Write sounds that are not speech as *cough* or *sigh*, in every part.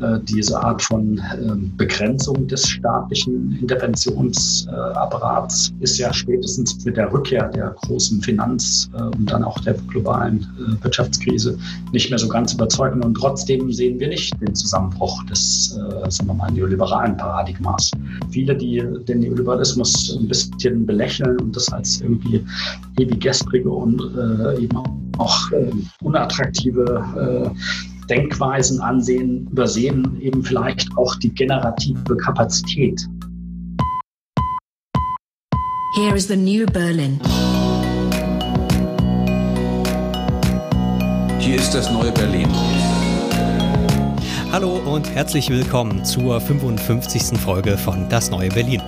äh, diese Art von äh, Begrenzung des staatlichen Interventionsapparats ist ja spätestens mit der Rückkehr der großen Finanz- äh, und dann auch der globalen äh, Wirtschaftskrise nicht mehr so ganz überzeugend. Und trotzdem sehen wir nicht den Zusammenbruch des, sagen wir mal, neoliberalen Paradigmas. Viele, die den Neoliberalismus ein bisschen belächeln und das als irgendwie ewig gestrige und eben auch unattraktive Denkweisen ansehen, übersehen eben vielleicht auch die generative Kapazität. Here is the new Berlin. Hier ist das neue Berlin. Hallo und herzlich willkommen zur 55. Folge von Das neue Berlin.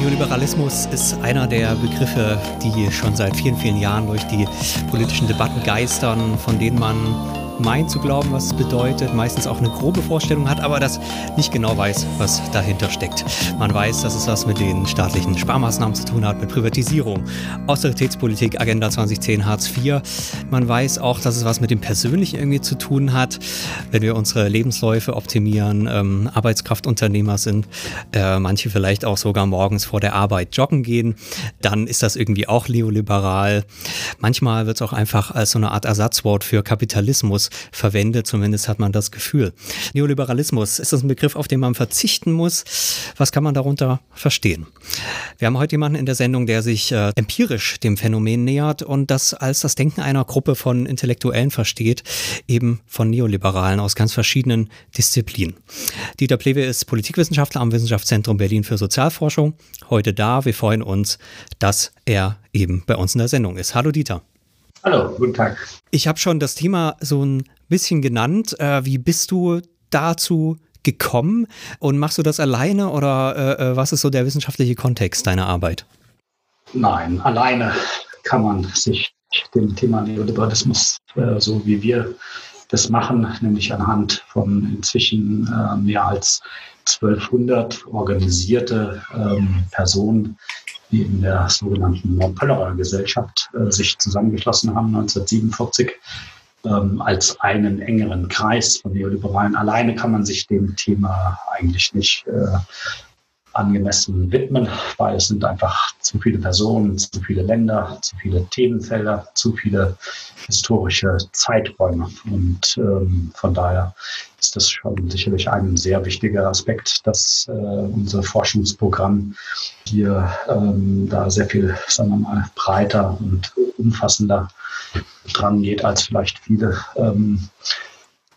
Neoliberalismus ist einer der Begriffe, die schon seit vielen, vielen Jahren durch die politischen Debatten geistern, von denen man meint zu glauben, was es bedeutet, meistens auch eine grobe Vorstellung hat, aber das nicht genau weiß, was dahinter steckt. Man weiß, dass es was mit den staatlichen Sparmaßnahmen zu tun hat, mit Privatisierung, Austeritätspolitik, Agenda 2010, Hartz IV. Man weiß auch, dass es was mit dem Persönlichen irgendwie zu tun hat, wenn wir unsere Lebensläufe optimieren, ähm, Arbeitskraftunternehmer sind, äh, manche vielleicht auch sogar morgens vor der Arbeit joggen gehen, dann ist das irgendwie auch neoliberal. Manchmal wird es auch einfach als so eine Art Ersatzwort für Kapitalismus verwendet, zumindest hat man das Gefühl. Neoliberalismus, ist das ein Begriff, auf den man verzichten muss? Was kann man darunter verstehen? Wir haben heute jemanden in der Sendung, der sich äh, empirisch dem Phänomen nähert und das als das Denken einer Gruppe von Intellektuellen versteht, eben von Neoliberalen aus ganz verschiedenen Disziplinen. Dieter Plewe ist Politikwissenschaftler am Wissenschaftszentrum Berlin für Sozialforschung. Heute da. Wir freuen uns, dass er eben bei uns in der Sendung ist. Hallo Dieter. Hallo, guten Tag. Ich habe schon das Thema so ein bisschen genannt. Äh, wie bist du dazu gekommen und machst du das alleine oder äh, äh, was ist so der wissenschaftliche Kontext deiner Arbeit? Nein, alleine kann man sich dem Thema Neoliberalismus, äh, so wie wir das machen, nämlich anhand von inzwischen äh, mehr als 1200 organisierte ähm, Personen die in der sogenannten Montpellerer Gesellschaft äh, sich zusammengeschlossen haben 1947 ähm, als einen engeren Kreis von Neoliberalen. Alleine kann man sich dem Thema eigentlich nicht äh, angemessen widmen, weil es sind einfach zu viele Personen, zu viele Länder, zu viele Themenfelder, zu viele historische Zeiträume. Und ähm, von daher ist das schon sicherlich ein sehr wichtiger Aspekt, dass äh, unser Forschungsprogramm hier ähm, da sehr viel, sagen wir mal, breiter und umfassender dran geht als vielleicht viele. Ähm,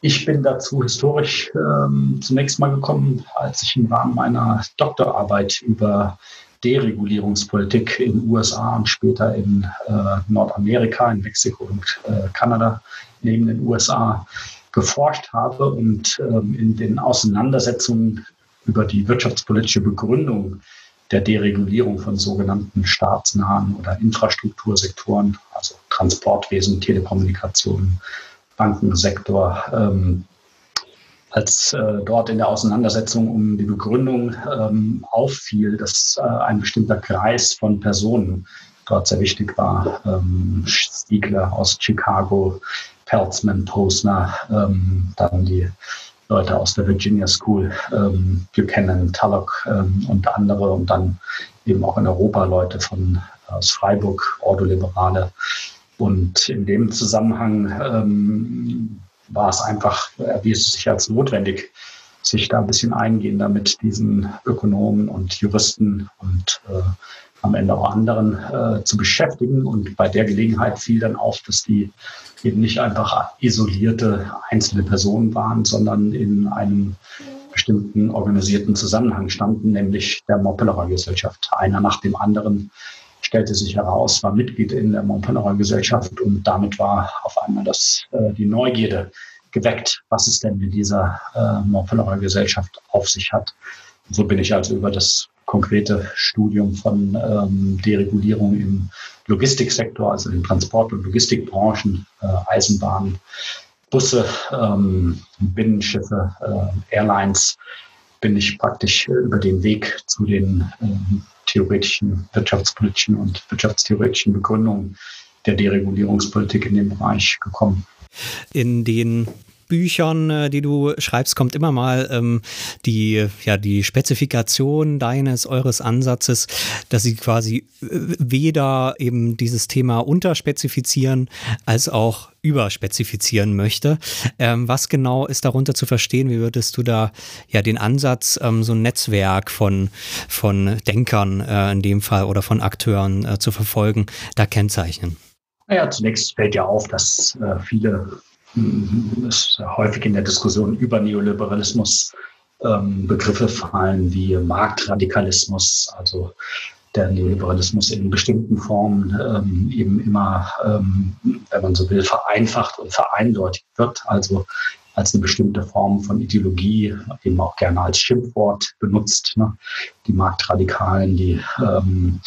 ich bin dazu historisch ähm, zunächst mal gekommen, als ich im Rahmen meiner Doktorarbeit über Deregulierungspolitik in USA und später in äh, Nordamerika, in Mexiko und äh, Kanada neben den USA geforscht habe und ähm, in den Auseinandersetzungen über die wirtschaftspolitische Begründung der Deregulierung von sogenannten staatsnahen oder Infrastruktursektoren, also Transportwesen, Telekommunikation, Bankensektor. Ähm, als äh, dort in der Auseinandersetzung um die Begründung ähm, auffiel, dass äh, ein bestimmter Kreis von Personen dort sehr wichtig war. Ähm, Stiegler aus Chicago, Peltzman, Posner, ähm, dann die Leute aus der Virginia School, ähm, Buchanan, Tullock ähm, und andere und dann eben auch in Europa Leute von aus Freiburg, Ordoliberale, und in dem Zusammenhang ähm, war es einfach, erwies es sich als notwendig, sich da ein bisschen eingehender mit diesen Ökonomen und Juristen und äh, am Ende auch anderen äh, zu beschäftigen. Und bei der Gelegenheit fiel dann auf, dass die eben nicht einfach isolierte einzelne Personen waren, sondern in einem bestimmten organisierten Zusammenhang standen, nämlich der Moppelerer Gesellschaft. Einer nach dem anderen stellte sich heraus, war Mitglied in der Montpellerer Gesellschaft und damit war auf einmal das, äh, die Neugierde geweckt, was es denn mit dieser äh, Montpellerer Gesellschaft auf sich hat. So bin ich also über das konkrete Studium von ähm, Deregulierung im Logistiksektor, also in Transport- und Logistikbranchen, äh, Eisenbahnen, Busse, ähm, Binnenschiffe, äh, Airlines, bin ich praktisch über den Weg zu den ähm, wirtschaftstheoretischen, wirtschaftspolitischen und wirtschaftstheoretischen Begründungen der Deregulierungspolitik in dem Bereich gekommen. In den Büchern, äh, die du schreibst, kommt immer mal ähm, die, ja, die Spezifikation deines, eures Ansatzes, dass sie quasi äh, weder eben dieses Thema unterspezifizieren als auch überspezifizieren möchte. Ähm, was genau ist darunter zu verstehen? Wie würdest du da ja den Ansatz, ähm, so ein Netzwerk von, von Denkern äh, in dem Fall oder von Akteuren äh, zu verfolgen, da kennzeichnen? Naja, zunächst fällt ja auf, dass äh, viele es häufig in der Diskussion über Neoliberalismus ähm, Begriffe fallen wie Marktradikalismus, also der Neoliberalismus in bestimmten Formen ähm, eben immer, ähm, wenn man so will, vereinfacht und vereindeutigt wird, also als eine bestimmte Form von Ideologie, eben auch gerne als Schimpfwort benutzt. Ne? Die Marktradikalen, die ähm,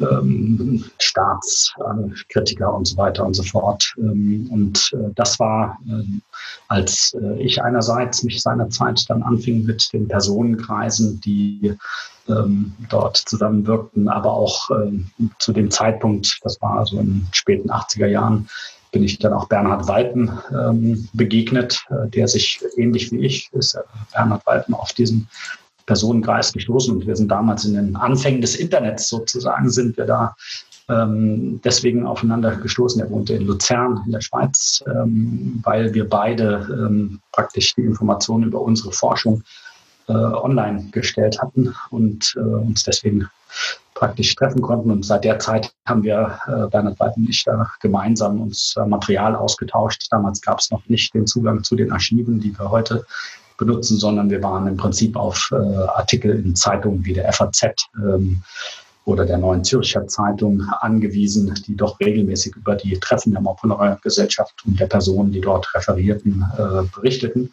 ähm, Staatskritiker und so weiter und so fort. Ähm, und äh, das war, äh, als äh, ich einerseits mich seinerzeit dann anfing mit den Personenkreisen, die ähm, dort zusammenwirkten, aber auch ähm, zu dem Zeitpunkt, das war so in späten 80er Jahren, bin ich dann auch Bernhard Walten ähm, begegnet, äh, der sich ähnlich wie ich ist, äh, Bernhard Walten auf diesen Personenkreis gestoßen und wir sind damals in den Anfängen des Internets sozusagen, sind wir da ähm, deswegen aufeinander gestoßen. Er wohnte in Luzern in der Schweiz, ähm, weil wir beide ähm, praktisch die Informationen über unsere Forschung äh, online gestellt hatten und äh, uns deswegen praktisch treffen konnten. Und seit der Zeit haben wir, äh, Bernhard Weit und ich, da gemeinsam uns äh, Material ausgetauscht. Damals gab es noch nicht den Zugang zu den Archiven, die wir heute benutzen, sondern wir waren im Prinzip auf äh, Artikel in Zeitungen wie der FAZ ähm, oder der Neuen Zürcher Zeitung angewiesen, die doch regelmäßig über die Treffen der Maupenerer Gesellschaft und der Personen, die dort referierten, äh, berichteten.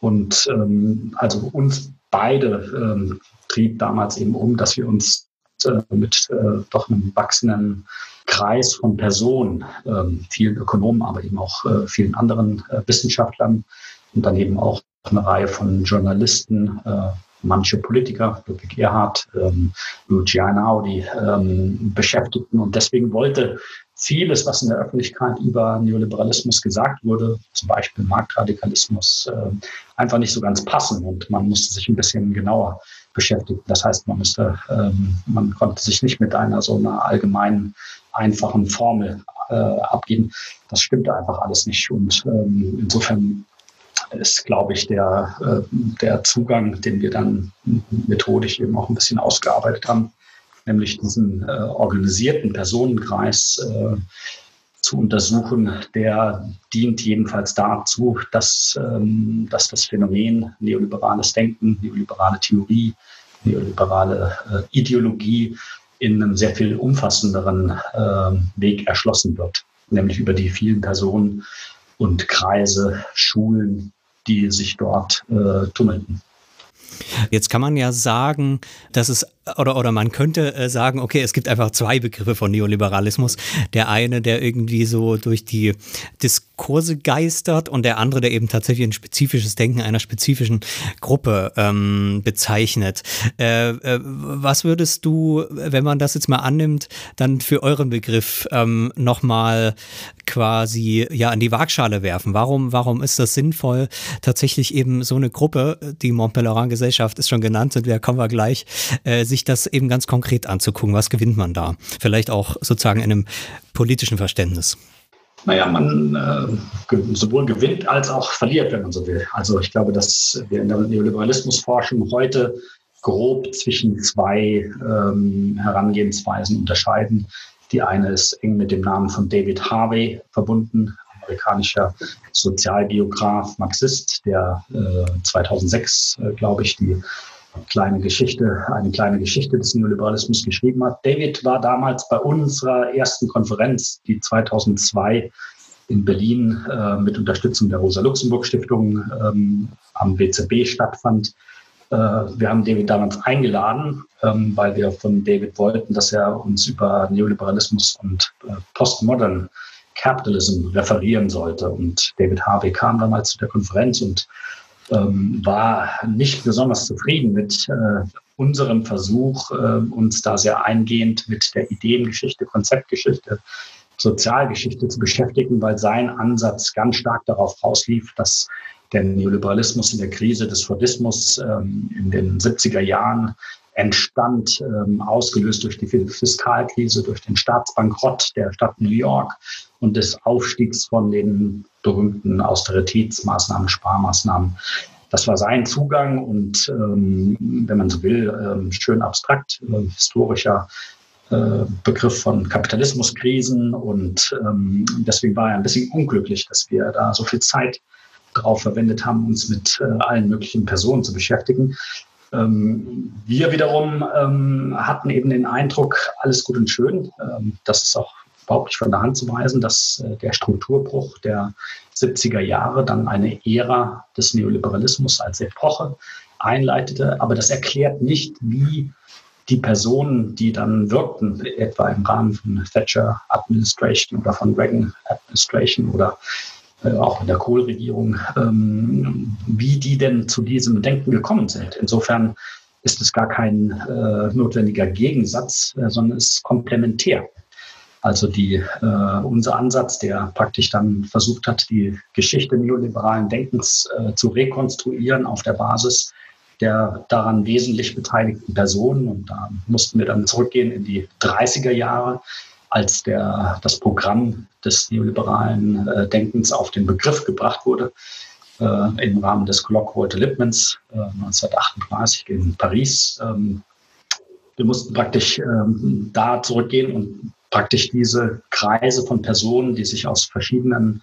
Und ähm, also uns beide ähm, trieb damals eben um, dass wir uns äh, mit äh, doch einem wachsenden Kreis von Personen, ähm, vielen Ökonomen, aber eben auch äh, vielen anderen äh, Wissenschaftlern und dann eben auch eine Reihe von Journalisten, äh, manche Politiker, Ludwig Erhard, ähm, Luigi Einaudi, ähm, beschäftigten. Und deswegen wollte vieles, was in der Öffentlichkeit über Neoliberalismus gesagt wurde, zum Beispiel Marktradikalismus, äh, einfach nicht so ganz passen. Und man musste sich ein bisschen genauer beschäftigen. Das heißt, man müsste, ähm, man konnte sich nicht mit einer so einer allgemeinen, einfachen Formel äh, abgeben. Das stimmte einfach alles nicht. Und ähm, insofern ist, glaube ich, der, äh, der Zugang, den wir dann methodisch eben auch ein bisschen ausgearbeitet haben, nämlich diesen äh, organisierten Personenkreis äh, zu untersuchen, der dient jedenfalls dazu, dass, ähm, dass das Phänomen neoliberales Denken, neoliberale Theorie, neoliberale Ideologie in einem sehr viel umfassenderen äh, Weg erschlossen wird, nämlich über die vielen Personen und Kreise, Schulen, die sich dort äh, tummelten. Jetzt kann man ja sagen, dass es oder, oder man könnte äh, sagen, okay, es gibt einfach zwei Begriffe von Neoliberalismus. Der eine, der irgendwie so durch die Diskurse geistert und der andere, der eben tatsächlich ein spezifisches Denken einer spezifischen Gruppe ähm, bezeichnet. Äh, äh, was würdest du, wenn man das jetzt mal annimmt, dann für euren Begriff ähm, nochmal quasi ja an die Waagschale werfen? Warum, warum ist das sinnvoll, tatsächlich eben so eine Gruppe, die Montpellerin-Gesellschaft ist schon genannt, sind wir, kommen wir gleich, äh, sich das eben ganz konkret anzugucken. Was gewinnt man da? Vielleicht auch sozusagen in einem politischen Verständnis. Naja, man äh, sowohl gewinnt als auch verliert, wenn man so will. Also ich glaube, dass wir in der Neoliberalismusforschung heute grob zwischen zwei ähm, Herangehensweisen unterscheiden. Die eine ist eng mit dem Namen von David Harvey verbunden, amerikanischer Sozialbiograf, Marxist, der äh, 2006, äh, glaube ich, die kleine Geschichte, eine kleine Geschichte des Neoliberalismus geschrieben hat. David war damals bei unserer ersten Konferenz, die 2002 in Berlin äh, mit Unterstützung der Rosa-Luxemburg-Stiftung ähm, am WZB stattfand. Äh, wir haben David damals eingeladen, ähm, weil wir von David wollten, dass er uns über Neoliberalismus und äh, Postmodern Capitalism referieren sollte. Und David Harvey kam damals zu der Konferenz und ähm, war nicht besonders zufrieden mit äh, unserem Versuch, äh, uns da sehr eingehend mit der Ideengeschichte, Konzeptgeschichte Sozialgeschichte zu beschäftigen, weil sein Ansatz ganz stark darauf rauslief, dass der Neoliberalismus in der Krise des Fordismus ähm, in den 70er Jahren entstand, ähm, ausgelöst durch die Fiskalkrise, durch den Staatsbankrott der Stadt New York und des Aufstiegs von den berühmten Austeritätsmaßnahmen, Sparmaßnahmen. Das war sein Zugang und, ähm, wenn man so will, ähm, schön abstrakt, äh, historischer äh, Begriff von Kapitalismuskrisen und ähm, deswegen war er ein bisschen unglücklich, dass wir da so viel Zeit drauf verwendet haben, uns mit äh, allen möglichen Personen zu beschäftigen. Ähm, wir wiederum ähm, hatten eben den Eindruck, alles gut und schön. Ähm, das ist auch überhaupt von der Hand zu weisen, dass äh, der Strukturbruch der 70er Jahre dann eine Ära des Neoliberalismus als Epoche einleitete. Aber das erklärt nicht, wie die Personen, die dann wirkten, etwa im Rahmen von Thatcher Administration oder von Reagan Administration oder äh, auch in der Kohl-Regierung, ähm, wie die denn zu diesem Denken gekommen sind. Insofern ist es gar kein äh, notwendiger Gegensatz, sondern es ist komplementär. Also die, äh, unser Ansatz, der praktisch dann versucht hat, die Geschichte neoliberalen Denkens äh, zu rekonstruieren auf der Basis der daran wesentlich beteiligten Personen. Und da mussten wir dann zurückgehen in die 30er Jahre, als der, das Programm des neoliberalen äh, Denkens auf den Begriff gebracht wurde, äh, im Rahmen des Colloque Lippmanns äh, 1938 in Paris. Ähm, wir mussten praktisch ähm, da zurückgehen und praktisch diese Kreise von Personen, die sich aus verschiedenen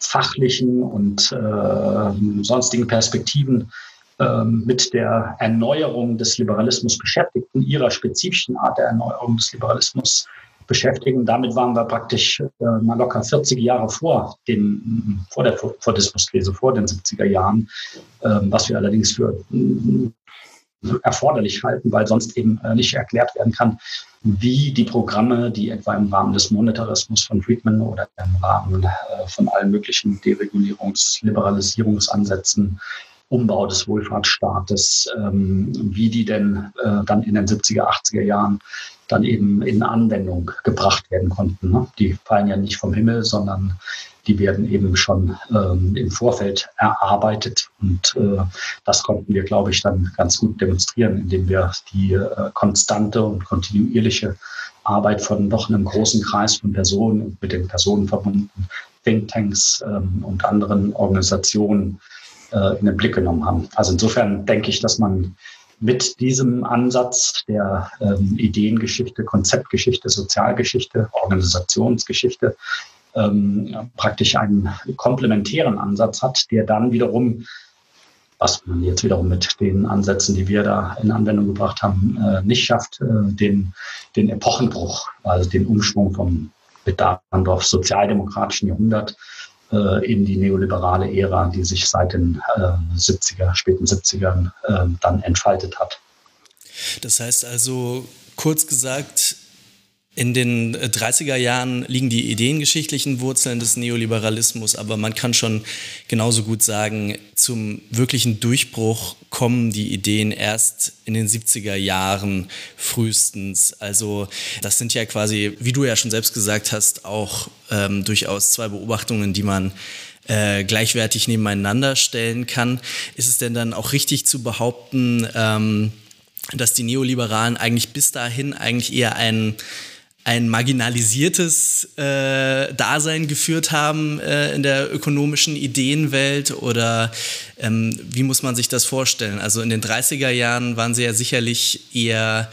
fachlichen und äh, sonstigen Perspektiven ähm, mit der Erneuerung des Liberalismus beschäftigten, ihrer spezifischen Art der Erneuerung des Liberalismus beschäftigen. Damit waren wir praktisch äh, mal locker 40 Jahre vor, dem, vor der Fordismuskrise, vor den 70er Jahren, äh, was wir allerdings für äh, erforderlich halten, weil sonst eben äh, nicht erklärt werden kann, wie die Programme, die etwa im Rahmen des Monetarismus von Friedman oder im Rahmen äh, von allen möglichen Deregulierungs-, Liberalisierungsansätzen Umbau des Wohlfahrtsstaates, ähm, wie die denn äh, dann in den 70er, 80er Jahren dann eben in Anwendung gebracht werden konnten. Ne? Die fallen ja nicht vom Himmel, sondern die werden eben schon ähm, im Vorfeld erarbeitet. Und äh, das konnten wir, glaube ich, dann ganz gut demonstrieren, indem wir die äh, konstante und kontinuierliche Arbeit von doch einem großen Kreis von Personen und mit den Personen verbundenen Thinktanks ähm, und anderen Organisationen äh, in den Blick genommen haben. Also insofern denke ich, dass man mit diesem Ansatz der ähm, Ideengeschichte, Konzeptgeschichte, Sozialgeschichte, Organisationsgeschichte ähm, praktisch einen komplementären Ansatz hat, der dann wiederum, was man jetzt wiederum mit den Ansätzen, die wir da in Anwendung gebracht haben, äh, nicht schafft, äh, den, den Epochenbruch, also den Umschwung vom Bedarfendorf sozialdemokratischen Jahrhundert äh, in die neoliberale Ära, die sich seit den äh, 70er, späten 70ern äh, dann entfaltet hat. Das heißt also, kurz gesagt, in den 30er äh, Jahren liegen die ideengeschichtlichen Wurzeln des Neoliberalismus, aber man kann schon genauso gut sagen, zum wirklichen Durchbruch kommen die Ideen erst in den 70er Jahren frühestens. Also das sind ja quasi, wie du ja schon selbst gesagt hast, auch ähm, durchaus zwei Beobachtungen, die man äh, gleichwertig nebeneinander stellen kann. Ist es denn dann auch richtig zu behaupten, ähm, dass die Neoliberalen eigentlich bis dahin eigentlich eher ein ein marginalisiertes äh, Dasein geführt haben äh, in der ökonomischen Ideenwelt oder ähm, wie muss man sich das vorstellen? Also in den 30er Jahren waren sie ja sicherlich eher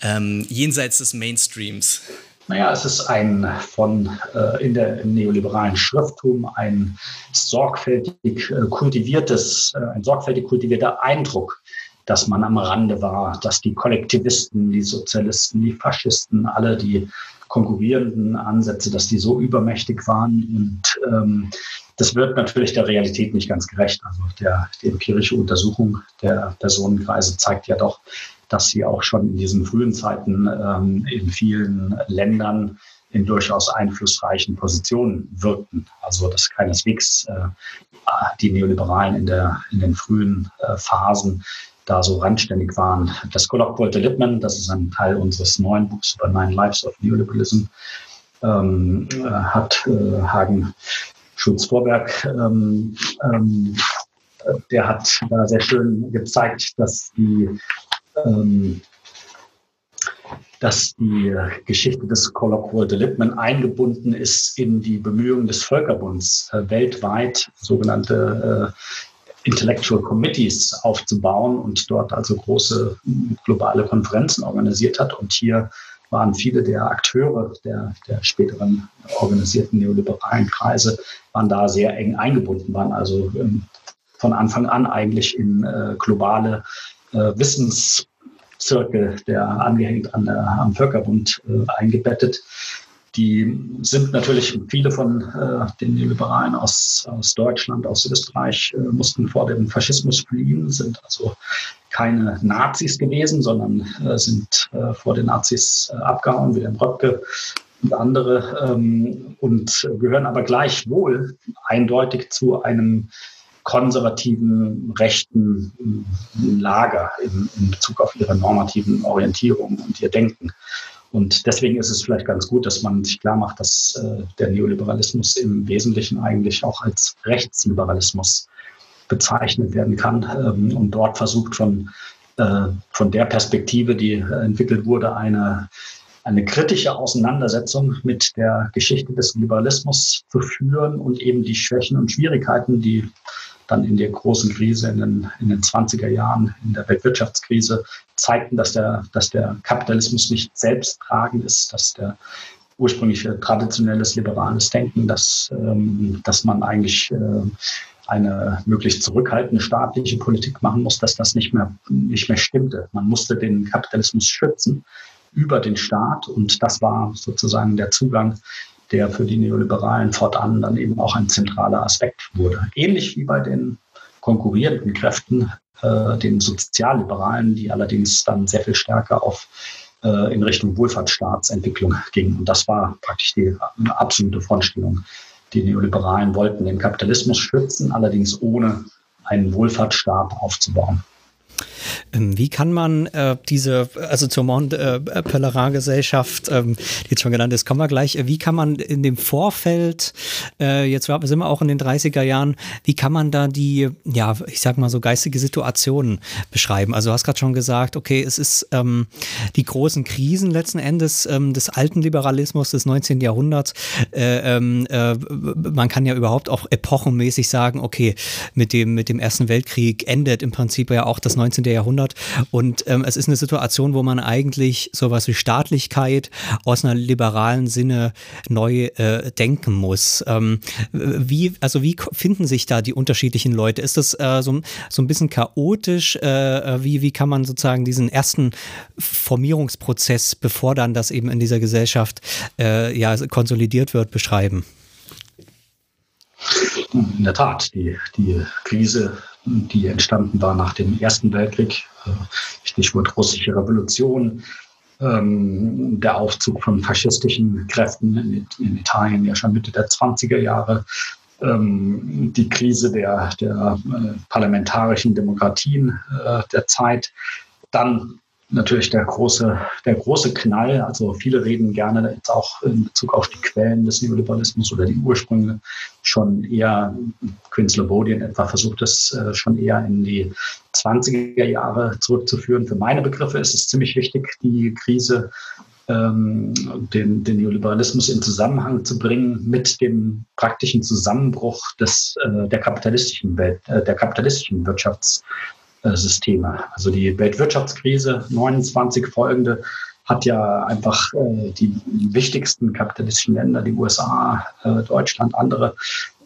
ähm, jenseits des Mainstreams. Naja, es ist ein von äh, in der im neoliberalen Schrifttum ein sorgfältig äh, kultiviertes, äh, ein sorgfältig kultivierter Eindruck dass man am Rande war, dass die Kollektivisten, die Sozialisten, die Faschisten, alle die konkurrierenden Ansätze, dass die so übermächtig waren. Und ähm, das wird natürlich der Realität nicht ganz gerecht. Also der, die empirische Untersuchung der Personenkreise zeigt ja doch, dass sie auch schon in diesen frühen Zeiten ähm, in vielen Ländern in durchaus einflussreichen Positionen wirkten. Also dass keineswegs äh, die Neoliberalen in, der, in den frühen äh, Phasen da so randständig waren. Das Kolloq wollte Lippmann, das ist ein Teil unseres neuen Buchs über Nine Lives of Neoliberalism, ähm, hat äh, Hagen Schulz-Vorberg, ähm, ähm, der hat da sehr schön gezeigt, dass die ähm, dass die Geschichte des Colloquial Development eingebunden ist in die Bemühungen des Völkerbunds, äh, weltweit sogenannte äh, Intellectual Committees aufzubauen und dort also große globale Konferenzen organisiert hat. Und hier waren viele der Akteure der, der späteren organisierten neoliberalen Kreise, waren da sehr eng eingebunden, waren also ähm, von Anfang an eigentlich in äh, globale äh, Wissens Zirkel, der angehängt an der, am Völkerbund äh, eingebettet. Die sind natürlich viele von äh, den Neoliberalen aus, aus Deutschland, aus Österreich, äh, mussten vor dem Faschismus fliehen, sind also keine Nazis gewesen, sondern äh, sind äh, vor den Nazis äh, abgehauen, wie der Röpke und andere, ähm, und gehören aber gleichwohl eindeutig zu einem konservativen rechten Lager in, in Bezug auf ihre normativen Orientierung und ihr Denken. Und deswegen ist es vielleicht ganz gut, dass man sich klar macht, dass äh, der Neoliberalismus im Wesentlichen eigentlich auch als Rechtsliberalismus bezeichnet werden kann ähm, und dort versucht von, äh, von der Perspektive, die äh, entwickelt wurde, eine, eine kritische Auseinandersetzung mit der Geschichte des Liberalismus zu führen und eben die Schwächen und Schwierigkeiten, die dann in der großen Krise in den, in den 20er Jahren, in der Weltwirtschaftskrise, zeigten, dass der, dass der Kapitalismus nicht selbsttragend ist, dass der ursprüngliche traditionelles liberales Denken, dass, ähm, dass man eigentlich äh, eine möglichst zurückhaltende staatliche Politik machen muss, dass das nicht mehr, nicht mehr stimmte. Man musste den Kapitalismus schützen über den Staat und das war sozusagen der Zugang der für die Neoliberalen fortan dann eben auch ein zentraler Aspekt wurde. Ähnlich wie bei den konkurrierenden Kräften, äh, den Sozialliberalen, die allerdings dann sehr viel stärker auf äh, in Richtung Wohlfahrtsstaatsentwicklung gingen. Und das war praktisch die absolute Frontstellung. Die Neoliberalen wollten den Kapitalismus schützen, allerdings ohne einen Wohlfahrtsstaat aufzubauen. Ähm, wie kann man äh, diese, also zur Mont äh, ähm, die jetzt schon genannt ist, kommen wir gleich, wie kann man in dem Vorfeld, äh, jetzt sind wir auch in den 30er Jahren, wie kann man da die, ja, ich sag mal so geistige Situationen beschreiben? Also du hast gerade schon gesagt, okay, es ist ähm, die großen Krisen letzten Endes ähm, des alten Liberalismus des 19. Jahrhunderts. Äh, ähm, äh, man kann ja überhaupt auch epochenmäßig sagen, okay, mit dem, mit dem Ersten Weltkrieg endet im Prinzip ja auch das 19. Jahrhundert. Und ähm, es ist eine Situation, wo man eigentlich sowas wie Staatlichkeit aus einer liberalen Sinne neu äh, denken muss. Ähm, wie, also wie finden sich da die unterschiedlichen Leute? Ist das äh, so, so ein bisschen chaotisch? Äh, wie, wie kann man sozusagen diesen ersten Formierungsprozess, bevor dann das eben in dieser Gesellschaft äh, ja, konsolidiert wird, beschreiben? In der Tat, die, die Krise die entstanden war nach dem Ersten Weltkrieg, äh, Stichwort russische Revolution, ähm, der Aufzug von faschistischen Kräften in, in, Italien ja schon Mitte der 20er Jahre, ähm, die Krise der, der äh, parlamentarischen Demokratien äh, der Zeit, dann natürlich der große, der große Knall. Also viele reden gerne jetzt auch in Bezug auf die Quellen des Neoliberalismus oder die Ursprünge schon eher, Slobodian etwa versucht es äh, schon eher in die 20er Jahre zurückzuführen. Für meine Begriffe ist es ziemlich wichtig, die Krise ähm, den, den Neoliberalismus in Zusammenhang zu bringen mit dem praktischen Zusammenbruch des, äh, der kapitalistischen Welt, äh, der kapitalistischen Wirtschafts Systeme. Also die Weltwirtschaftskrise 29 folgende hat ja einfach äh, die wichtigsten kapitalistischen Länder, die USA, äh, Deutschland, andere,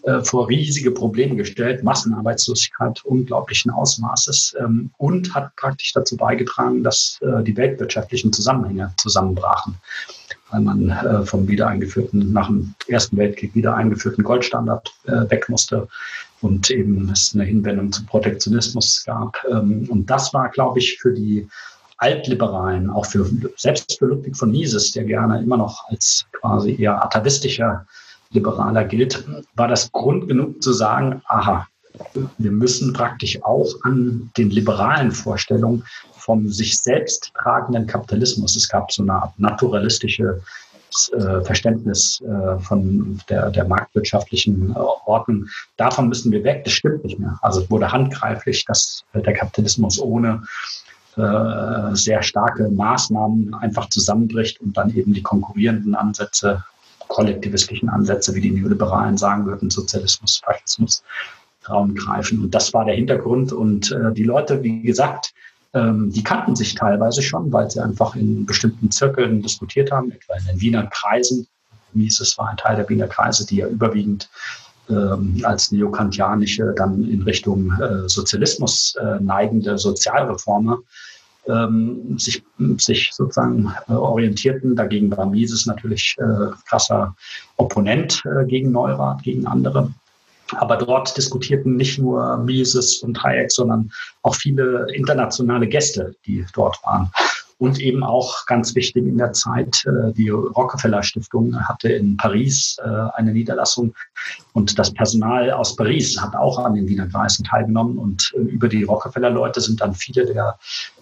äh, vor riesige Probleme gestellt, Massenarbeitslosigkeit unglaublichen Ausmaßes ähm, und hat praktisch dazu beigetragen, dass die weltwirtschaftlichen Zusammenhänge zusammenbrachen man äh, vom wiedereingeführten, nach dem Ersten Weltkrieg wieder eingeführten Goldstandard äh, weg musste und eben es eine Hinwendung zum Protektionismus gab. Ähm, und das war, glaube ich, für die Altliberalen, auch für selbst für Ludwig von Mises, der gerne immer noch als quasi eher atavistischer Liberaler gilt, war das Grund genug zu sagen, aha, wir müssen praktisch auch an den liberalen Vorstellungen vom sich selbst tragenden Kapitalismus, es gab so eine Art naturalistische äh, Verständnis äh, von der, der marktwirtschaftlichen äh, Ordnung. Davon müssen wir weg. Das stimmt nicht mehr. Also es wurde handgreiflich, dass der Kapitalismus ohne sehr starke Maßnahmen einfach zusammenbricht und dann eben die konkurrierenden Ansätze, kollektivistischen Ansätze, wie die Neoliberalen sagen würden, Sozialismus, Faschismus, Raum greifen. Und das war der Hintergrund. Und die Leute, wie gesagt, ähm, die kannten sich teilweise schon, weil sie einfach in bestimmten Zirkeln diskutiert haben, etwa in den Wiener Kreisen. Mises war ein Teil der Wiener Kreise, die ja überwiegend ähm, als neokantianische, dann in Richtung äh, Sozialismus äh, neigende Sozialreformer ähm, sich, sich sozusagen äh, orientierten. Dagegen war Mises natürlich äh, krasser Opponent äh, gegen Neurath, gegen andere. Aber dort diskutierten nicht nur Mises und Hayek, sondern auch viele internationale Gäste, die dort waren. Und eben auch ganz wichtig in der Zeit, äh, die Rockefeller Stiftung hatte in Paris äh, eine Niederlassung und das Personal aus Paris hat auch an den Wiener Kreisen teilgenommen und äh, über die Rockefeller-Leute sind dann viele der,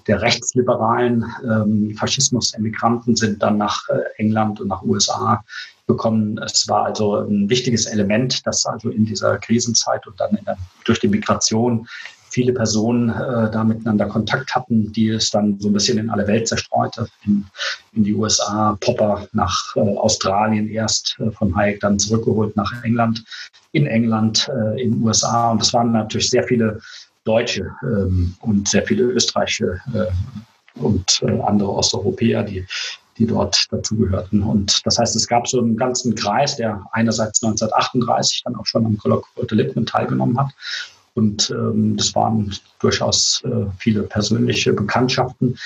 der rechtsliberalen ähm, Faschismus-Emigranten sind dann nach England und nach USA bekommen. Es war also ein wichtiges Element, dass also in dieser Krisenzeit und dann der, durch die Migration viele Personen äh, da miteinander Kontakt hatten, die es dann so ein bisschen in alle Welt zerstreute. In, in die USA, Popper nach äh, Australien erst, äh, von Hayek dann zurückgeholt nach England, in England, äh, in den USA. Und das waren natürlich sehr viele Deutsche ähm, und sehr viele Österreichische äh, und äh, andere Osteuropäer, die die dort dazugehörten. Und das heißt, es gab so einen ganzen Kreis, der einerseits 1938 dann auch schon am Kolloquium Lippmann teilgenommen hat. Und ähm, das waren durchaus äh, viele persönliche Bekanntschaften,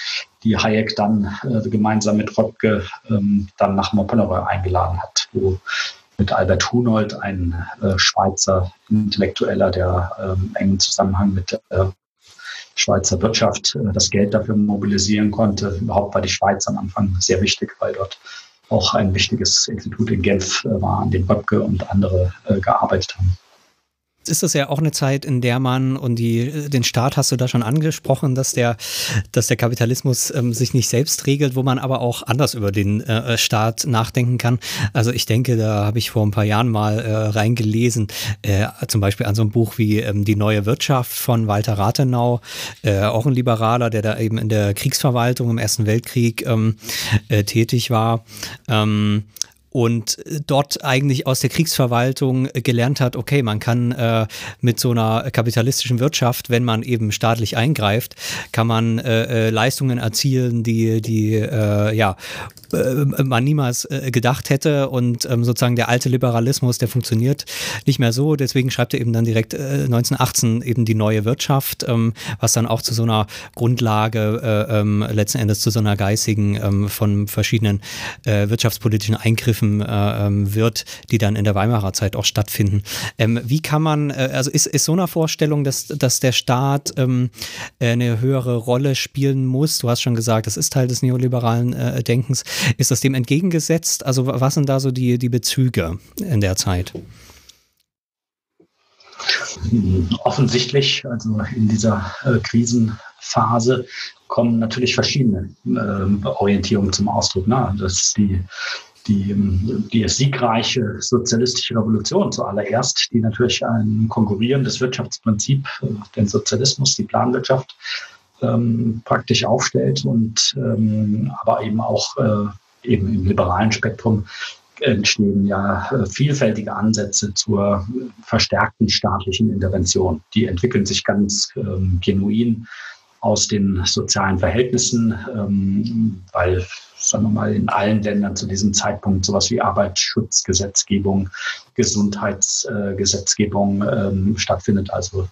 die Hayek dann äh, gemeinsam mit Röpke ähm, dann nach Montpellier eingeladen hat, wo mit Albert Hunold, ein äh, Schweizer Intellektueller, der ähm, engen Zusammenhang mit äh, Schweizer Wirtschaft äh, das Geld dafür mobilisieren konnte. Überhaupt war die Schweiz am Anfang sehr wichtig, weil dort auch ein wichtiges Institut in Genf äh, war, an dem Röpke und andere äh, gearbeitet haben ist das ja auch eine Zeit, in der man, und die, den Staat hast du da schon angesprochen, dass der, dass der Kapitalismus ähm, sich nicht selbst regelt, wo man aber auch anders über den äh, Staat nachdenken kann. Also ich denke, da habe ich vor ein paar Jahren mal äh, reingelesen, äh, zum Beispiel an so einem Buch wie ähm, Die neue Wirtschaft von Walter Rathenau, äh, auch ein Liberaler, der da eben in der Kriegsverwaltung im Ersten Weltkrieg ähm, äh, tätig war. Und äh, dort eigentlich aus der Kriegsverwaltung äh, gelernt hat, okay, man kann äh, mit so einer kapitalistischen Wirtschaft, wenn man eben staatlich eingreift, kann man äh, äh Leistungen erzielen, die, die äh, ja, man niemals gedacht hätte und ähm, sozusagen der alte Liberalismus, der funktioniert nicht mehr so. Deswegen schreibt er eben dann direkt 1918 eben die neue Wirtschaft, ähm, was dann auch zu so einer Grundlage ähm, letzten Endes zu so einer geistigen ähm, von verschiedenen wirtschaftspolitischen Eingriffen Betrieben äh, ähm, wird, die dann in der Weimarer Zeit auch stattfinden. Ähm, wie kann man, äh, also ist, ist so eine Vorstellung, dass, dass der Staat ähm, eine höhere Rolle spielen muss? Du hast schon gesagt, das ist Teil des neoliberalen äh, Denkens. Ist das dem entgegengesetzt? Also was sind da so die, die Bezüge in der Zeit? Offensichtlich, also in dieser äh, Krisenphase kommen natürlich verschiedene äh, Orientierungen zum Ausdruck. Ne? Das ist die die, die siegreiche sozialistische Revolution zuallererst, die natürlich ein konkurrierendes Wirtschaftsprinzip, äh, den Sozialismus, die Planwirtschaft ähm, praktisch aufstellt und ähm, aber eben auch äh, eben im liberalen Spektrum entstehen ja äh, vielfältige Ansätze zur verstärkten staatlichen Intervention. Die entwickeln sich ganz ähm, genuin aus den sozialen Verhältnissen, ähm, weil sagen wir mal, in allen Ländern zu diesem Zeitpunkt sowas wie Arbeitsschutzgesetzgebung, Gesundheitsgesetzgebung ähm, stattfindet. Also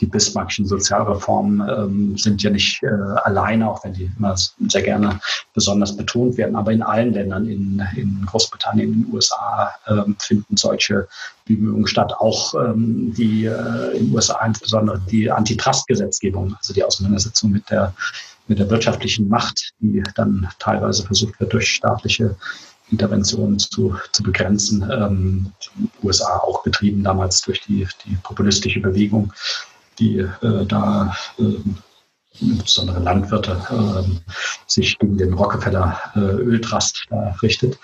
die Bismarckschen Sozialreformen ähm, sind ja nicht äh, alleine, auch wenn die immer sehr gerne besonders betont werden. Aber in allen Ländern, in, in Großbritannien, in den USA, ähm, finden solche Bemühungen statt. Auch ähm, die äh, in den USA insbesondere die Antitrust-Gesetzgebung, also die Auseinandersetzung mit der mit der wirtschaftlichen Macht, die dann teilweise versucht wird, durch staatliche Interventionen zu, zu begrenzen. Ähm, USA auch getrieben damals durch die, die populistische Bewegung, die äh, da äh, insbesondere Landwirte, ähm, sich gegen den Rockefeller äh, Öltrust da richtet.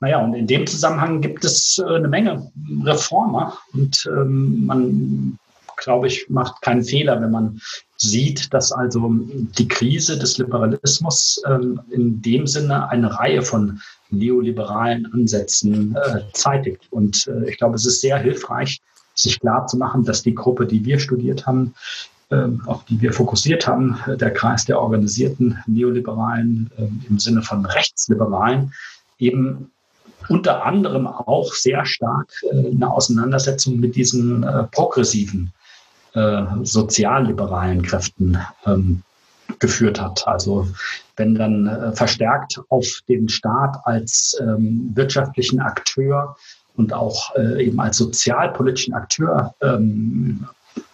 Naja, und in dem Zusammenhang gibt es äh, eine Menge Reformer und ähm, man, glaube ich, macht keinen Fehler, wenn man sieht, dass also die Krise des Liberalismus ähm, in dem Sinne eine Reihe von neoliberalen Ansätzen äh, zeitigt. Und äh, ich glaube, es ist sehr hilfreich, sich klar zu machen, dass die Gruppe, die wir studiert haben, ähm, auf die wir fokussiert haben, der Kreis der organisierten Neoliberalen ähm, im Sinne von Rechtsliberalen, eben unter anderem auch sehr stark äh, eine Auseinandersetzung mit diesen äh, progressiven äh, sozialliberalen Kräften ähm, geführt hat. Also wenn dann verstärkt auf den Staat als wirtschaftlichen Akteur und auch eben als sozialpolitischen Akteur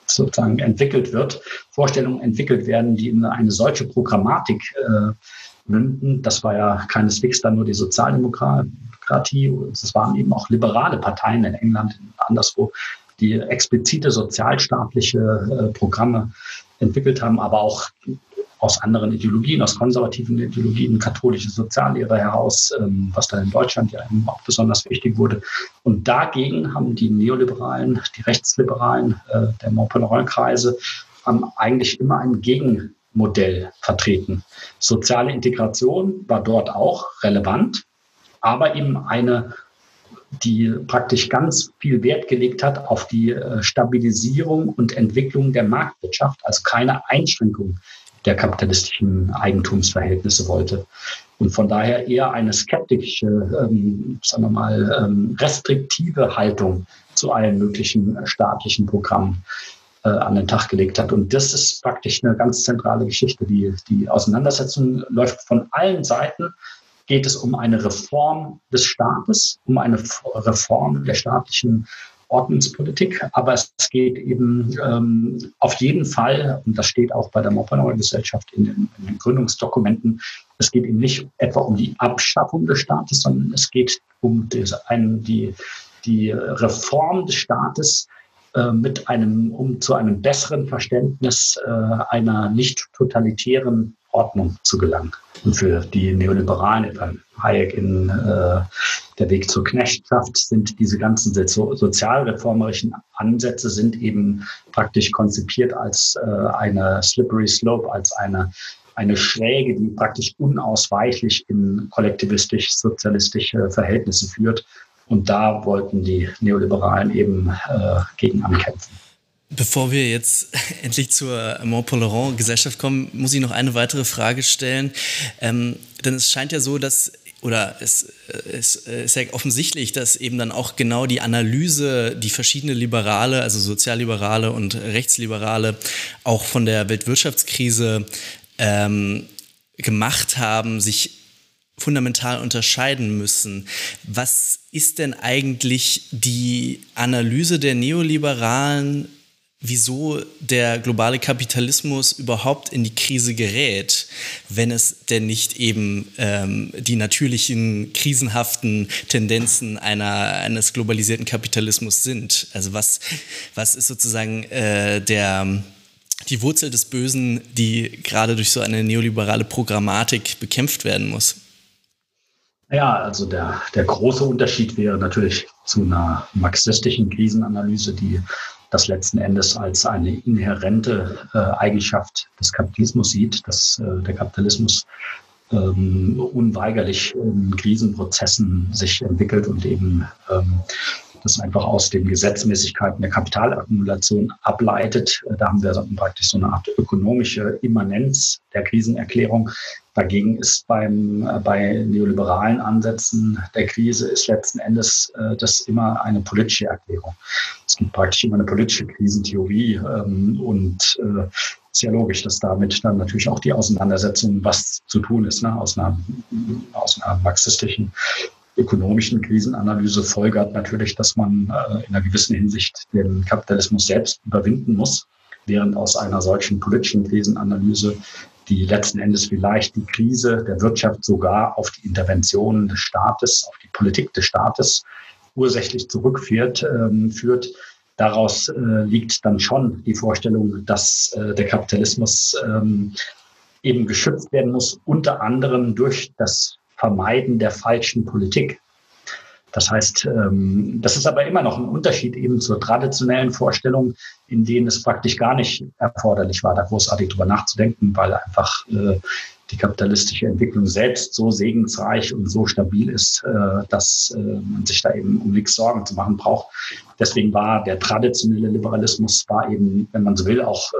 sozusagen entwickelt wird, Vorstellungen entwickelt werden, die in eine solche Programmatik äh, münden. Das war ja keineswegs dann nur die Sozialdemokratie, es waren eben auch liberale Parteien in England, anderswo, die explizite sozialstaatliche äh, Programme entwickelt haben, aber auch aus anderen Ideologien, aus konservativen Ideologien, katholische Soziallehre heraus, ähm, was dann in Deutschland ja auch besonders wichtig wurde. Und dagegen haben die Neoliberalen, die Rechtsliberalen äh, der Montpellier-Kreise eigentlich immer ein Gegenmodell vertreten. Soziale Integration war dort auch relevant, aber eben eine die praktisch ganz viel Wert gelegt hat auf die äh, Stabilisierung und Entwicklung der Marktwirtschaft, also keine Einschränkung der kapitalistischen Eigentumsverhältnisse wollte. Und von daher eher eine skeptische, ähm, sagen wir mal, ähm, restriktive Haltung zu allen möglichen staatlichen Programmen äh, an den Tag gelegt hat. Und das ist praktisch eine ganz zentrale Geschichte. Die, die Auseinandersetzung läuft von allen Seiten. Geht es um eine Reform des Staates, um eine Reform der staatlichen Ordnungspolitik, aber es geht eben ähm, auf jeden Fall, und das steht auch bei der Moppenauer Gesellschaft in den, in den, Gründungsdokumenten, es geht eben nicht etwa um die Abschaffung des Staates, sondern es geht um diese, ein, die, die Reform des Staates äh, mit einem, um zu einem besseren Verständnis äh, einer nicht totalitären Ordnung zu gelangen. Und für die Neoliberalen, etwa Hayek in äh, Der Weg zur Knechtschaft, sind diese ganzen so sozialreformerischen Ansätze sind eben praktisch konzipiert als äh, eine slippery slope, als eine eine Schräge, die praktisch unausweichlich in kollektivistisch-sozialistische Verhältnisse führt. Und da wollten die Neoliberalen eben äh, gegen ankämpfen. Bevor wir jetzt *laughs* endlich zur Mont-Pelerin-Gesellschaft kommen, muss ich noch eine weitere Frage stellen. Ähm, denn es scheint ja so, dass oder es, es, ist ja offensichtlich, dass eben dann auch genau die Analyse, die verschiedene Liberale, also Sozialliberale und Rechtsliberale, auch von der Weltwirtschaftskrise ähm, gemacht haben, sich fundamental unterscheiden müssen. Was ist denn eigentlich die Analyse der Neoliberalen wieso der globale Kapitalismus überhaupt in die Krise gerät, wenn es denn nicht eben ähm, die natürlichen krisenhaften Tendenzen einer, eines globalisierten Kapitalismus sind. Also was, was ist sozusagen äh, der, die Wurzel des Bösen, die gerade durch so eine neoliberale Programmatik bekämpft werden muss? Ja, also der, der große Unterschied wäre natürlich zu einer marxistischen Krisenanalyse, die das letzten Endes als eine inhärente äh, Eigenschaft des Kapitalismus sieht, dass äh, der Kapitalismus ähm, unweigerlich in Krisenprozessen sich entwickelt und eben ähm, das einfach aus den Gesetzmäßigkeiten der Kapitalakkumulation ableitet. Da haben wir praktisch so eine Art ökonomische Immanenz der Krisenerklärung, Dagegen ist beim, äh, bei neoliberalen Ansätzen der Krise ist letzten Endes äh, das immer eine politische Erklärung. Es gibt praktisch immer eine politische Krisentheorie ähm, und äh, ja logisch, dass damit dann natürlich auch die Auseinandersetzung, was zu tun ist, ne, aus, einer, aus einer marxistischen ökonomischen Krisenanalyse folgert natürlich, dass man äh, in einer gewissen Hinsicht den Kapitalismus selbst überwinden muss, während aus einer solchen politischen Krisenanalyse die letzten Endes vielleicht die Krise der Wirtschaft sogar auf die Interventionen des Staates, auf die Politik des Staates ursächlich zurückführt, ähm, führt, daraus äh, liegt dann schon die Vorstellung, dass äh, der Kapitalismus ähm, eben geschützt werden muss, unter anderem durch das Vermeiden der falschen Politik. Das heißt, ähm, das ist aber immer noch ein Unterschied eben zur traditionellen Vorstellung, in denen es praktisch gar nicht erforderlich war, da großartig drüber nachzudenken, weil einfach äh, die kapitalistische Entwicklung selbst so segensreich und so stabil ist, äh, dass äh, man sich da eben um nichts Sorgen zu machen braucht. Deswegen war der traditionelle Liberalismus war eben, wenn man so will, auch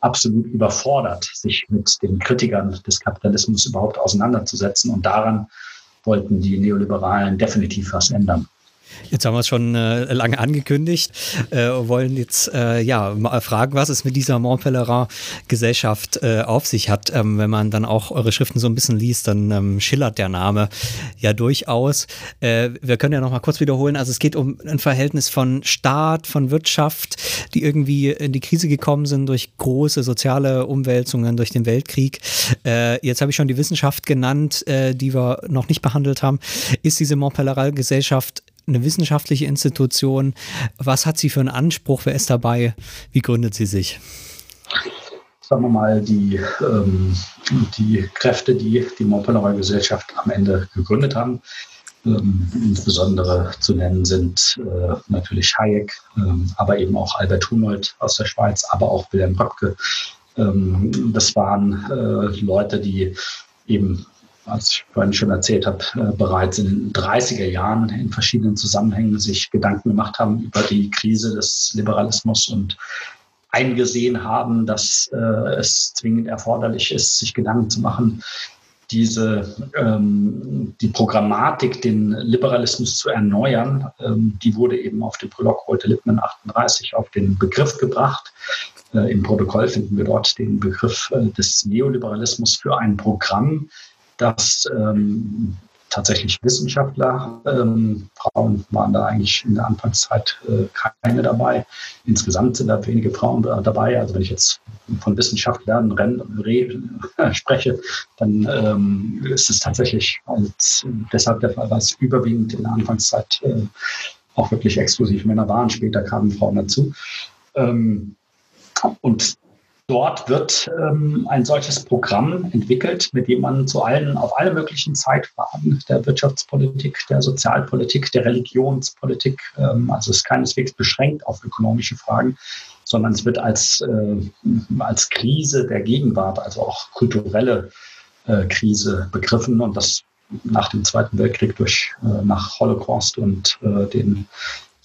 absolut überfordert, sich mit den Kritikern des Kapitalismus überhaupt auseinanderzusetzen und daran wollten die Neoliberalen definitiv was ändern. Jetzt haben wir es schon äh, lange angekündigt, äh, wollen jetzt äh, ja mal fragen, was es mit dieser Montpellerin-Gesellschaft äh, auf sich hat. Ähm, wenn man dann auch eure Schriften so ein bisschen liest, dann ähm, schillert der Name ja durchaus. Äh, wir können ja noch mal kurz wiederholen. Also es geht um ein Verhältnis von Staat, von Wirtschaft, die irgendwie in die Krise gekommen sind durch große soziale Umwälzungen, durch den Weltkrieg. Äh, jetzt habe ich schon die Wissenschaft genannt, die wir noch nicht behandelt haben. Ist diese Montpellerin-Gesellschaft eine wissenschaftliche Institution. Was hat sie für einen Anspruch? Wer ist dabei? Wie gründet sie sich? Sagen wir mal, die, ähm, die Kräfte, die die Montpellerin Gesellschaft am Ende gegründet haben, ähm, insbesondere zu nennen sind äh, natürlich Hayek, ähm, aber eben auch Albert Hunold aus der Schweiz, aber auch Wilhelm Röpke. Ähm, das waren äh, Leute, die eben als ich vorhin schon erzählt habe, äh, bereits in den 30er Jahren in verschiedenen Zusammenhängen sich Gedanken gemacht haben über die Krise des Liberalismus und eingesehen haben, dass äh, es zwingend erforderlich ist, sich Gedanken zu machen, diese ähm, die Programmatik, den Liberalismus zu erneuern, ähm, die wurde eben auf dem Prolog heute Lippmann 38 auf den Begriff gebracht. Äh, Im Protokoll finden wir dort den Begriff des Neoliberalismus für ein Programm, dass ähm, tatsächlich Wissenschaftler, ähm, Frauen waren da eigentlich in der Anfangszeit äh, keine dabei. Insgesamt sind da wenige Frauen dabei. Also wenn ich jetzt von Wissenschaftlern äh, *laughs* spreche, dann ähm, ist es tatsächlich als, deshalb der Fall, dass überwiegend in der Anfangszeit äh, auch wirklich exklusiv Männer waren. Später kamen Frauen dazu. Ähm, und Dort wird ähm, ein solches Programm entwickelt, mit dem man zu allen, auf alle möglichen Zeitfragen der Wirtschaftspolitik, der Sozialpolitik, der Religionspolitik, ähm, also es ist keineswegs beschränkt auf ökonomische Fragen, sondern es wird als, äh, als Krise der Gegenwart, also auch kulturelle äh, Krise begriffen und das nach dem Zweiten Weltkrieg durch äh, nach Holocaust und äh, den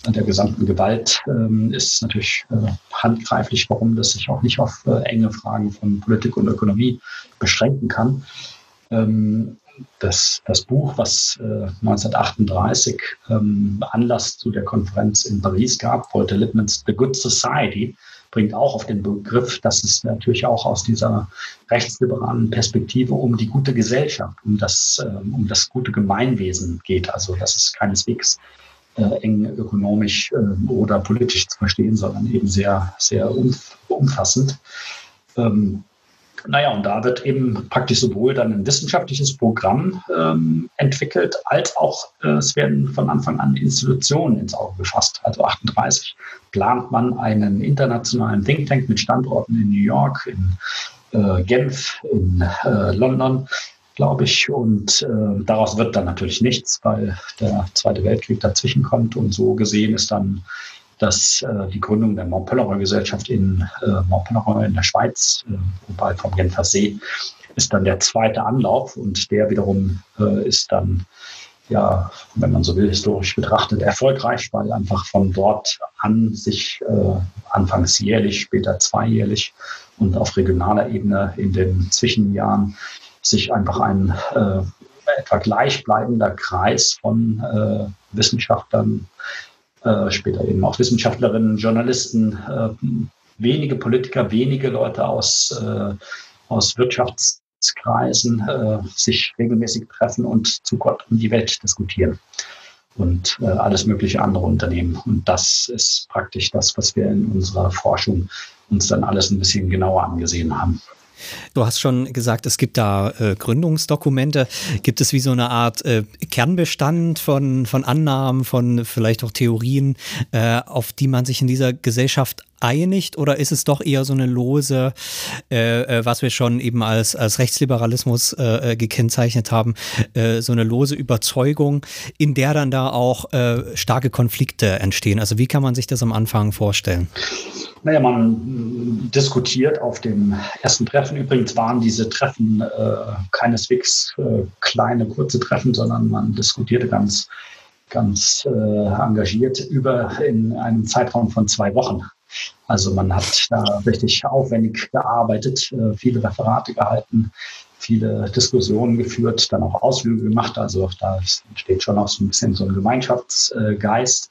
der gesamten Gewalt ähm, ist natürlich äh, handgreiflich, warum das sich auch nicht auf äh, enge Fragen von Politik und Ökonomie beschränken kann. Ähm, das, das Buch, was äh, 1938 ähm, Anlass zu der Konferenz in Paris gab, Walter Lippmanns The Good Society, bringt auch auf den Begriff, dass es natürlich auch aus dieser rechtsliberalen Perspektive um die gute Gesellschaft, um das, ähm, um das gute Gemeinwesen geht. Also dass es keineswegs eng ökonomisch äh, oder politisch zu verstehen, sondern eben sehr, sehr umf umfassend. Ähm, naja, und da wird eben praktisch sowohl dann ein wissenschaftliches Programm ähm, entwickelt, als auch äh, es werden von Anfang an Institutionen ins Auge gefasst. Also 38 plant man einen internationalen Think Tank mit Standorten in New York, in äh, Genf, in äh, London, glaube ich. Und äh, daraus wird dann natürlich nichts, weil der Zweite Weltkrieg dazwischen kommt. Und so gesehen ist dann dass äh, die Gründung der Montpellerin Gesellschaft in äh, Montpellerin in der Schweiz, äh, wobei vom Genfer See, ist dann der zweite Anlauf und der wiederum äh, ist dann, ja, wenn man so will, historisch betrachtet erfolgreich, weil einfach von dort an sich äh, anfangs jährlich, später zweijährlich und auf regionaler Ebene in den Zwischenjahren sich einfach ein äh, etwa gleichbleibender Kreis von äh, Wissenschaftlern, äh, später eben auch Wissenschaftlerinnen, Journalisten, äh, wenige Politiker, wenige Leute aus, äh, aus Wirtschaftskreisen äh, sich regelmäßig treffen und zu Gott und die Welt diskutieren und äh, alles mögliche andere Unternehmen. Und das ist praktisch das, was wir in unserer Forschung uns dann alles ein bisschen genauer angesehen haben. Du hast schon gesagt, es gibt da äh, Gründungsdokumente. Gibt es wie so eine Art äh, Kernbestand von, von Annahmen, von vielleicht auch Theorien, äh, auf die man sich in dieser Gesellschaft einigt? Oder ist es doch eher so eine lose, äh, äh, was wir schon eben als, als Rechtsliberalismus äh, gekennzeichnet haben, so eine lose Überzeugung, in der dann da auch starke Konflikte entstehen? Also wie kann man sich das am Anfang vorstellen? Naja, man diskutiert auf dem ersten Treffen. Übrigens waren diese Treffen äh, keineswegs äh, kleine, kurze Treffen, sondern man diskutierte ganz, ganz äh, engagiert über in einem Zeitraum von zwei Wochen. Also man hat da richtig aufwendig gearbeitet, äh, viele Referate gehalten, viele Diskussionen geführt, dann auch Ausflüge gemacht. Also da steht schon auch so ein bisschen so ein Gemeinschaftsgeist.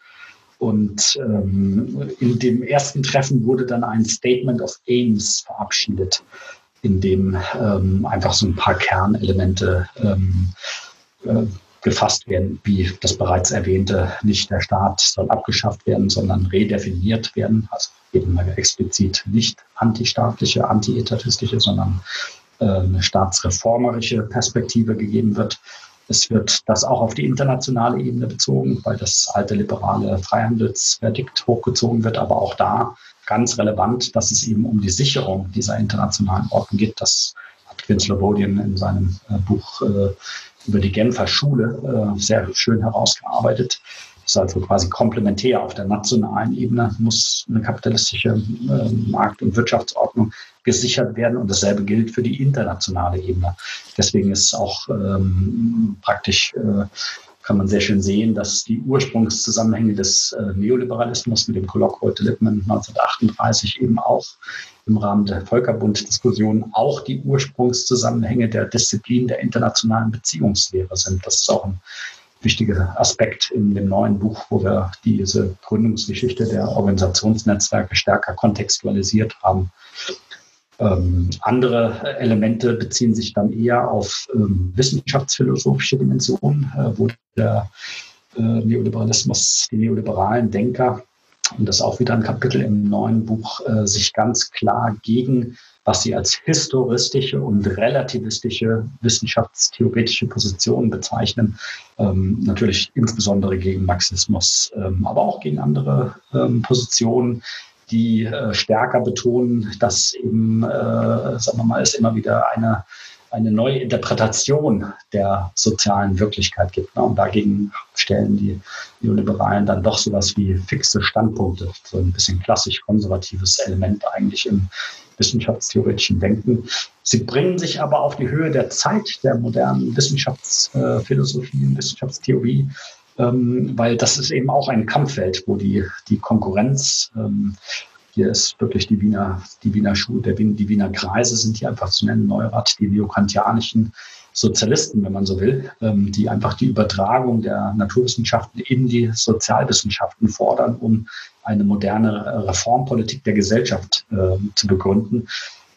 Und ähm, in dem ersten Treffen wurde dann ein Statement of Aims verabschiedet, in dem ähm, einfach so ein paar Kernelemente ähm, äh, gefasst werden, wie das bereits erwähnte, nicht der Staat soll abgeschafft werden, sondern redefiniert werden, also eben explizit nicht antistaatliche, antietatistische, sondern äh, eine staatsreformerische Perspektive gegeben wird. Es wird das auch auf die internationale Ebene bezogen, weil das alte liberale Freihandelsverdikt hochgezogen wird, aber auch da ganz relevant, dass es eben um die Sicherung dieser internationalen Ordnung geht. Das hat Vince Lobodian in seinem äh, Buch äh, über die Genfer Schule äh, sehr schön herausgearbeitet. Ist also quasi komplementär. Auf der nationalen Ebene muss eine kapitalistische äh, Markt- und Wirtschaftsordnung gesichert werden und dasselbe gilt für die internationale Ebene. Deswegen ist auch ähm, praktisch, äh, kann man sehr schön sehen, dass die Ursprungszusammenhänge des äh, Neoliberalismus mit dem Kolloq heute Lippmann 1938 eben auch im Rahmen der Völkerbund-Diskussion auch die Ursprungszusammenhänge der Disziplin der internationalen Beziehungslehre sind. Das ist auch ein wichtiger Aspekt in dem neuen Buch, wo wir diese Gründungsgeschichte der Organisationsnetzwerke stärker kontextualisiert haben. Ähm, andere Elemente beziehen sich dann eher auf ähm, wissenschaftsphilosophische Dimensionen, äh, wo der äh, Neoliberalismus, die neoliberalen Denker, und das auch wieder ein Kapitel im neuen Buch, äh, sich ganz klar gegen was sie als historistische und relativistische wissenschaftstheoretische Positionen bezeichnen. Ähm, natürlich insbesondere gegen Marxismus, ähm, aber auch gegen andere ähm, Positionen, die äh, stärker betonen, dass eben, äh, sagen wir mal, es immer wieder eine eine neue Interpretation der sozialen Wirklichkeit gibt. Ne? Und dagegen stellen die Neoliberalen dann doch sowas wie fixe Standpunkte, so ein bisschen klassisch-konservatives Element eigentlich im wissenschaftstheoretischen Denken. Sie bringen sich aber auf die Höhe der Zeit der modernen Wissenschaftsphilosophie und Wissenschaftstheorie, ähm, weil das ist eben auch ein Kampffeld, wo die, die Konkurrenz ähm, hier ist wirklich die Wiener, die Wiener Schule, der, die Wiener Kreise sind hier einfach zu nennen, Neurath, die neokantianischen Sozialisten, wenn man so will, ähm, die einfach die Übertragung der Naturwissenschaften in die Sozialwissenschaften fordern, um eine moderne Reformpolitik der Gesellschaft äh, zu begründen.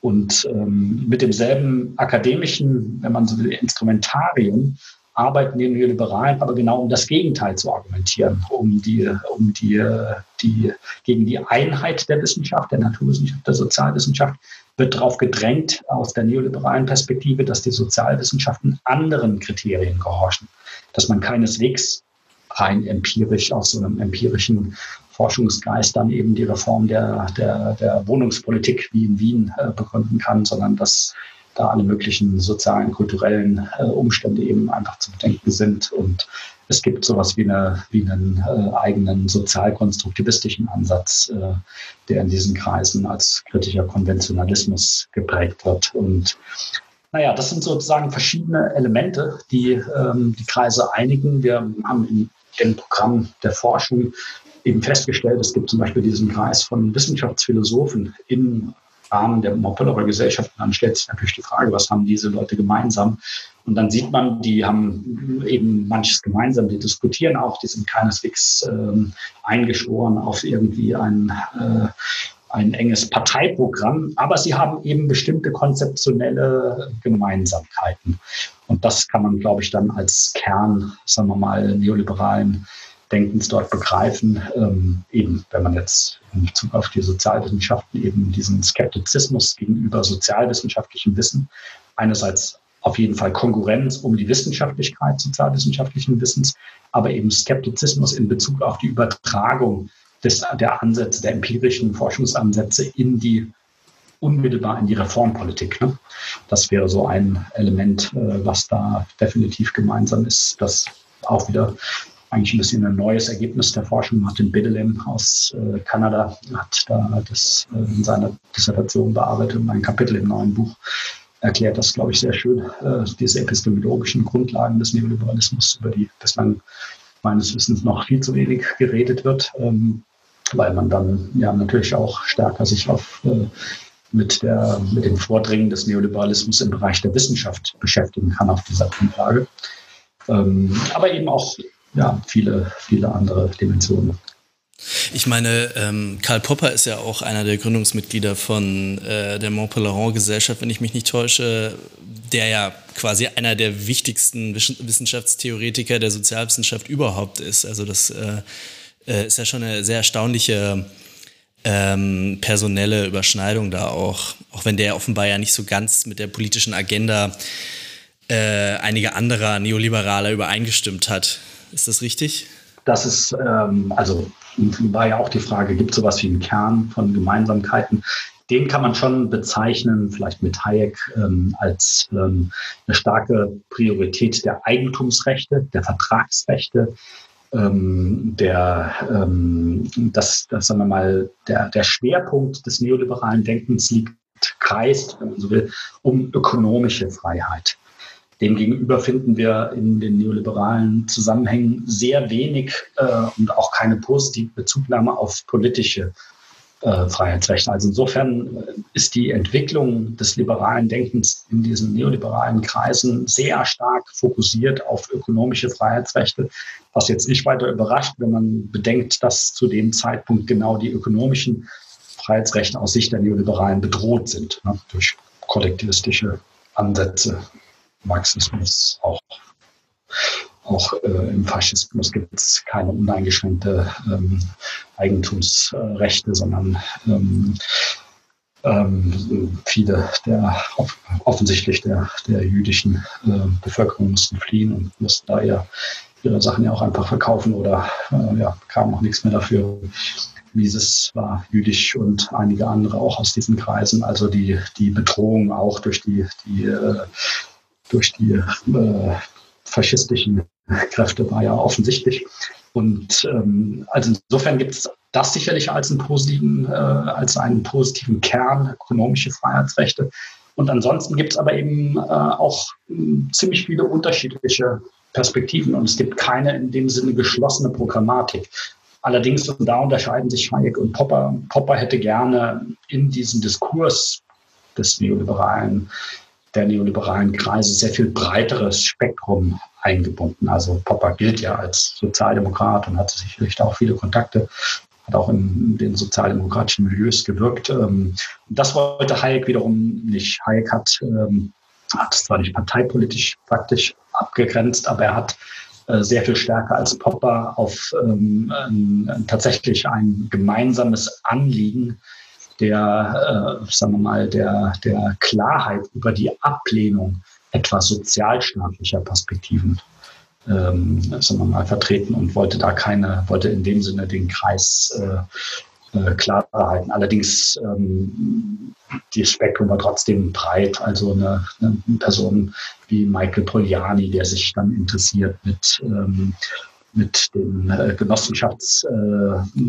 Und ähm, mit demselben akademischen, wenn man so will, Instrumentarium arbeiten die Neoliberalen aber genau um das Gegenteil zu argumentieren, um die, um die, die, gegen die Einheit der Wissenschaft, der Naturwissenschaft, der Sozialwissenschaft wird darauf gedrängt aus der neoliberalen Perspektive, dass die Sozialwissenschaften anderen Kriterien gehorchen, dass man keineswegs rein empirisch aus so einem empirischen Forschungsgeist dann eben die Reform der, der, der Wohnungspolitik wie in Wien äh, begründen kann, sondern dass da alle möglichen sozialen, kulturellen äh, Umstände eben einfach zu bedenken sind. Und es gibt sowas wie, eine, wie einen äh, eigenen sozialkonstruktivistischen Ansatz, äh, der in diesen Kreisen als kritischer Konventionalismus geprägt wird. Und naja, das sind sozusagen verschiedene Elemente, die ähm, die Kreise einigen. Wir haben in dem Programm der Forschung eben festgestellt, es gibt zum Beispiel diesen Kreis von Wissenschaftsphilosophen in Rahmen der Moppelower Gesellschaft. Und dann stellt sich natürlich die Frage, was haben diese Leute gemeinsam? Und dann sieht man, die haben eben manches gemeinsam, die diskutieren auch, die sind keineswegs ähm, eingeschworen auf irgendwie ein, äh, ein enges Parteiprogramm, aber sie haben eben bestimmte konzeptionelle Gemeinsamkeiten. Und das kann man, glaube ich, dann als Kern, sagen wir mal, neoliberalen Denkens dort begreifen. Ähm, eben, wenn man jetzt in Bezug auf die Sozialwissenschaften eben diesen Skeptizismus gegenüber sozialwissenschaftlichem Wissen einerseits auf jeden Fall Konkurrenz um die Wissenschaftlichkeit sozialwissenschaftlichen Wissens, aber eben Skeptizismus in Bezug auf die Übertragung des, der Ansätze, der empirischen Forschungsansätze in die unmittelbar in die Reformpolitik. Ne? Das wäre so ein Element, äh, was da definitiv gemeinsam ist, das auch wieder eigentlich ein bisschen ein neues Ergebnis der Forschung. Martin Bidelem aus äh, Kanada hat da das äh, in seiner Dissertation bearbeitet und ein Kapitel im neuen Buch erklärt das, glaube ich, sehr schön, äh, diese epistemologischen Grundlagen des Neoliberalismus, über die bislang meines Wissens noch viel zu wenig geredet wird, ähm, weil man dann ja natürlich auch stärker sich auf äh, mit, der, mit dem Vordringen des Neoliberalismus im Bereich der Wissenschaft beschäftigen kann auf dieser Grundlage. Ähm, aber eben auch ja, viele, viele andere Dimensionen. Ich meine, ähm, Karl Popper ist ja auch einer der Gründungsmitglieder von äh, der Montpellerin-Gesellschaft, wenn ich mich nicht täusche, der ja quasi einer der wichtigsten Wissenschaftstheoretiker der Sozialwissenschaft überhaupt ist. Also das äh, äh, ist ja schon eine sehr erstaunliche ähm, personelle Überschneidung da auch, auch wenn der offenbar ja nicht so ganz mit der politischen Agenda äh, einiger anderer Neoliberaler übereingestimmt hat. Ist das richtig? Das ist, ähm, also war ja auch die Frage, gibt es sowas wie einen Kern von Gemeinsamkeiten? Den kann man schon bezeichnen, vielleicht mit Hayek, ähm, als ähm, eine starke Priorität der Eigentumsrechte, der Vertragsrechte, ähm, der, ähm, das, das, sagen wir mal, der, der Schwerpunkt des neoliberalen Denkens liegt, kreist, wenn man so will, um ökonomische Freiheit. Demgegenüber finden wir in den neoliberalen Zusammenhängen sehr wenig äh, und auch keine positive Bezugnahme auf politische äh, Freiheitsrechte. Also insofern äh, ist die Entwicklung des liberalen Denkens in diesen neoliberalen Kreisen sehr stark fokussiert auf ökonomische Freiheitsrechte, was jetzt nicht weiter überrascht, wenn man bedenkt, dass zu dem Zeitpunkt genau die ökonomischen Freiheitsrechte aus Sicht der Neoliberalen bedroht sind ne, durch kollektivistische Ansätze Marxismus, auch, auch äh, im Faschismus gibt es keine uneingeschränkte ähm, Eigentumsrechte, sondern ähm, ähm, viele der offensichtlich der, der jüdischen äh, Bevölkerung mussten fliehen und mussten da ja ihre Sachen ja auch einfach verkaufen oder äh, ja, kam auch nichts mehr dafür. Mises war jüdisch und einige andere auch aus diesen Kreisen. Also die, die Bedrohung auch durch die, die äh, durch die äh, faschistischen Kräfte war ja offensichtlich. Und ähm, also insofern gibt es das sicherlich als einen positiven, äh, als einen positiven Kern ökonomische Freiheitsrechte. Und ansonsten gibt es aber eben äh, auch äh, ziemlich viele unterschiedliche Perspektiven und es gibt keine in dem Sinne geschlossene Programmatik. Allerdings, und da unterscheiden sich Hayek und Popper. Popper hätte gerne in diesen Diskurs des neoliberalen der neoliberalen Kreise sehr viel breiteres Spektrum eingebunden. Also Popper gilt ja als Sozialdemokrat und hat sicherlich auch viele Kontakte, hat auch in den sozialdemokratischen Milieus gewirkt. Ähm, das wollte Hayek wiederum nicht. Hayek hat, ähm, hat zwar nicht parteipolitisch praktisch abgegrenzt, aber er hat äh, sehr viel stärker als Popper auf ähm, tatsächlich ein gemeinsames Anliegen der, äh, sagen wir mal, der, der Klarheit über die Ablehnung etwa sozialstaatlicher Perspektiven ähm, sagen wir mal, vertreten und wollte da keine, wollte in dem Sinne den Kreis äh, äh, klar halten. Allerdings ähm, das Spektrum war trotzdem breit. Also eine, eine, Person wie Michael Poliani, der sich dann interessiert mit ähm, mit dem äh, Genossenschafts, äh,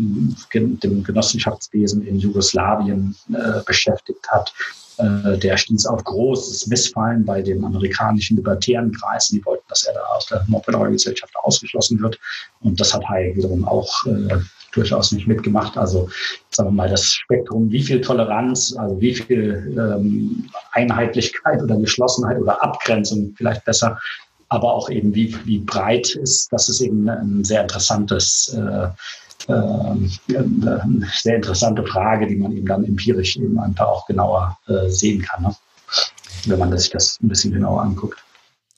dem Genossenschaftswesen in Jugoslawien äh, beschäftigt hat. Der stieß auf großes Missfallen bei den amerikanischen libertären Kreisen. Die wollten, dass er da aus der Mordbedeutung-Gesellschaft ausgeschlossen wird. Und das hat Hayek wiederum auch äh, durchaus nicht mitgemacht. Also sagen wir mal, das Spektrum, wie viel Toleranz, also wie viel ähm, Einheitlichkeit oder Geschlossenheit oder Abgrenzung vielleicht besser aber auch eben wie, wie breit ist, das ist eben ein sehr interessantes, äh, äh, eine sehr interessante Frage, die man eben dann empirisch eben einfach auch genauer äh, sehen kann, ne? wenn man sich das ein bisschen genauer anguckt.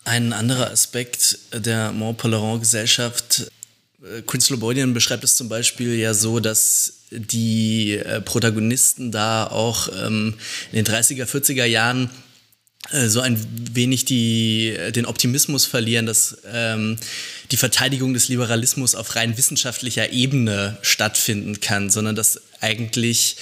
Ein anderer Aspekt der Montpellerin-Gesellschaft Quinn Slobodian beschreibt es zum Beispiel ja so, dass die äh, Protagonisten da auch ähm, in den 30er, 40er Jahren äh, so ein wenig die, den Optimismus verlieren, dass ähm, die Verteidigung des Liberalismus auf rein wissenschaftlicher Ebene stattfinden kann, sondern dass eigentlich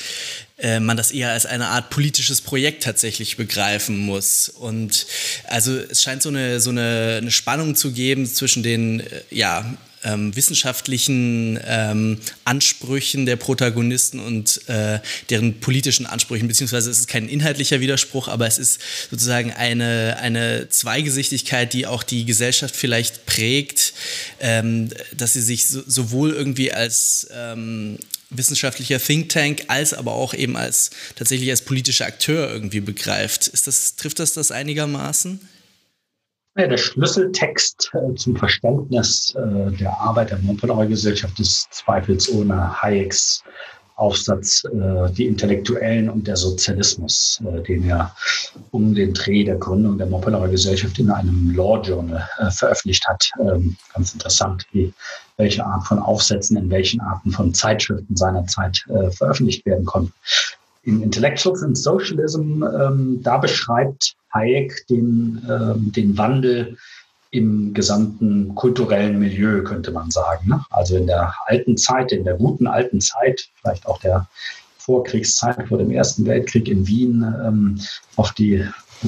äh, man das eher als eine Art politisches Projekt tatsächlich begreifen muss. Und also es scheint so eine, so eine, eine Spannung zu geben zwischen den, äh, ja, ähm, wissenschaftlichen ähm, Ansprüchen der Protagonisten und äh, deren politischen Ansprüchen, beziehungsweise es ist kein inhaltlicher Widerspruch, aber es ist sozusagen eine, eine Zweigesichtigkeit, die auch die Gesellschaft vielleicht prägt, ähm, dass sie sich so, sowohl irgendwie als ähm, wissenschaftlicher Think Tank als aber auch eben als tatsächlich als politischer Akteur irgendwie begreift. Ist das, trifft das das einigermaßen? Ja, der Schlüsseltext äh, zum Verständnis äh, der Arbeit der Montpellier-Gesellschaft ist zweifelsohne Hayeks Aufsatz äh, Die Intellektuellen und der Sozialismus, den er um den Dreh der Gründung der Montpellier Gesellschaft in einem Law Journal veröffentlicht hat. Ähm, ganz interessant, wie, welche Art von Aufsätzen in welchen Arten von Zeitschriften seinerzeit veröffentlicht werden konnten. In Intellectuals and Socialism, ähm, da beschreibt Hayek den, ähm, den Wandel im gesamten kulturellen Milieu, könnte man sagen. Ne? Also in der alten Zeit, in der guten alten Zeit, vielleicht auch der Vorkriegszeit vor dem Ersten Weltkrieg in Wien, ähm, auf die,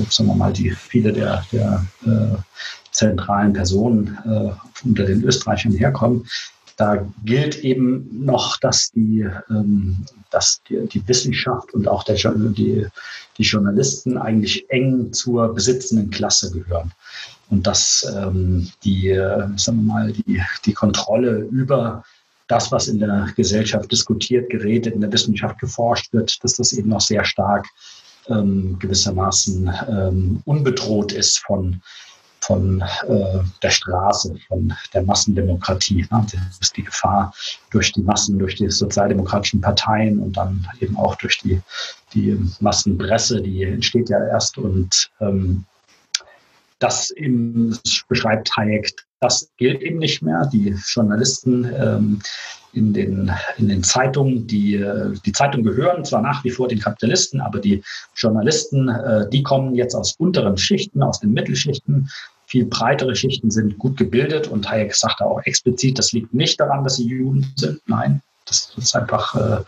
sagen wir mal, die viele der, der äh, zentralen Personen äh, unter den Österreichern herkommen, da gilt eben noch, dass die, ähm, dass die, die, Wissenschaft und auch der, die, die Journalisten eigentlich eng zur besitzenden Klasse gehören. Und dass ähm, die, sagen wir mal, die, die Kontrolle über das, was in der Gesellschaft diskutiert, geredet, in der Wissenschaft geforscht wird, dass das eben noch sehr stark ähm, gewissermaßen ähm, unbedroht ist von von äh, der Straße, von der Massendemokratie. Ne? Das ist die Gefahr durch die Massen, durch die sozialdemokratischen Parteien und dann eben auch durch die, die Massenpresse, die entsteht ja erst. Und ähm, das eben beschreibt Hayek, das gilt eben nicht mehr. Die Journalisten ähm, in, den, in den Zeitungen, die, die Zeitungen gehören zwar nach wie vor den Kapitalisten, aber die Journalisten, äh, die kommen jetzt aus unteren Schichten, aus den Mittelschichten. Viel breitere Schichten sind gut gebildet und Hayek sagte auch explizit, das liegt nicht daran, dass sie Juden sind. Nein, das ist einfach äh,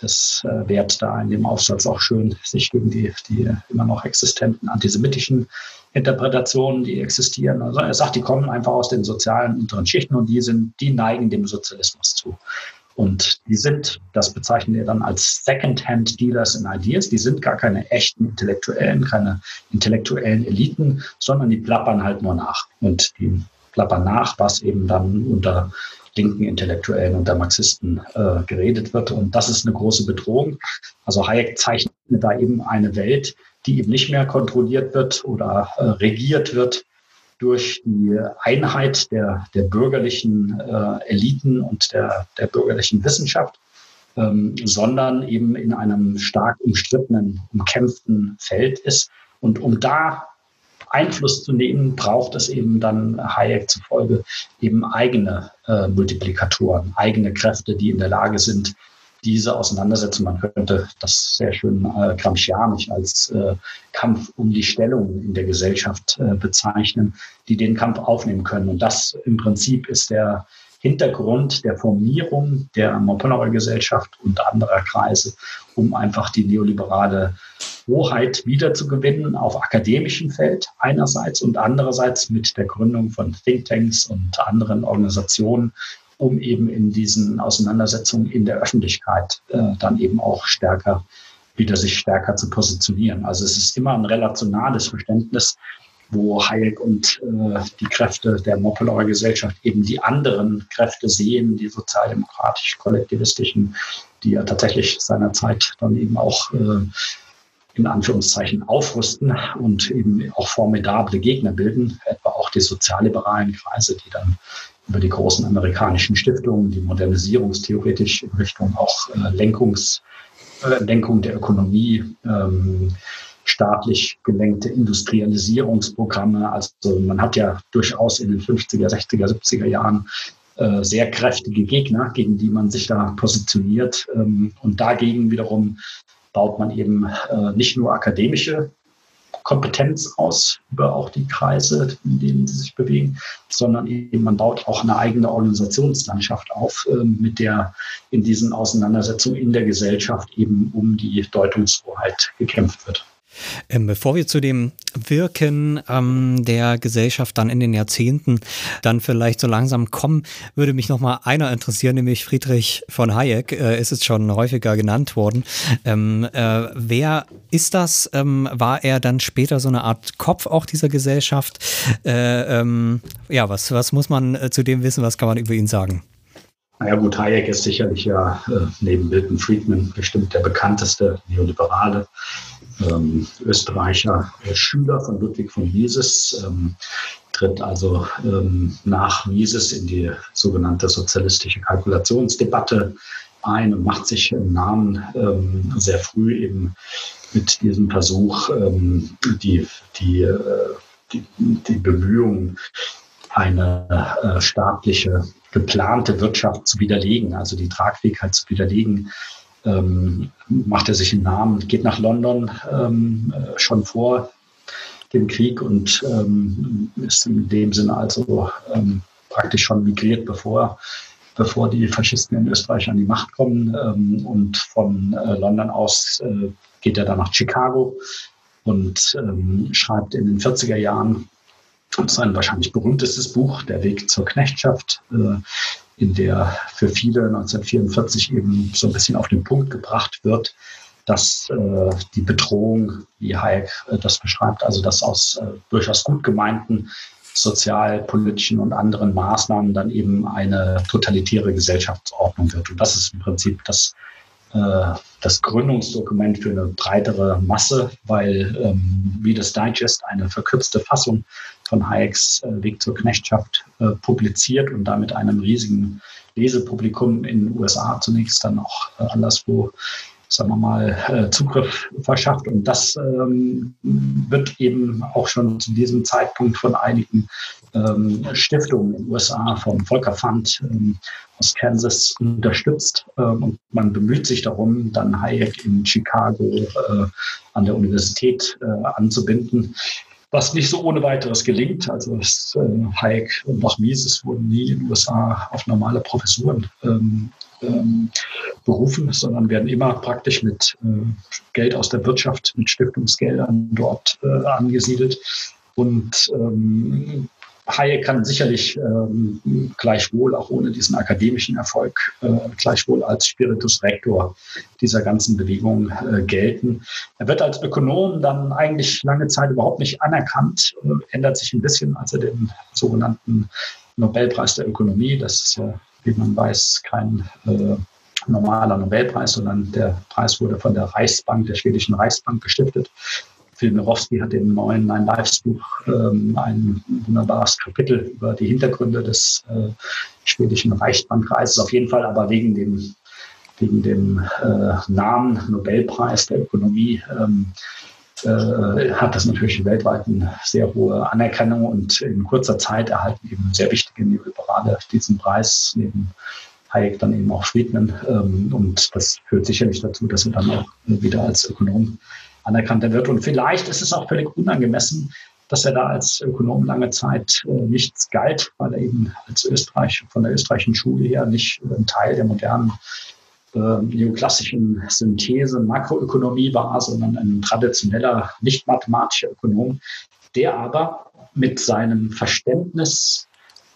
das äh, wehrt da in dem Aufsatz auch schön sich gegen die, die immer noch existenten antisemitischen Interpretationen, die existieren. Also er sagt, die kommen einfach aus den sozialen unteren Schichten und die sind, die neigen dem Sozialismus zu. Und die sind, das bezeichnen wir dann als Second-Hand-Dealers in Ideas, die sind gar keine echten Intellektuellen, keine intellektuellen Eliten, sondern die plappern halt nur nach. Und die plappern nach, was eben dann unter linken Intellektuellen und der Marxisten äh, geredet wird. Und das ist eine große Bedrohung. Also Hayek zeichnet da eben eine Welt, die eben nicht mehr kontrolliert wird oder äh, regiert wird durch die Einheit der, der bürgerlichen äh, Eliten und der, der bürgerlichen Wissenschaft, ähm, sondern eben in einem stark umstrittenen, umkämpften Feld ist. Und um da Einfluss zu nehmen, braucht es eben dann Hayek zufolge eben eigene äh, Multiplikatoren, eigene Kräfte, die in der Lage sind, diese Auseinandersetzung, man könnte das sehr schön äh, gramscianisch als äh, Kampf um die Stellung in der Gesellschaft äh, bezeichnen, die den Kampf aufnehmen können. Und das im Prinzip ist der Hintergrund der Formierung der Montpellier Gesellschaft und anderer Kreise, um einfach die neoliberale Hoheit wiederzugewinnen auf akademischem Feld einerseits und andererseits mit der Gründung von Thinktanks und anderen Organisationen, um eben in diesen Auseinandersetzungen in der Öffentlichkeit äh, dann eben auch stärker wieder sich stärker zu positionieren. Also es ist immer ein relationales Verständnis wo Hayek und äh, die Kräfte der Moppelauer Gesellschaft eben die anderen Kräfte sehen, die sozialdemokratisch-kollektivistischen, die ja tatsächlich seinerzeit dann eben auch äh, in Anführungszeichen aufrüsten und eben auch formidable Gegner bilden, etwa auch die sozialliberalen Kreise, die dann über die großen amerikanischen Stiftungen, die modernisierungstheoretisch in Richtung auch äh, Lenkungs, äh, Lenkung der Ökonomie ähm, staatlich gelenkte Industrialisierungsprogramme. Also man hat ja durchaus in den 50er, 60er, 70er Jahren äh, sehr kräftige Gegner, gegen die man sich da positioniert. Ähm, und dagegen wiederum baut man eben äh, nicht nur akademische Kompetenz aus über auch die Kreise, in denen sie sich bewegen, sondern eben man baut auch eine eigene Organisationslandschaft auf, äh, mit der in diesen Auseinandersetzungen in der Gesellschaft eben um die Deutungshoheit gekämpft wird. Ähm, bevor wir zu dem Wirken ähm, der Gesellschaft dann in den Jahrzehnten dann vielleicht so langsam kommen, würde mich noch mal einer interessieren, nämlich Friedrich von Hayek. Äh, ist es schon häufiger genannt worden. Ähm, äh, wer ist das? Ähm, war er dann später so eine Art Kopf auch dieser Gesellschaft? Äh, ähm, ja, was, was muss man äh, zu dem wissen? Was kann man über ihn sagen? Naja gut, Hayek ist sicherlich ja äh, neben Milton Friedman bestimmt der bekannteste Neoliberale ähm, Österreicher äh, Schüler von Ludwig von Mises, ähm, tritt also ähm, nach Mises in die sogenannte sozialistische Kalkulationsdebatte ein und macht sich einen Namen ähm, sehr früh eben mit diesem Versuch, ähm, die, die, äh, die, die Bemühungen, eine äh, staatliche geplante Wirtschaft zu widerlegen, also die Tragfähigkeit zu widerlegen, ähm, macht er sich einen Namen, geht nach London ähm, äh, schon vor dem Krieg und ähm, ist in dem Sinne also ähm, praktisch schon migriert, bevor, bevor die Faschisten in Österreich an die Macht kommen. Ähm, und von äh, London aus äh, geht er dann nach Chicago und ähm, schreibt in den 40er Jahren sein wahrscheinlich berühmtestes Buch, Der Weg zur Knechtschaft, äh, in der für viele 1944 eben so ein bisschen auf den Punkt gebracht wird, dass äh, die Bedrohung, wie Hayek äh, das beschreibt, also dass aus äh, durchaus gut gemeinten sozialpolitischen und anderen Maßnahmen dann eben eine totalitäre Gesellschaftsordnung wird. Und das ist im Prinzip das äh, das Gründungsdokument für eine breitere Masse, weil ähm, wie das Digest eine verkürzte Fassung von Hayeks äh, Weg zur Knechtschaft äh, publiziert und damit einem riesigen Lesepublikum in den USA zunächst dann auch äh, anderswo sagen wir mal, Zugriff verschafft. Und das ähm, wird eben auch schon zu diesem Zeitpunkt von einigen ähm, Stiftungen in den USA, vom Volker Fund ähm, aus Kansas unterstützt. Ähm, und man bemüht sich darum, dann Hayek in Chicago äh, an der Universität äh, anzubinden was nicht so ohne weiteres gelingt. Also es, äh, Hayek und auch Mises wurden nie in den USA auf normale Professuren ähm, ähm, berufen, sondern werden immer praktisch mit äh, Geld aus der Wirtschaft, mit Stiftungsgeldern dort äh, angesiedelt. Und ähm, Hayek kann sicherlich ähm, gleichwohl, auch ohne diesen akademischen Erfolg, äh, gleichwohl als Spiritus Rector dieser ganzen Bewegung äh, gelten. Er wird als Ökonom dann eigentlich lange Zeit überhaupt nicht anerkannt, äh, ändert sich ein bisschen, als er den sogenannten Nobelpreis der Ökonomie, das ist ja, wie man weiß, kein äh, normaler Nobelpreis, sondern der Preis wurde von der Reichsbank, der schwedischen Reichsbank gestiftet. Phil Mirowski hat im neuen Nine Lives Buch ähm, ein wunderbares Kapitel über die Hintergründe des äh, schwedischen Reichsbankreises. Auf jeden Fall aber wegen dem, wegen dem äh, Namen Nobelpreis der Ökonomie ähm, äh, hat das natürlich weltweit eine sehr hohe Anerkennung und in kurzer Zeit erhalten eben sehr wichtige Neoliberale diesen Preis neben Hayek dann eben auch Friedman. Ähm, und das führt sicherlich dazu, dass er dann auch wieder als Ökonom anerkannter wird. Und vielleicht ist es auch völlig unangemessen, dass er da als Ökonom lange Zeit äh, nichts galt, weil er eben als Österreich, von der österreichischen Schule her nicht ein Teil der modernen äh, neoklassischen Synthese Makroökonomie war, sondern ein traditioneller, nicht mathematischer Ökonom, der aber mit seinem Verständnis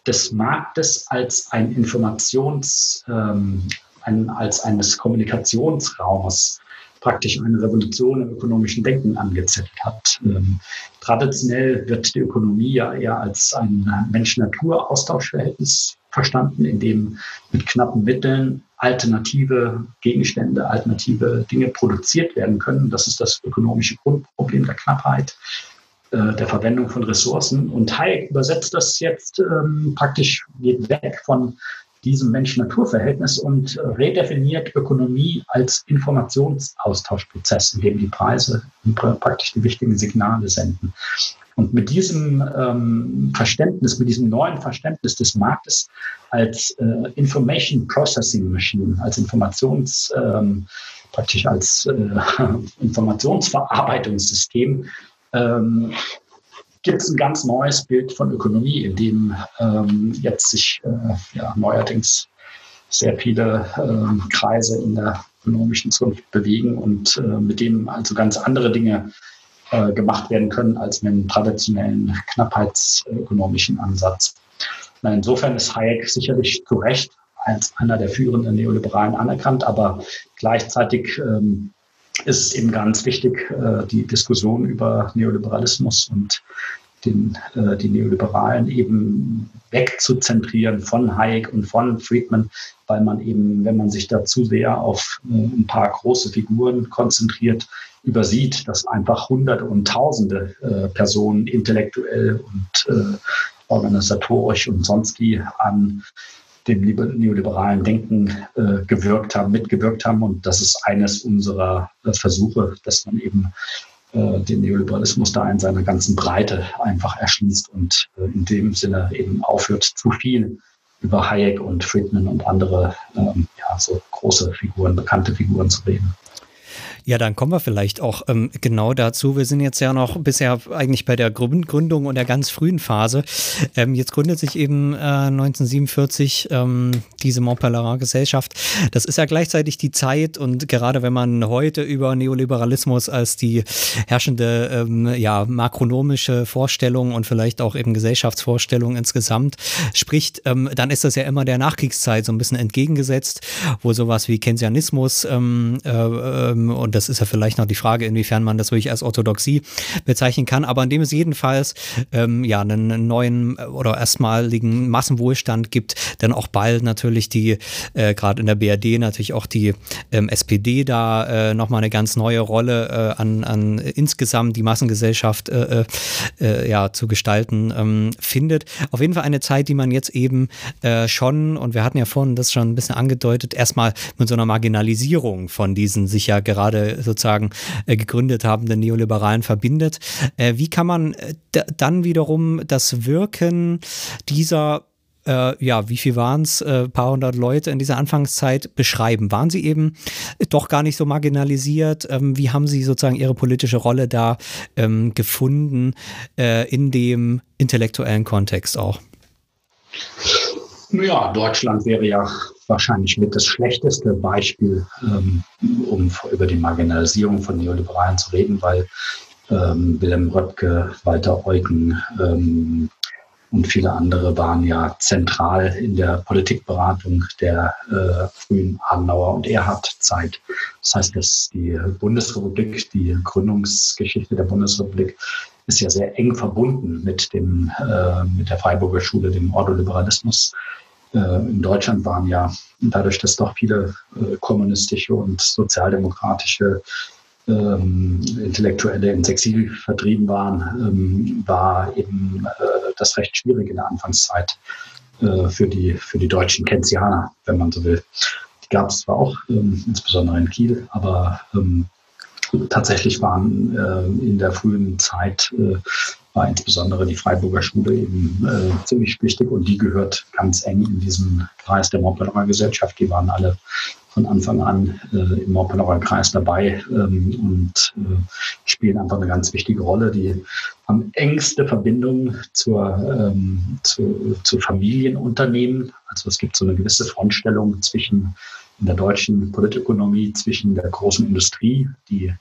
des Marktes als ein Informations, ähm, ein, als eines Kommunikationsraumes praktisch eine Revolution im ökonomischen Denken angezettelt hat. Ähm, traditionell wird die Ökonomie ja eher als ein Mensch-Natur-Austauschverhältnis verstanden, in dem mit knappen Mitteln alternative Gegenstände, alternative Dinge produziert werden können. Das ist das ökonomische Grundproblem der Knappheit äh, der Verwendung von Ressourcen. Und Hayek übersetzt das jetzt ähm, praktisch, geht weg von diesem Mensch-Natur-Verhältnis und redefiniert Ökonomie als Informationsaustauschprozess, in dem die Preise praktisch die wichtigen Signale senden. Und mit diesem ähm, Verständnis, mit diesem neuen Verständnis des Marktes als äh, Information Processing Machine, als Informations, ähm, praktisch als äh, *laughs* Informationsverarbeitungssystem, ähm, gibt es ein ganz neues Bild von Ökonomie, in dem ähm, jetzt sich äh, ja, neuerdings sehr viele ähm, Kreise in der ökonomischen Zunft bewegen und äh, mit dem also ganz andere Dinge äh, gemacht werden können als mit einem traditionellen knappheitsökonomischen Ansatz. Na, insofern ist Hayek sicherlich zu Recht als einer der führenden Neoliberalen anerkannt, aber gleichzeitig ähm, ist eben ganz wichtig äh, die Diskussion über Neoliberalismus und den, äh, die Neoliberalen eben wegzuzentrieren von Hayek und von Friedman, weil man eben, wenn man sich da zu sehr auf äh, ein paar große Figuren konzentriert, übersieht, dass einfach Hunderte und Tausende Personen intellektuell und organisatorisch und sonst wie an dem neoliberalen Denken äh, gewirkt haben, mitgewirkt haben. Und das ist eines unserer äh, Versuche, dass man eben äh, den Neoliberalismus da in seiner ganzen Breite einfach erschließt und äh, in dem Sinne eben aufhört, zu viel über Hayek und Friedman und andere ähm, ja, so große Figuren, bekannte Figuren zu reden. Ja, dann kommen wir vielleicht auch ähm, genau dazu. Wir sind jetzt ja noch bisher eigentlich bei der Gründung und der ganz frühen Phase. Ähm, jetzt gründet sich eben äh, 1947 ähm, diese Montpellerin-Gesellschaft. Das ist ja gleichzeitig die Zeit und gerade wenn man heute über Neoliberalismus als die herrschende ähm, ja, makronomische Vorstellung und vielleicht auch eben Gesellschaftsvorstellung insgesamt spricht, ähm, dann ist das ja immer der Nachkriegszeit so ein bisschen entgegengesetzt, wo sowas wie Keynesianismus ähm, äh, und und das ist ja vielleicht noch die Frage, inwiefern man das wirklich als Orthodoxie bezeichnen kann, aber indem es jedenfalls ähm, ja einen neuen oder erstmaligen Massenwohlstand gibt, dann auch bald natürlich die, äh, gerade in der BRD natürlich auch die ähm, SPD da äh, nochmal eine ganz neue Rolle äh, an, an insgesamt die Massengesellschaft äh, äh, äh, ja, zu gestalten ähm, findet. Auf jeden Fall eine Zeit, die man jetzt eben äh, schon, und wir hatten ja vorhin das schon ein bisschen angedeutet, erstmal mit so einer Marginalisierung von diesen sich ja gerade sozusagen äh, gegründet haben, den Neoliberalen verbindet. Äh, wie kann man äh, dann wiederum das Wirken dieser äh, ja, wie viel waren es, äh, paar hundert Leute in dieser Anfangszeit beschreiben? Waren sie eben doch gar nicht so marginalisiert? Ähm, wie haben sie sozusagen ihre politische Rolle da ähm, gefunden äh, in dem intellektuellen Kontext auch? Ja, Deutschland wäre ja wahrscheinlich mit das schlechteste Beispiel, ähm, um über die Marginalisierung von Neoliberalen zu reden, weil ähm, Wilhelm Röpke, Walter Eugen ähm, und viele andere waren ja zentral in der Politikberatung der äh, frühen Adenauer- und Erhard-Zeit. Das heißt, dass die Bundesrepublik, die Gründungsgeschichte der Bundesrepublik ist ja sehr eng verbunden mit dem äh, mit der Freiburger Schule, dem Ordoliberalismus in Deutschland waren ja dadurch, dass doch viele äh, kommunistische und sozialdemokratische ähm, Intellektuelle ins Exil vertrieben waren, ähm, war eben äh, das recht schwierig in der Anfangszeit äh, für, die, für die deutschen Keynesianer, wenn man so will. Die gab es zwar auch, ähm, insbesondere in Kiel, aber ähm, tatsächlich waren äh, in der frühen Zeit äh, war insbesondere die Freiburger Schule eben äh, ziemlich wichtig und die gehört ganz eng in diesem Kreis der Montpellerer Gesellschaft. Die waren alle von Anfang an äh, im Montpellerer Kreis dabei ähm, und äh, spielen einfach eine ganz wichtige Rolle. Die haben engste Verbindung zur, ähm, zu, zu Familienunternehmen. Also es gibt so eine gewisse Frontstellung zwischen in der deutschen Politökonomie zwischen der großen Industrie, die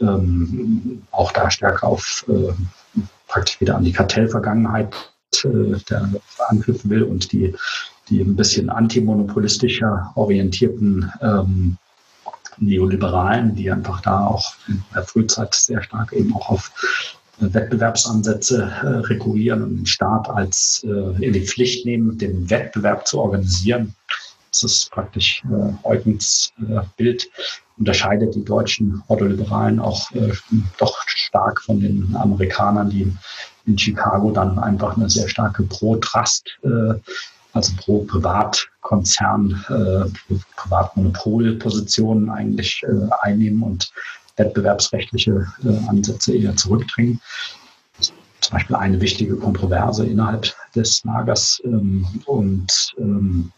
ähm, auch da stärker auf äh, praktisch wieder an die Kartellvergangenheit äh, der anknüpfen will und die, die ein bisschen antimonopolistischer orientierten ähm, Neoliberalen, die einfach da auch in der Frühzeit sehr stark eben auch auf äh, Wettbewerbsansätze äh, rekurrieren und den Staat als äh, in die Pflicht nehmen, den Wettbewerb zu organisieren. Das ist praktisch äh, Eugens äh, Bild unterscheidet die deutschen Ordoliberalen auch äh, doch stark von den Amerikanern, die in Chicago dann einfach eine sehr starke Pro-Trust, äh, also Pro-Privatkonzern, äh, Privatmonopolpositionen eigentlich äh, einnehmen und wettbewerbsrechtliche äh, Ansätze eher zurückdrängen. zum Beispiel eine wichtige Kontroverse innerhalb des Lagers. Ähm, und ähm,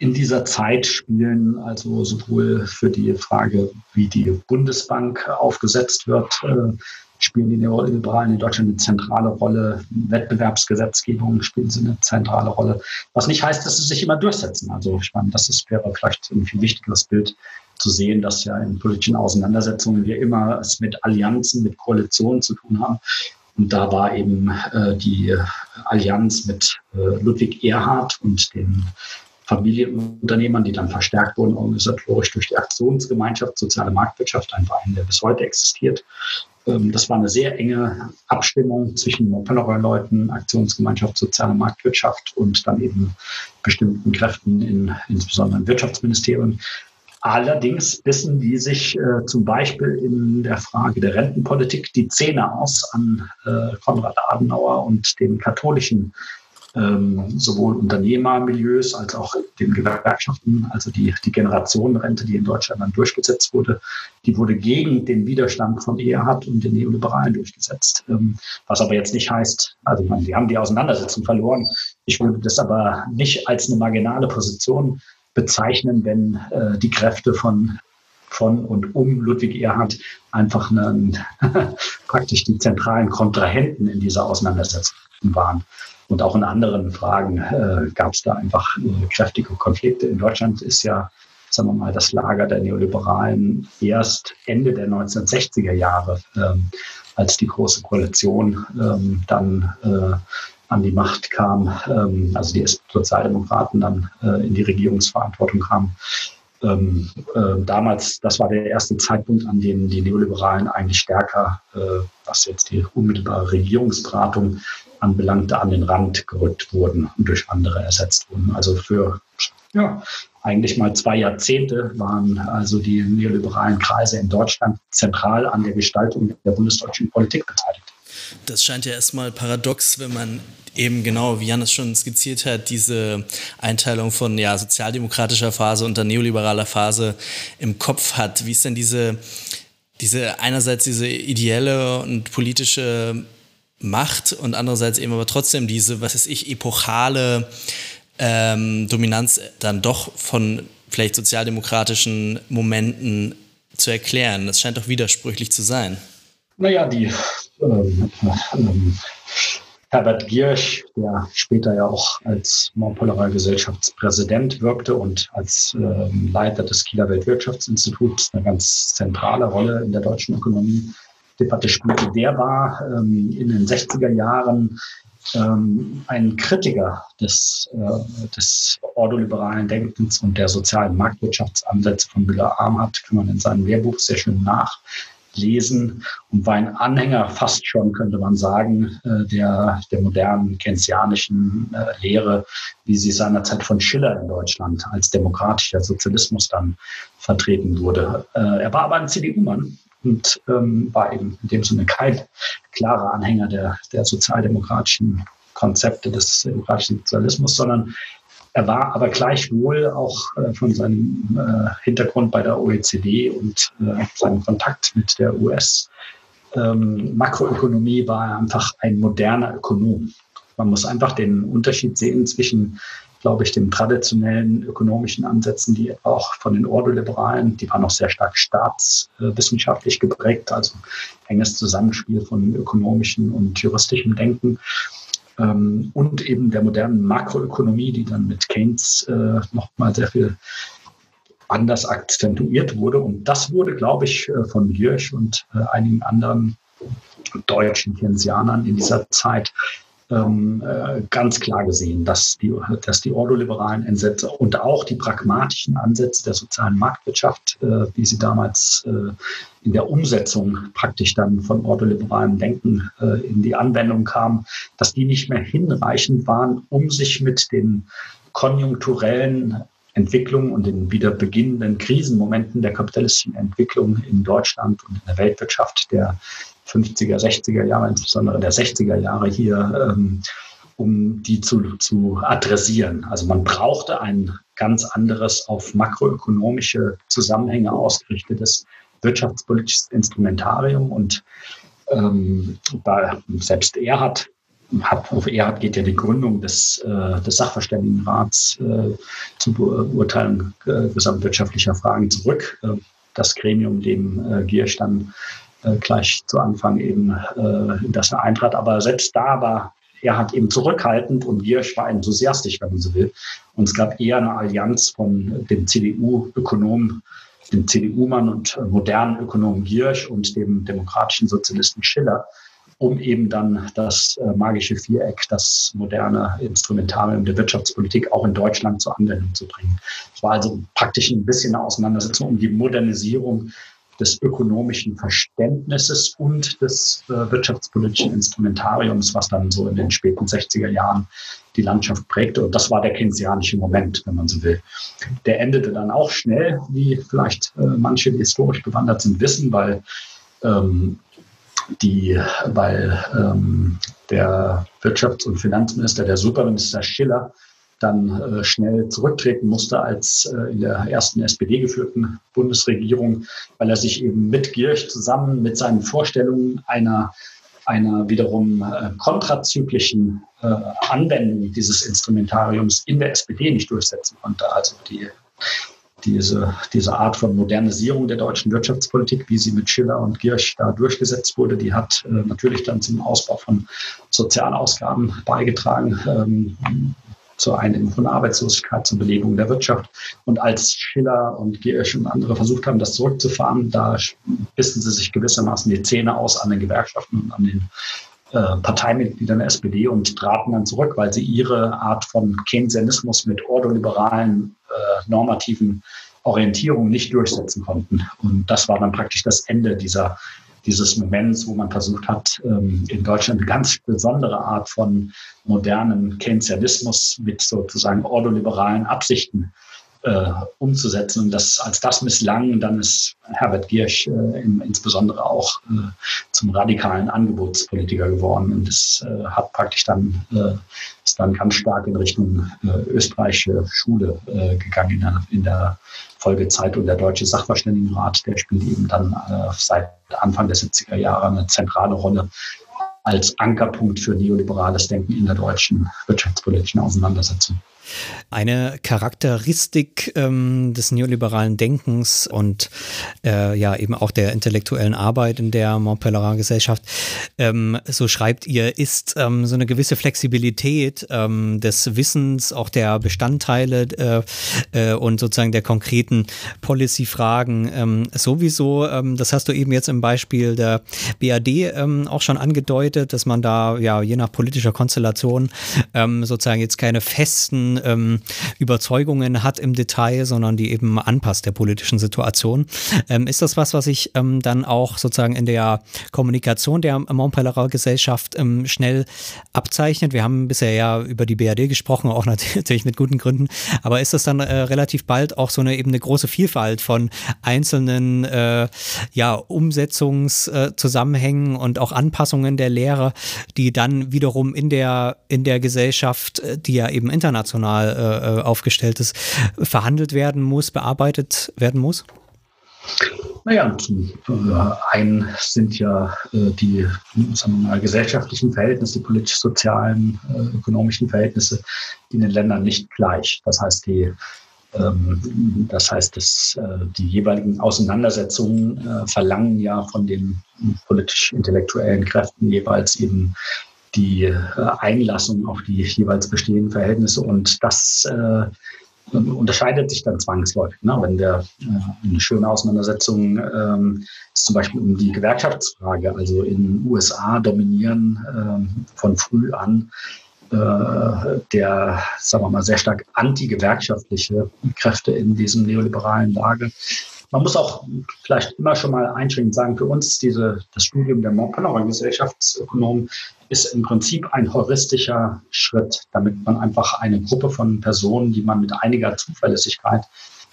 in dieser Zeit spielen also sowohl für die Frage, wie die Bundesbank aufgesetzt wird, äh, spielen die Neoliberalen in Deutschland eine zentrale Rolle. Wettbewerbsgesetzgebung spielen sie eine zentrale Rolle. Was nicht heißt, dass sie sich immer durchsetzen. Also ich meine, das ist, wäre vielleicht ein viel wichtigeres Bild zu sehen, dass ja in politischen Auseinandersetzungen wir immer es mit Allianzen, mit Koalitionen zu tun haben. Und da war eben äh, die Allianz mit äh, Ludwig Erhard und den Familienunternehmern, die dann verstärkt wurden organisatorisch durch die Aktionsgemeinschaft Soziale Marktwirtschaft, ein Verein, der bis heute existiert. Ähm, das war eine sehr enge Abstimmung zwischen Montpellerin-Leuten, Aktionsgemeinschaft Soziale Marktwirtschaft und dann eben bestimmten Kräften in insbesondere im Wirtschaftsministerium. Allerdings bissen die sich äh, zum Beispiel in der Frage der Rentenpolitik die Zähne aus an äh, Konrad Adenauer und den katholischen ähm, sowohl Unternehmermilieus als auch den Gewerkschaften, also die, die Generationenrente, die in Deutschland dann durchgesetzt wurde, die wurde gegen den Widerstand von Erhard und den Neoliberalen durchgesetzt. Ähm, was aber jetzt nicht heißt, also ich meine, die haben die Auseinandersetzung verloren. Ich würde das aber nicht als eine marginale Position bezeichnen, wenn äh, die Kräfte von von und um Ludwig Erhard einfach einen, *laughs* praktisch die zentralen Kontrahenten in dieser Auseinandersetzung waren. Und auch in anderen Fragen äh, gab es da einfach äh, kräftige Konflikte. In Deutschland ist ja, sagen wir mal, das Lager der Neoliberalen erst Ende der 1960er Jahre, ähm, als die Große Koalition ähm, dann äh, an die Macht kam, ähm, also die Sozialdemokraten dann äh, in die Regierungsverantwortung kamen. Ähm, äh, damals, das war der erste Zeitpunkt, an dem die Neoliberalen eigentlich stärker, äh, was jetzt die unmittelbare Regierungsberatung anbelangte, an den Rand gerückt wurden und durch andere ersetzt wurden. Also für ja, eigentlich mal zwei Jahrzehnte waren also die neoliberalen Kreise in Deutschland zentral an der Gestaltung der bundesdeutschen Politik beteiligt. Das scheint ja erstmal paradox, wenn man eben genau, wie Janis schon skizziert hat, diese Einteilung von ja, sozialdemokratischer Phase und der neoliberaler Phase im Kopf hat. Wie ist denn diese, diese einerseits diese ideelle und politische Macht und andererseits eben aber trotzdem diese, was weiß ich, epochale ähm, Dominanz dann doch von vielleicht sozialdemokratischen Momenten zu erklären. Das scheint doch widersprüchlich zu sein. Naja, die ähm, ähm, Herbert Giersch, der später ja auch als Montpellerer Gesellschaftspräsident wirkte und als ähm, Leiter des Kieler Weltwirtschaftsinstituts eine ganz zentrale Rolle in der deutschen Ökonomie Debatte spielte, der war ähm, in den 60er Jahren ähm, ein Kritiker des, äh, des ordoliberalen Denkens und der sozialen Marktwirtschaftsansätze von Müller-Armhardt, kann man in seinem Lehrbuch sehr schön nachlesen und war ein Anhänger fast schon, könnte man sagen, äh, der, der modernen keynesianischen äh, Lehre, wie sie seinerzeit von Schiller in Deutschland als demokratischer Sozialismus dann vertreten wurde. Äh, er war aber ein CDU-Mann und ähm, war eben in dem Sinne kein klarer Anhänger der, der sozialdemokratischen Konzepte des demokratischen Sozialismus, sondern er war aber gleichwohl auch äh, von seinem äh, Hintergrund bei der OECD und äh, seinem Kontakt mit der US ähm, Makroökonomie war er einfach ein moderner Ökonom. Man muss einfach den Unterschied sehen zwischen glaube ich, den traditionellen ökonomischen Ansätzen, die auch von den Ordoliberalen, die waren noch sehr stark staatswissenschaftlich geprägt, also enges Zusammenspiel von ökonomischem und juristischem Denken ähm, und eben der modernen Makroökonomie, die dann mit Keynes äh, nochmal sehr viel anders akzentuiert wurde. Und das wurde, glaube ich, äh, von Giersch und äh, einigen anderen deutschen Keynesianern in dieser Zeit ähm, äh, ganz klar gesehen, dass die, dass die ordoliberalen Ansätze und auch die pragmatischen Ansätze der sozialen Marktwirtschaft, äh, wie sie damals äh, in der Umsetzung praktisch dann von ordoliberalem Denken äh, in die Anwendung kamen, dass die nicht mehr hinreichend waren, um sich mit den konjunkturellen Entwicklungen und den wieder beginnenden Krisenmomenten der kapitalistischen Entwicklung in Deutschland und in der Weltwirtschaft der 50er, 60er Jahre, insbesondere der 60er Jahre hier, ähm, um die zu, zu adressieren. Also man brauchte ein ganz anderes auf makroökonomische Zusammenhänge ausgerichtetes wirtschaftspolitisches Instrumentarium und ähm, da selbst Erhard hat, auf Erhard geht ja die Gründung des, äh, des Sachverständigenrats äh, zur Beurteilung äh, gesamtwirtschaftlicher Fragen zurück. Äh, das Gremium, dem äh, Giersch dann äh, gleich zu Anfang eben äh, in das er eintrat. Aber selbst da war Erhard eben zurückhaltend und Giersch war enthusiastisch, wenn man so will. Und es gab eher eine Allianz von dem CDU-Ökonom, dem CDU-Mann und modernen Ökonom Giersch und dem demokratischen Sozialisten Schiller, um eben dann das äh, magische Viereck, das moderne Instrumentarium der Wirtschaftspolitik auch in Deutschland zur Anwendung zu bringen. Es war also praktisch ein bisschen eine Auseinandersetzung um die Modernisierung des ökonomischen Verständnisses und des äh, wirtschaftspolitischen Instrumentariums, was dann so in den späten 60er Jahren die Landschaft prägte. Und das war der keynesianische Moment, wenn man so will. Der endete dann auch schnell, wie vielleicht äh, manche, die historisch bewandert sind, wissen, weil ähm, die, weil ähm, der Wirtschafts- und Finanzminister, der Superminister Schiller, dann äh, schnell zurücktreten musste als äh, in der ersten SPD geführten Bundesregierung, weil er sich eben mit Gierch zusammen mit seinen Vorstellungen einer einer wiederum äh, kontrazyklischen Anwendung dieses Instrumentariums in der SPD nicht durchsetzen konnte. Also die diese, diese Art von Modernisierung der deutschen Wirtschaftspolitik, wie sie mit Schiller und Giersch da durchgesetzt wurde, die hat natürlich dann zum Ausbau von Sozialausgaben beigetragen, ähm, zur Eindämmung von Arbeitslosigkeit, zur Belebung der Wirtschaft. Und als Schiller und Giersch und andere versucht haben, das zurückzufahren, da bissen sie sich gewissermaßen die Zähne aus an den Gewerkschaften und an den äh, Parteimitgliedern der SPD und traten dann zurück, weil sie ihre Art von Keynesianismus mit ordoliberalen äh, normativen Orientierungen nicht durchsetzen konnten. Und das war dann praktisch das Ende dieser, dieses Moments, wo man versucht hat, ähm, in Deutschland eine ganz besondere Art von modernem Keynesianismus mit sozusagen ordoliberalen Absichten äh, umzusetzen. Und das, als das misslang, dann ist Herbert Giersch äh, im, insbesondere auch äh, zum radikalen Angebotspolitiker geworden. Und es äh, hat praktisch dann, äh, ist dann ganz stark in Richtung äh, österreichische Schule gegangen in der, in der Folgezeit. Und der Deutsche Sachverständigenrat, der spielt eben dann seit Anfang der 70er Jahre eine zentrale Rolle als Ankerpunkt für neoliberales Denken in der deutschen wirtschaftspolitischen Auseinandersetzung. Eine Charakteristik ähm, des neoliberalen Denkens und äh, ja eben auch der intellektuellen Arbeit in der Montpellerin Gesellschaft, ähm, so schreibt ihr, ist ähm, so eine gewisse Flexibilität ähm, des Wissens, auch der Bestandteile äh, äh, und sozusagen der konkreten Policy-Fragen ähm, sowieso. Ähm, das hast du eben jetzt im Beispiel der BAD auch schon angedeutet, dass man da ja je nach politischer Konstellation sozusagen jetzt keine festen ähm, Überzeugungen hat im Detail, sondern die eben anpasst der politischen Situation. Ähm, ist das was, was sich ähm, dann auch sozusagen in der Kommunikation der Montpellerer Gesellschaft ähm, schnell abzeichnet? Wir haben bisher ja über die BRD gesprochen, auch *laughs* natürlich mit guten Gründen, aber ist das dann äh, relativ bald auch so eine eben eine große Vielfalt von einzelnen äh, ja, Umsetzungszusammenhängen und auch Anpassungen der Lehre, die dann wiederum in der, in der Gesellschaft, äh, die ja eben international international äh, aufgestellt ist, verhandelt werden muss, bearbeitet werden muss? Naja, zum äh, einen sind ja äh, die sagen wir mal, gesellschaftlichen Verhältnisse, die politisch-sozialen, äh, ökonomischen Verhältnisse in den Ländern nicht gleich. Das heißt, die ähm, das heißt, dass äh, die jeweiligen Auseinandersetzungen äh, verlangen ja von den politisch-intellektuellen Kräften jeweils eben die äh, Einlassung auf die jeweils bestehenden Verhältnisse. Und das äh, unterscheidet sich dann zwangsläufig. Ne? Wenn der äh, eine schöne Auseinandersetzung ähm, ist zum Beispiel um die Gewerkschaftsfrage. Also in den USA dominieren ähm, von früh an äh, der, sagen wir mal, sehr stark antigewerkschaftliche Kräfte in diesem neoliberalen Lage. Man muss auch vielleicht immer schon mal einschränkend sagen, für uns diese, das Studium der Montpellerin Gesellschaftsökonomen ist im Prinzip ein heuristischer Schritt, damit man einfach eine Gruppe von Personen, die man mit einiger Zuverlässigkeit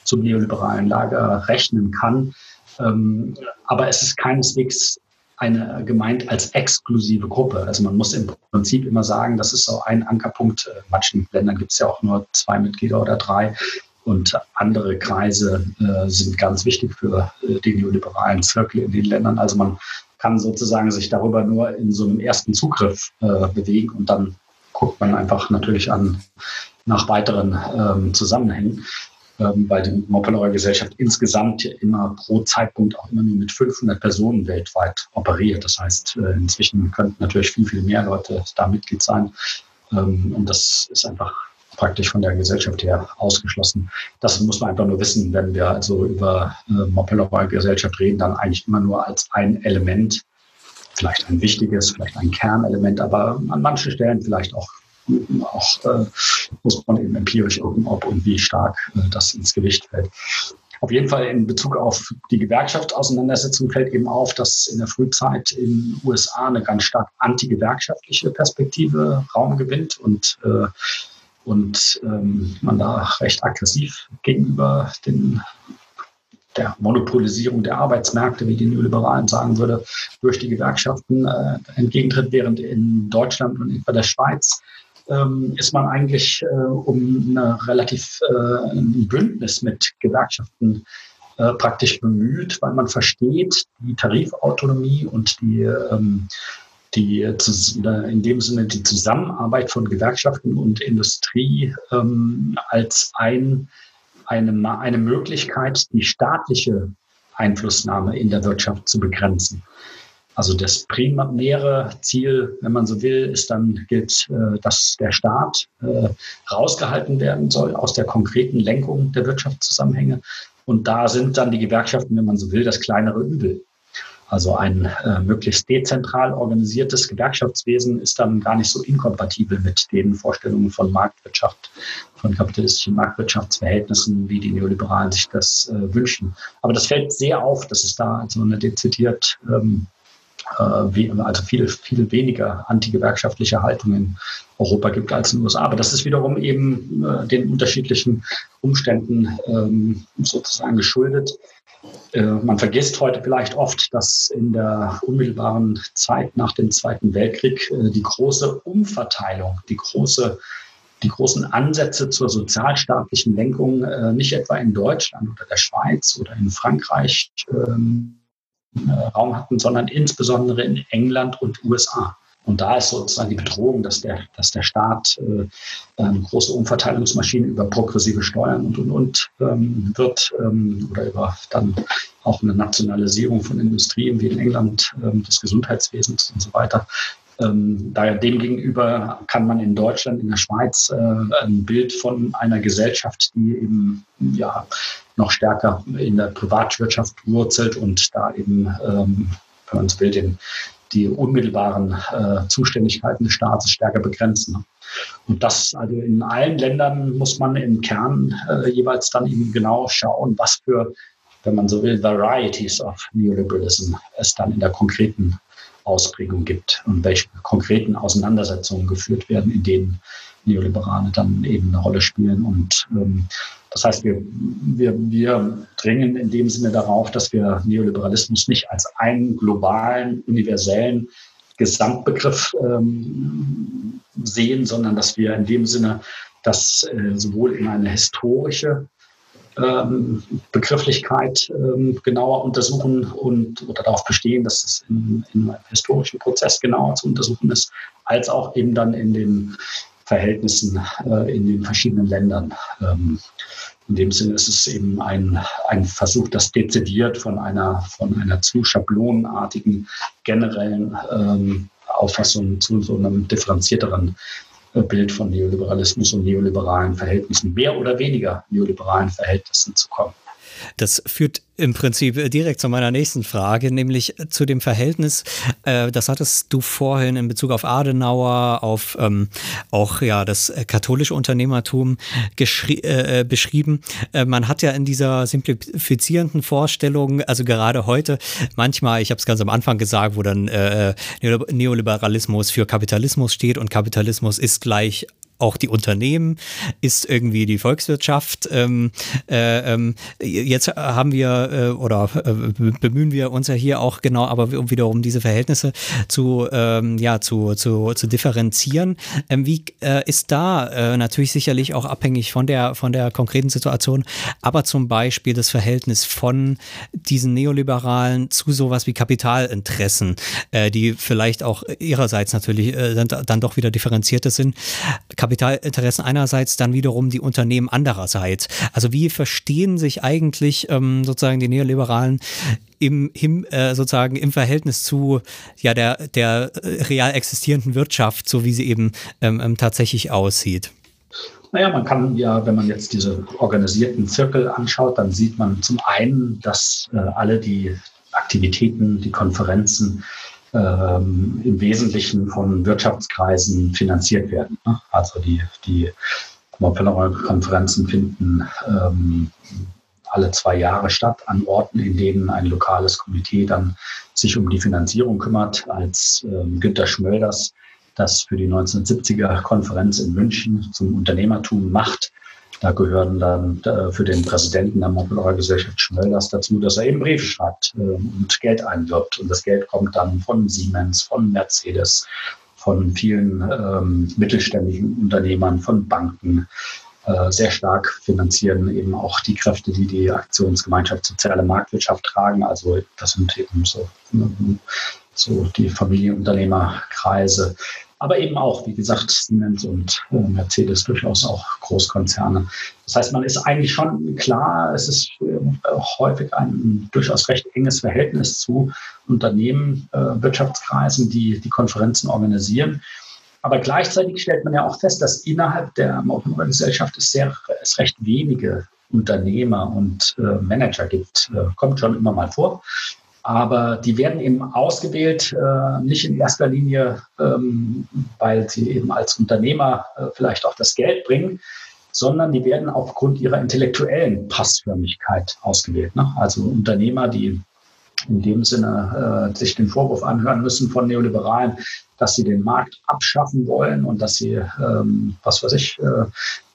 zum neoliberalen Lager rechnen kann. Ähm, aber es ist keineswegs eine gemeint als exklusive Gruppe. Also man muss im Prinzip immer sagen, das ist so ein Ankerpunkt. In manchen Ländern gibt es ja auch nur zwei Mitglieder oder drei. Und andere Kreise äh, sind ganz wichtig für äh, den neoliberalen Zirkel in den Ländern. Also man kann sozusagen sich darüber nur in so einem ersten Zugriff äh, bewegen und dann guckt man einfach natürlich an nach weiteren ähm, Zusammenhängen, ähm, weil die Moppelauer Gesellschaft insgesamt immer pro Zeitpunkt auch immer nur mit 500 Personen weltweit operiert. Das heißt, äh, inzwischen könnten natürlich viel, viel mehr Leute da Mitglied sein. Ähm, und das ist einfach praktisch von der Gesellschaft her ausgeschlossen. Das muss man einfach nur wissen, wenn wir also über äh, Moppelauer Gesellschaft reden, dann eigentlich immer nur als ein Element, vielleicht ein wichtiges, vielleicht ein Kernelement, aber an manchen Stellen vielleicht auch auch äh, muss man eben empirisch gucken, ob und wie stark äh, das ins Gewicht fällt. Auf jeden Fall in Bezug auf die Gewerkschaftsauseinandersetzung fällt eben auf, dass in der Frühzeit in den USA eine ganz stark antigewerkschaftliche Perspektive Raum gewinnt und äh, und ähm, man da recht aggressiv gegenüber den, der Monopolisierung der Arbeitsmärkte, wie die Neoliberalen sagen würde, durch die Gewerkschaften äh, entgegentritt, während in Deutschland und etwa der Schweiz ähm, ist man eigentlich äh, um eine relativ äh, ein Bündnis mit Gewerkschaften äh, praktisch bemüht, weil man versteht die Tarifautonomie und die ähm, die in dem Sinne die Zusammenarbeit von Gewerkschaften und Industrie ähm, als ein, eine, eine Möglichkeit, die staatliche Einflussnahme in der Wirtschaft zu begrenzen. Also das primäre Ziel, wenn man so will, ist dann gilt, äh, dass der Staat äh, rausgehalten werden soll aus der konkreten Lenkung der Wirtschaftszusammenhänge. Und da sind dann die Gewerkschaften, wenn man so will, das kleinere Übel. Also ein äh, möglichst dezentral organisiertes Gewerkschaftswesen ist dann gar nicht so inkompatibel mit den Vorstellungen von Marktwirtschaft, von kapitalistischen Marktwirtschaftsverhältnissen, wie die Neoliberalen sich das äh, wünschen. Aber das fällt sehr auf, dass es da also eine dezidiert ähm, äh, also viel, viel weniger antigewerkschaftliche Haltung in Europa gibt als in den USA. Aber das ist wiederum eben äh, den unterschiedlichen Umständen ähm, sozusagen geschuldet. Äh, man vergisst heute vielleicht oft, dass in der unmittelbaren Zeit nach dem Zweiten Weltkrieg die große Umverteilung, die große die großen Ansätze zur sozialstaatlichen Lenkung äh, nicht etwa in Deutschland oder der Schweiz oder in Frankreich ähm, Raum hatten, sondern insbesondere in England und USA. Und da ist sozusagen die Bedrohung, dass der, dass der Staat äh, ähm, große Umverteilungsmaschinen über progressive Steuern und, und, und ähm, wird ähm, oder über dann auch eine Nationalisierung von Industrien wie in England ähm, des Gesundheitswesens und so weiter. Ähm, daher demgegenüber kann man in Deutschland, in der Schweiz äh, ein Bild von einer Gesellschaft, die eben ja noch stärker in der Privatwirtschaft wurzelt und da eben, ähm, wenn man es will, den die unmittelbaren äh, Zuständigkeiten des Staates stärker begrenzen. Und das also in allen Ländern muss man im Kern äh, jeweils dann eben genau schauen, was für, wenn man so will, Varieties of Neoliberalism es dann in der konkreten Ausprägung gibt und welche konkreten Auseinandersetzungen geführt werden, in denen Neoliberale dann eben eine Rolle spielen. Und ähm, das heißt, wir, wir, wir dringen in dem Sinne darauf, dass wir Neoliberalismus nicht als einen globalen, universellen Gesamtbegriff ähm, sehen, sondern dass wir in dem Sinne das äh, sowohl in eine historische Begrifflichkeit ähm, genauer untersuchen und oder darauf bestehen, dass es in, in einem historischen Prozess genauer zu untersuchen ist, als auch eben dann in den Verhältnissen äh, in den verschiedenen Ländern. Ähm, in dem Sinne ist es eben ein, ein Versuch, das dezidiert von einer, von einer zu schablonenartigen generellen ähm, Auffassung zu so einem differenzierteren Bild von Neoliberalismus und neoliberalen Verhältnissen, mehr oder weniger neoliberalen Verhältnissen zu kommen. Das führt im Prinzip direkt zu meiner nächsten Frage, nämlich zu dem Verhältnis, äh, das hattest du vorhin in Bezug auf Adenauer, auf ähm, auch ja das katholische Unternehmertum äh, beschrieben. Äh, man hat ja in dieser simplifizierenden Vorstellung, also gerade heute, manchmal, ich habe es ganz am Anfang gesagt, wo dann äh, Neoliberalismus für Kapitalismus steht und Kapitalismus ist gleich auch die Unternehmen? Ist irgendwie die Volkswirtschaft? Ähm, äh, ähm, jetzt haben wir äh, oder äh, bemühen wir uns ja hier auch genau, aber wiederum diese Verhältnisse zu, ähm, ja, zu, zu, zu differenzieren. Ähm, wie äh, ist da äh, natürlich sicherlich auch abhängig von der, von der konkreten Situation, aber zum Beispiel das Verhältnis von diesen Neoliberalen zu sowas wie Kapitalinteressen, äh, die vielleicht auch ihrerseits natürlich dann, dann doch wieder differenzierter sind. Kapitalinteressen einerseits, dann wiederum die Unternehmen andererseits. Also wie verstehen sich eigentlich ähm, sozusagen die Neoliberalen im, im äh, sozusagen im Verhältnis zu ja der der äh, real existierenden Wirtschaft, so wie sie eben ähm, ähm, tatsächlich aussieht? Naja, man kann ja, wenn man jetzt diese organisierten Zirkel anschaut, dann sieht man zum einen, dass äh, alle die Aktivitäten, die Konferenzen ähm, im Wesentlichen von Wirtschaftskreisen finanziert werden. Ne? Also die, die Konferenzen finden ähm, alle zwei Jahre statt an Orten, in denen ein lokales Komitee dann sich um die Finanzierung kümmert, als ähm, Günter Schmölders das für die 1970er Konferenz in München zum Unternehmertum macht. Da gehören dann äh, für den Präsidenten der Montpellier Gesellschaft Schmölders dazu, dass er eben Briefe schreibt äh, und Geld einwirbt. Und das Geld kommt dann von Siemens, von Mercedes, von vielen ähm, mittelständischen Unternehmern, von Banken, äh, sehr stark finanzieren eben auch die Kräfte, die die Aktionsgemeinschaft Soziale Marktwirtschaft tragen. Also das sind eben so, so die Familienunternehmerkreise. Aber eben auch, wie gesagt, Siemens und äh, Mercedes durchaus auch Großkonzerne. Das heißt, man ist eigentlich schon klar, es ist äh, häufig ein durchaus recht enges Verhältnis zu Unternehmen, Wirtschaftskreisen, die die Konferenzen organisieren. Aber gleichzeitig stellt man ja auch fest, dass innerhalb der Motorradgesellschaft es, sehr, es recht wenige Unternehmer und äh, Manager gibt. Äh, kommt schon immer mal vor. Aber die werden eben ausgewählt, äh, nicht in erster Linie, ähm, weil sie eben als Unternehmer äh, vielleicht auch das Geld bringen, sondern die werden aufgrund ihrer intellektuellen Passförmigkeit ausgewählt. Ne? Also Unternehmer, die in dem Sinne äh, sich den Vorwurf anhören müssen von Neoliberalen, dass sie den Markt abschaffen wollen und dass sie, ähm, was weiß ich, äh,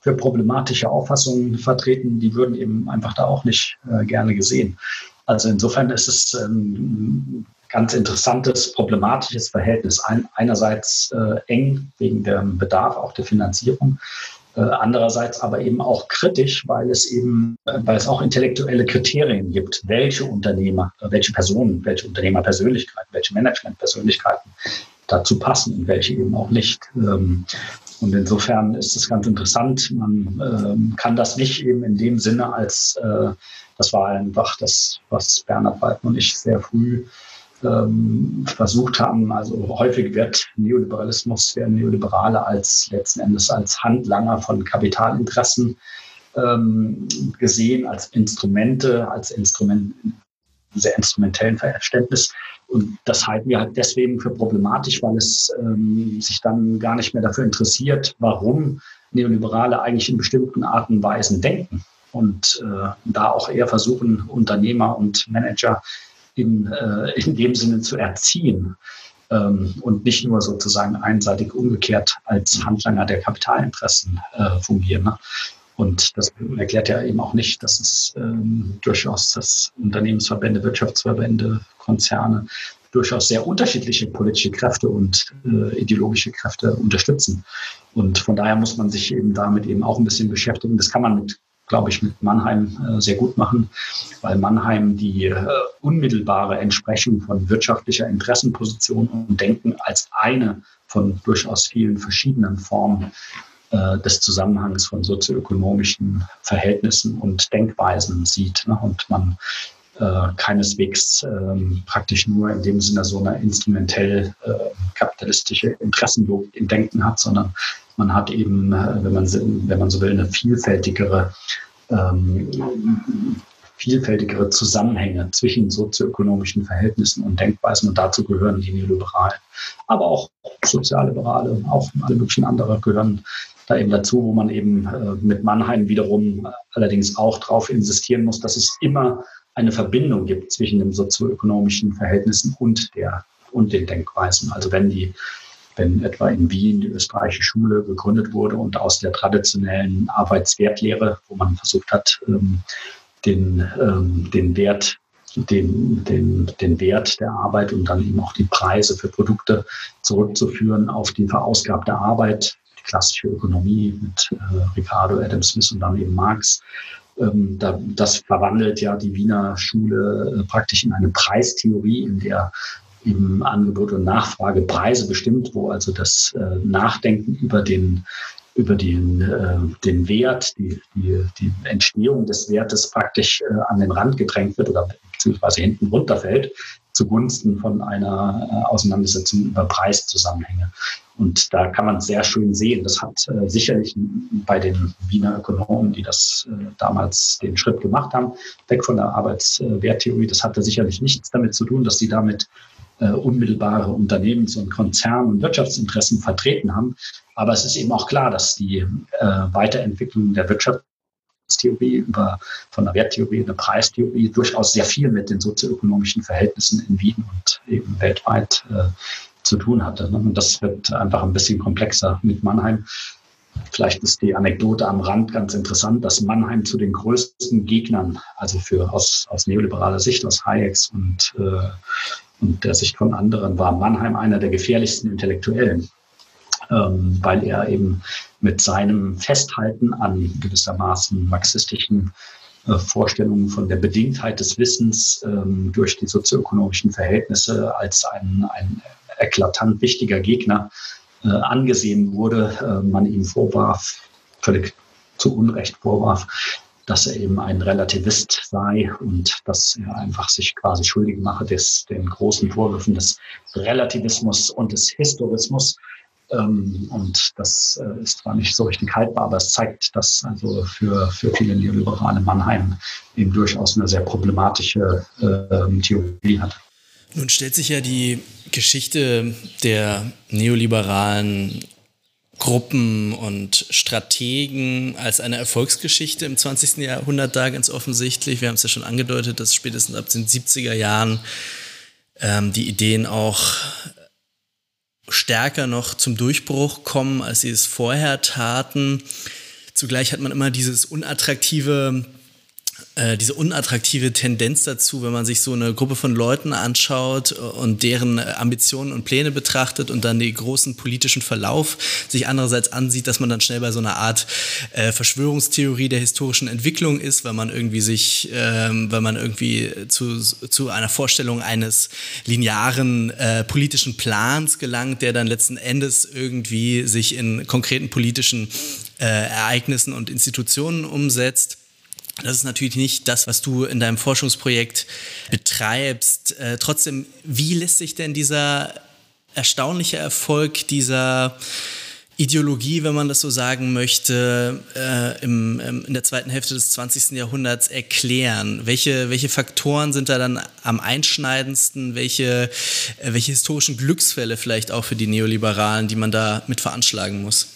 für problematische Auffassungen vertreten, die würden eben einfach da auch nicht äh, gerne gesehen. Also insofern ist es ein ganz interessantes, problematisches Verhältnis. Ein, einerseits äh, eng wegen dem Bedarf, auch der Finanzierung, äh, andererseits aber eben auch kritisch, weil es eben, weil es auch intellektuelle Kriterien gibt, welche Unternehmer, welche Personen, welche Unternehmerpersönlichkeiten, welche Managementpersönlichkeiten dazu passen und welche eben auch nicht. Ähm, und insofern ist es ganz interessant. Man ähm, kann das nicht eben in dem Sinne als, äh, das war einfach das, was Bernhard Waldmann und ich sehr früh ähm, versucht haben. Also häufig wird Neoliberalismus, werden Neoliberale als letzten Endes als Handlanger von Kapitalinteressen ähm, gesehen, als Instrumente, als Instrument, sehr instrumentellen Verständnis. Und das halten wir halt deswegen für problematisch, weil es ähm, sich dann gar nicht mehr dafür interessiert, warum Neoliberale eigentlich in bestimmten Arten und Weisen denken. Und äh, da auch eher versuchen, Unternehmer und Manager in, äh, in dem Sinne zu erziehen ähm, und nicht nur sozusagen einseitig umgekehrt als Handlanger der Kapitalinteressen äh, fungieren. Ne? Und das erklärt ja eben auch nicht, dass es ähm, durchaus das Unternehmensverbände, Wirtschaftsverbände, Konzerne durchaus sehr unterschiedliche politische Kräfte und äh, ideologische Kräfte unterstützen. Und von daher muss man sich eben damit eben auch ein bisschen beschäftigen. Das kann man mit glaube ich, mit Mannheim äh, sehr gut machen, weil Mannheim die äh, unmittelbare Entsprechung von wirtschaftlicher Interessenposition und Denken als eine von durchaus vielen verschiedenen Formen äh, des Zusammenhangs von sozioökonomischen Verhältnissen und Denkweisen sieht. Ne? Und man äh, keineswegs ähm, praktisch nur in dem Sinne so eine instrumentell äh, kapitalistische Interessenlogik im Denken hat, sondern man hat eben, äh, wenn, man, wenn man so will, eine vielfältigere, ähm, vielfältigere Zusammenhänge zwischen sozioökonomischen Verhältnissen und Denkweisen und dazu gehören die Neoliberalen, aber auch Sozialliberale, auch alle möglichen andere gehören da eben dazu, wo man eben äh, mit Mannheim wiederum allerdings auch darauf insistieren muss, dass es immer eine Verbindung gibt zwischen den sozioökonomischen Verhältnissen und der und den Denkweisen. Also wenn die wenn etwa in Wien die österreichische Schule gegründet wurde und aus der traditionellen Arbeitswertlehre, wo man versucht hat, ähm, den, ähm, den Wert den, den, den Wert der Arbeit und dann eben auch die Preise für Produkte zurückzuführen auf die verausgabte Arbeit, die klassische Ökonomie mit äh, Ricardo, Adam Smith und dann eben Marx. Ähm, da, das verwandelt ja die Wiener Schule äh, praktisch in eine Preistheorie, in der eben Angebot und Nachfrage Preise bestimmt, wo also das äh, Nachdenken über den über den, äh, den Wert, die, die, die Entstehung des Wertes praktisch äh, an den Rand gedrängt wird oder beziehungsweise hinten runterfällt, zugunsten von einer äh, Auseinandersetzung über Preiszusammenhänge. Und da kann man sehr schön sehen, das hat äh, sicherlich bei den Wiener Ökonomen, die das äh, damals den Schritt gemacht haben, weg von der Arbeitswerttheorie, das hatte sicherlich nichts damit zu tun, dass sie damit äh, unmittelbare Unternehmens- und Konzern- und Wirtschaftsinteressen vertreten haben. Aber es ist eben auch klar, dass die äh, Weiterentwicklung der Wirtschaftstheorie über, von der Werttheorie der Preistheorie durchaus sehr viel mit den sozioökonomischen Verhältnissen in Wien und eben weltweit äh, zu tun hatte. Ne? Und das wird einfach ein bisschen komplexer mit Mannheim. Vielleicht ist die Anekdote am Rand ganz interessant, dass Mannheim zu den größten Gegnern, also für aus, aus neoliberaler Sicht, aus Hayeks und äh, und der Sicht von anderen war Mannheim einer der gefährlichsten Intellektuellen, ähm, weil er eben mit seinem Festhalten an gewissermaßen marxistischen äh, Vorstellungen von der Bedingtheit des Wissens ähm, durch die sozioökonomischen Verhältnisse als ein, ein eklatant wichtiger Gegner äh, angesehen wurde. Äh, man ihm vorwarf, völlig zu Unrecht vorwarf, dass er eben ein Relativist sei und dass er einfach sich quasi schuldig mache des, den großen Vorwürfen des Relativismus und des Historismus. Ähm, und das äh, ist zwar nicht so richtig haltbar, aber es zeigt, dass also für, für viele Neoliberale Mannheim eben durchaus eine sehr problematische äh, Theorie hat. Nun stellt sich ja die Geschichte der neoliberalen Gruppen und Strategen als eine Erfolgsgeschichte im 20. Jahrhundert da ganz offensichtlich. Wir haben es ja schon angedeutet, dass spätestens ab den 70er Jahren ähm, die Ideen auch stärker noch zum Durchbruch kommen, als sie es vorher taten. Zugleich hat man immer dieses unattraktive äh, diese unattraktive Tendenz dazu, wenn man sich so eine Gruppe von Leuten anschaut und deren Ambitionen und Pläne betrachtet und dann den großen politischen Verlauf sich andererseits ansieht, dass man dann schnell bei so einer Art äh, Verschwörungstheorie der historischen Entwicklung ist, weil man irgendwie sich, ähm, weil man irgendwie zu, zu einer Vorstellung eines linearen äh, politischen Plans gelangt, der dann letzten Endes irgendwie sich in konkreten politischen äh, Ereignissen und Institutionen umsetzt. Das ist natürlich nicht das, was du in deinem Forschungsprojekt betreibst. Äh, trotzdem, wie lässt sich denn dieser erstaunliche Erfolg dieser Ideologie, wenn man das so sagen möchte, äh, im, im, in der zweiten Hälfte des 20. Jahrhunderts erklären? Welche, welche Faktoren sind da dann am einschneidendsten? Welche, äh, welche historischen Glücksfälle vielleicht auch für die Neoliberalen, die man da mit veranschlagen muss?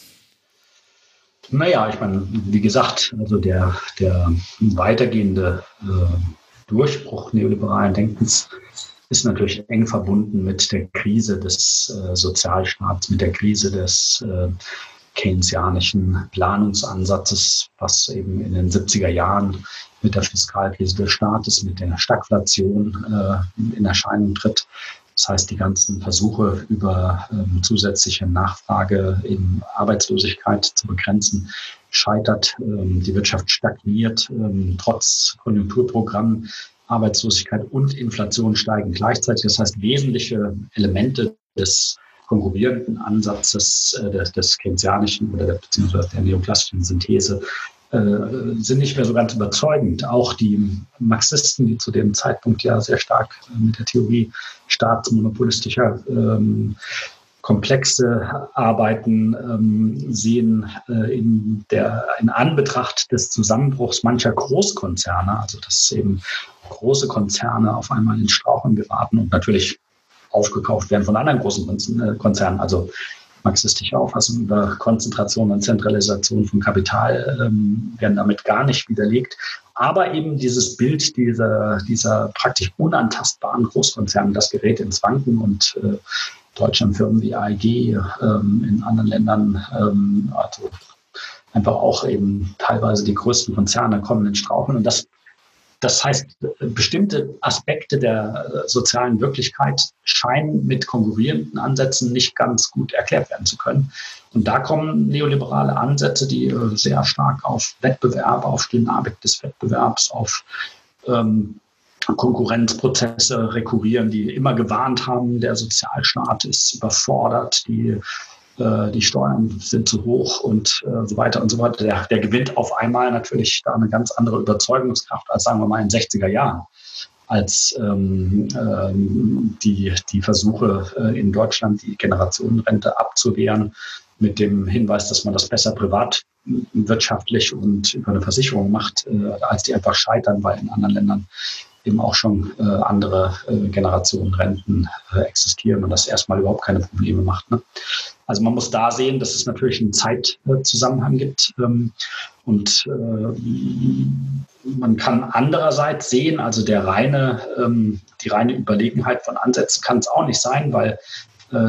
Naja, ich meine, wie gesagt, also der, der weitergehende äh, Durchbruch neoliberalen Denkens ist natürlich eng verbunden mit der Krise des äh, Sozialstaats, mit der Krise des äh, keynesianischen Planungsansatzes, was eben in den 70er Jahren mit der Fiskalkrise des Staates, mit der Stagflation äh, in Erscheinung tritt. Das heißt, die ganzen Versuche über ähm, zusätzliche Nachfrage in Arbeitslosigkeit zu begrenzen, scheitert. Ähm, die Wirtschaft stagniert, ähm, trotz Konjunkturprogrammen. Arbeitslosigkeit und Inflation steigen gleichzeitig. Das heißt, wesentliche Elemente des konkurrierenden Ansatzes äh, des, des keynesianischen oder der, beziehungsweise der neoklassischen Synthese sind nicht mehr so ganz überzeugend. Auch die Marxisten, die zu dem Zeitpunkt ja sehr stark äh, mit der Theorie staatsmonopolistischer ähm, komplexe Arbeiten ähm, sehen äh, in, der, in Anbetracht des Zusammenbruchs mancher Großkonzerne, also dass eben große Konzerne auf einmal in Strauchen geraten und natürlich aufgekauft werden von anderen großen Konzernen. Also marxistische Auffassung über Konzentration und Zentralisation von Kapital ähm, werden damit gar nicht widerlegt. Aber eben dieses Bild dieser, dieser praktisch unantastbaren Großkonzerne, das gerät ins Wanken und äh, Deutschland Firmen wie AEG, ähm, in anderen Ländern, ähm, also einfach auch eben teilweise die größten Konzerne kommen in Strauchen. Und das das heißt, bestimmte Aspekte der äh, sozialen Wirklichkeit scheinen mit konkurrierenden Ansätzen nicht ganz gut erklärt werden zu können. Und da kommen neoliberale Ansätze, die äh, sehr stark auf Wettbewerb, auf Dynamik des Wettbewerbs, auf ähm, Konkurrenzprozesse rekurrieren, die immer gewarnt haben, der Sozialstaat ist überfordert, die äh, die Steuern sind zu hoch und äh, so weiter und so weiter. Der, der gewinnt auf einmal natürlich da eine ganz andere Überzeugungskraft als, sagen wir mal, in den 60er Jahren als ähm, ähm, die, die Versuche äh, in Deutschland die Generationenrente abzuwehren mit dem Hinweis, dass man das besser privat wirtschaftlich und über eine Versicherung macht, äh, als die einfach scheitern, weil in anderen Ländern eben auch schon äh, andere äh, Generationenrenten äh, existieren und das erstmal überhaupt keine Probleme macht. Ne? Also man muss da sehen, dass es natürlich einen Zeitzusammenhang gibt. Ähm, und äh, man kann andererseits sehen, also der reine, ähm, die reine Überlegenheit von Ansätzen kann es auch nicht sein, weil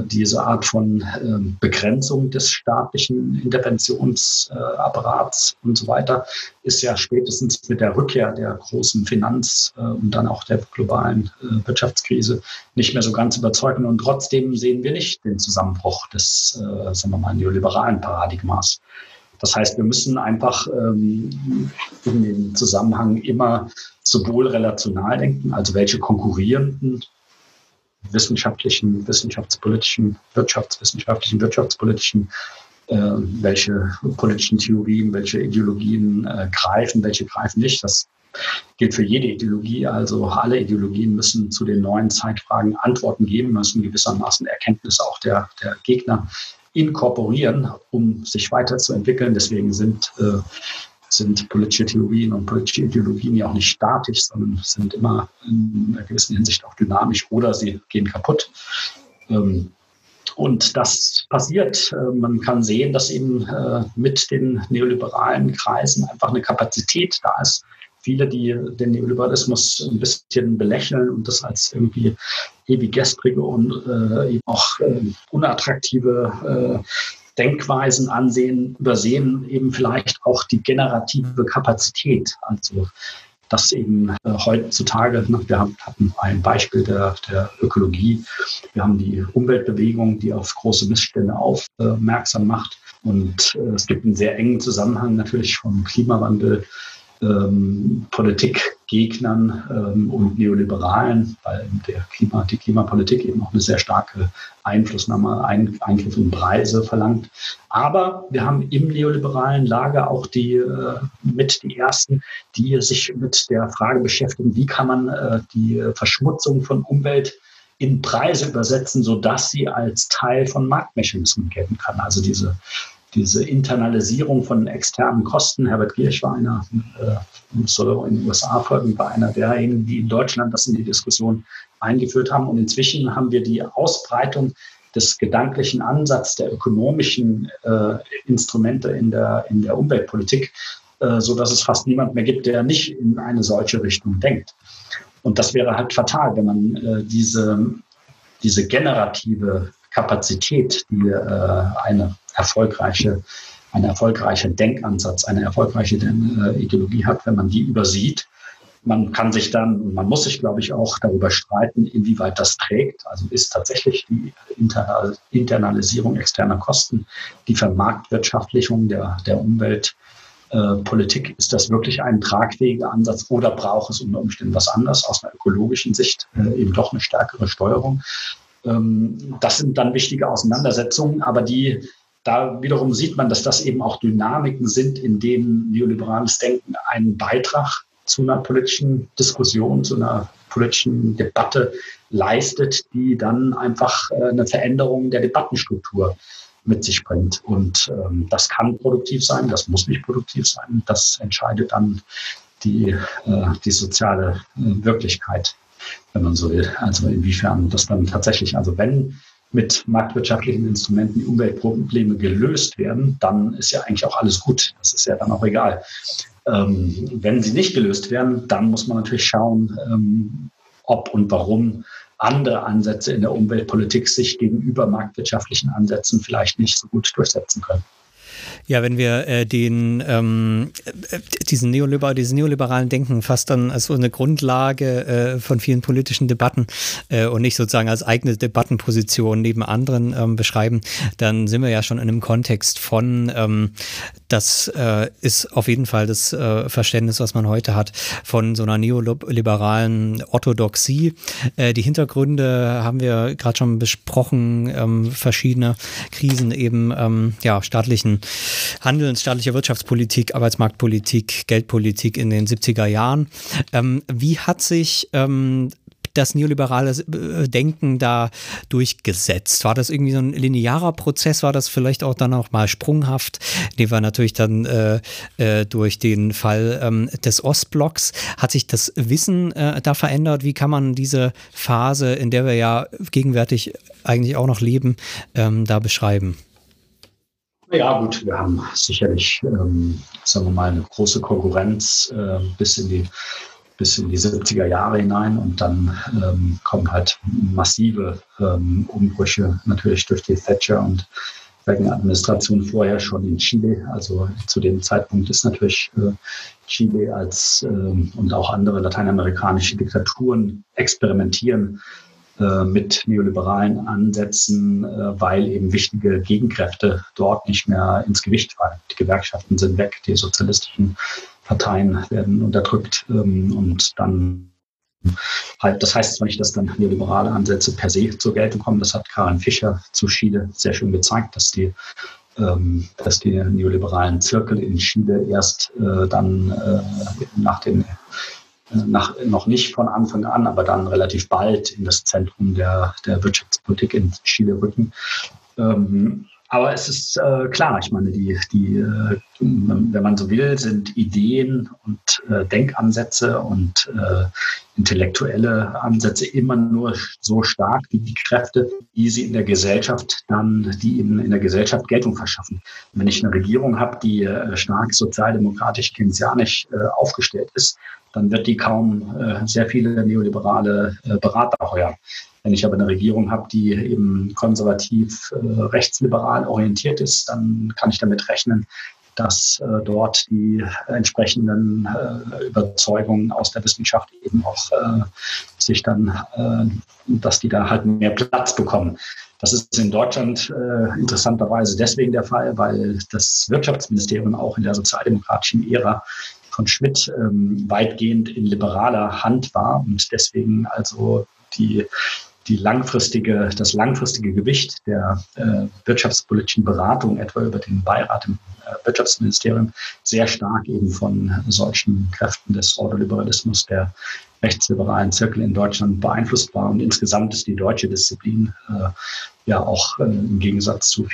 diese Art von ähm, Begrenzung des staatlichen Interventionsapparats und so weiter ist ja spätestens mit der Rückkehr der großen Finanz- äh, und dann auch der globalen äh, Wirtschaftskrise nicht mehr so ganz überzeugend. Und trotzdem sehen wir nicht den Zusammenbruch des, sagen wir mal, neoliberalen Paradigmas. Das heißt, wir müssen einfach ähm, in dem Zusammenhang immer sowohl relational denken, also welche konkurrierenden wissenschaftlichen, wissenschaftspolitischen, wirtschaftswissenschaftlichen, wirtschaftspolitischen, äh, welche politischen Theorien, welche Ideologien äh, greifen, welche greifen nicht. Das gilt für jede Ideologie. Also alle Ideologien müssen zu den neuen Zeitfragen Antworten geben, müssen gewissermaßen Erkenntnisse auch der, der Gegner inkorporieren, um sich weiterzuentwickeln. Deswegen sind äh, sind politische Theorien und politische Ideologien ja auch nicht statisch, sondern sind immer in einer gewissen Hinsicht auch dynamisch oder sie gehen kaputt. Ähm, und das passiert. Äh, man kann sehen, dass eben äh, mit den neoliberalen Kreisen einfach eine Kapazität da ist. Viele, die den Neoliberalismus ein bisschen belächeln und das als irgendwie ewig gestrige und äh, eben auch unattraktive Denkweisen ansehen, übersehen eben vielleicht auch die generative Kapazität. Also dass eben äh, heutzutage, ne, wir haben, hatten ein Beispiel der, der Ökologie, wir haben die Umweltbewegung, die auf große Missstände aufmerksam macht. Und äh, es gibt einen sehr engen Zusammenhang natürlich vom Klimawandel ähm, Politikgegnern ähm, und Neoliberalen, weil der Klima, die Klimapolitik eben auch eine sehr starke Einflussnahme, Ein, Eingriff in Preise verlangt. Aber wir haben im neoliberalen Lager auch die äh, mit die ersten, die sich mit der Frage beschäftigen, wie kann man äh, die Verschmutzung von Umwelt in Preise übersetzen, sodass sie als Teil von Marktmechanismen gelten kann. Also diese diese Internalisierung von externen Kosten. Herbert Giersch war einer, äh, soll in den USA folgen, war einer derjenigen, die in Deutschland das in die Diskussion eingeführt haben. Und inzwischen haben wir die Ausbreitung des gedanklichen Ansatzes der ökonomischen äh, Instrumente in der, in der Umweltpolitik, äh, so dass es fast niemand mehr gibt, der nicht in eine solche Richtung denkt. Und das wäre halt fatal, wenn man äh, diese, diese generative Kapazität, die äh, eine erfolgreiche, ein erfolgreicher Denkansatz, eine erfolgreiche äh, Ideologie hat, wenn man die übersieht. Man kann sich dann, man muss sich, glaube ich, auch darüber streiten, inwieweit das trägt. Also ist tatsächlich die Internalisierung externer Kosten, die Vermarktwirtschaftlichung der, der Umweltpolitik, äh, ist das wirklich ein tragfähiger Ansatz oder braucht es unter Umständen was anderes aus einer ökologischen Sicht, äh, eben doch eine stärkere Steuerung? Ähm, das sind dann wichtige Auseinandersetzungen, aber die da wiederum sieht man, dass das eben auch Dynamiken sind, in denen neoliberales Denken einen Beitrag zu einer politischen Diskussion, zu einer politischen Debatte leistet, die dann einfach äh, eine Veränderung der Debattenstruktur mit sich bringt. Und ähm, das kann produktiv sein, das muss nicht produktiv sein. Das entscheidet dann die, äh, die soziale äh, Wirklichkeit, wenn man so will. Also inwiefern das dann tatsächlich, also wenn mit marktwirtschaftlichen Instrumenten die Umweltprobleme gelöst werden, dann ist ja eigentlich auch alles gut. Das ist ja dann auch egal. Ähm, wenn sie nicht gelöst werden, dann muss man natürlich schauen, ähm, ob und warum andere Ansätze in der Umweltpolitik sich gegenüber marktwirtschaftlichen Ansätzen vielleicht nicht so gut durchsetzen können. Ja, wenn wir äh, den ähm, äh, diesen Neoliber diesen neoliberalen Denken fast dann als so eine Grundlage äh, von vielen politischen Debatten äh, und nicht sozusagen als eigene Debattenposition neben anderen ähm, beschreiben, dann sind wir ja schon in einem Kontext von ähm, das äh, ist auf jeden Fall das äh, Verständnis, was man heute hat von so einer neoliberalen Orthodoxie. Äh, die Hintergründe haben wir gerade schon besprochen, ähm, verschiedene Krisen eben ähm, ja staatlichen Handelns, staatlicher Wirtschaftspolitik, Arbeitsmarktpolitik, Geldpolitik in den 70er Jahren. Ähm, wie hat sich ähm, das neoliberale äh, Denken da durchgesetzt? War das irgendwie so ein linearer Prozess? War das vielleicht auch dann auch mal sprunghaft? Den war natürlich dann äh, äh, durch den Fall ähm, des Ostblocks. Hat sich das Wissen äh, da verändert? Wie kann man diese Phase, in der wir ja gegenwärtig eigentlich auch noch leben, ähm, da beschreiben? Ja, gut, wir haben sicherlich, ähm, sagen wir mal, eine große Konkurrenz äh, bis in die bis in die 70er Jahre hinein und dann ähm, kommen halt massive ähm, Umbrüche natürlich durch die Thatcher und Reagan-Administration vorher schon in Chile. Also zu dem Zeitpunkt ist natürlich äh, Chile als ähm, und auch andere lateinamerikanische Diktaturen experimentieren äh, mit neoliberalen Ansätzen, äh, weil eben wichtige Gegenkräfte dort nicht mehr ins Gewicht fallen. Die Gewerkschaften sind weg, die sozialistischen Parteien werden unterdrückt ähm, und dann halt, das heißt zwar nicht, dass dann neoliberale Ansätze per se zur Geltung kommen. Das hat Karin Fischer zu Chile sehr schön gezeigt, dass die ähm, dass die neoliberalen Zirkel in Chile erst äh, dann nach den nach, noch nicht von Anfang an, aber dann relativ bald in das Zentrum der, der Wirtschaftspolitik in Chile rücken. Ähm, aber es ist äh, klar, ich meine, die, die, äh, wenn man so will, sind Ideen und äh, Denkansätze und äh, intellektuelle Ansätze immer nur so stark wie die Kräfte, die sie in der Gesellschaft dann, die in, in der Gesellschaft Geltung verschaffen. Wenn ich eine Regierung habe, die äh, stark sozialdemokratisch-keynesianisch äh, aufgestellt ist, dann wird die kaum sehr viele neoliberale Berater heuern. Wenn ich aber eine Regierung habe, die eben konservativ äh, rechtsliberal orientiert ist, dann kann ich damit rechnen, dass äh, dort die entsprechenden äh, Überzeugungen aus der Wissenschaft eben auch äh, sich dann, äh, dass die da halt mehr Platz bekommen. Das ist in Deutschland äh, interessanterweise deswegen der Fall, weil das Wirtschaftsministerium auch in der sozialdemokratischen Ära von Schmidt ähm, weitgehend in liberaler Hand war und deswegen also die, die langfristige, das langfristige Gewicht der äh, wirtschaftspolitischen Beratung, etwa über den Beirat im äh, Wirtschaftsministerium, sehr stark eben von solchen Kräften des Ordoliberalismus, der rechtsliberalen Zirkel in Deutschland beeinflusst war. Und insgesamt ist die deutsche Disziplin äh, ja auch äh, im Gegensatz zu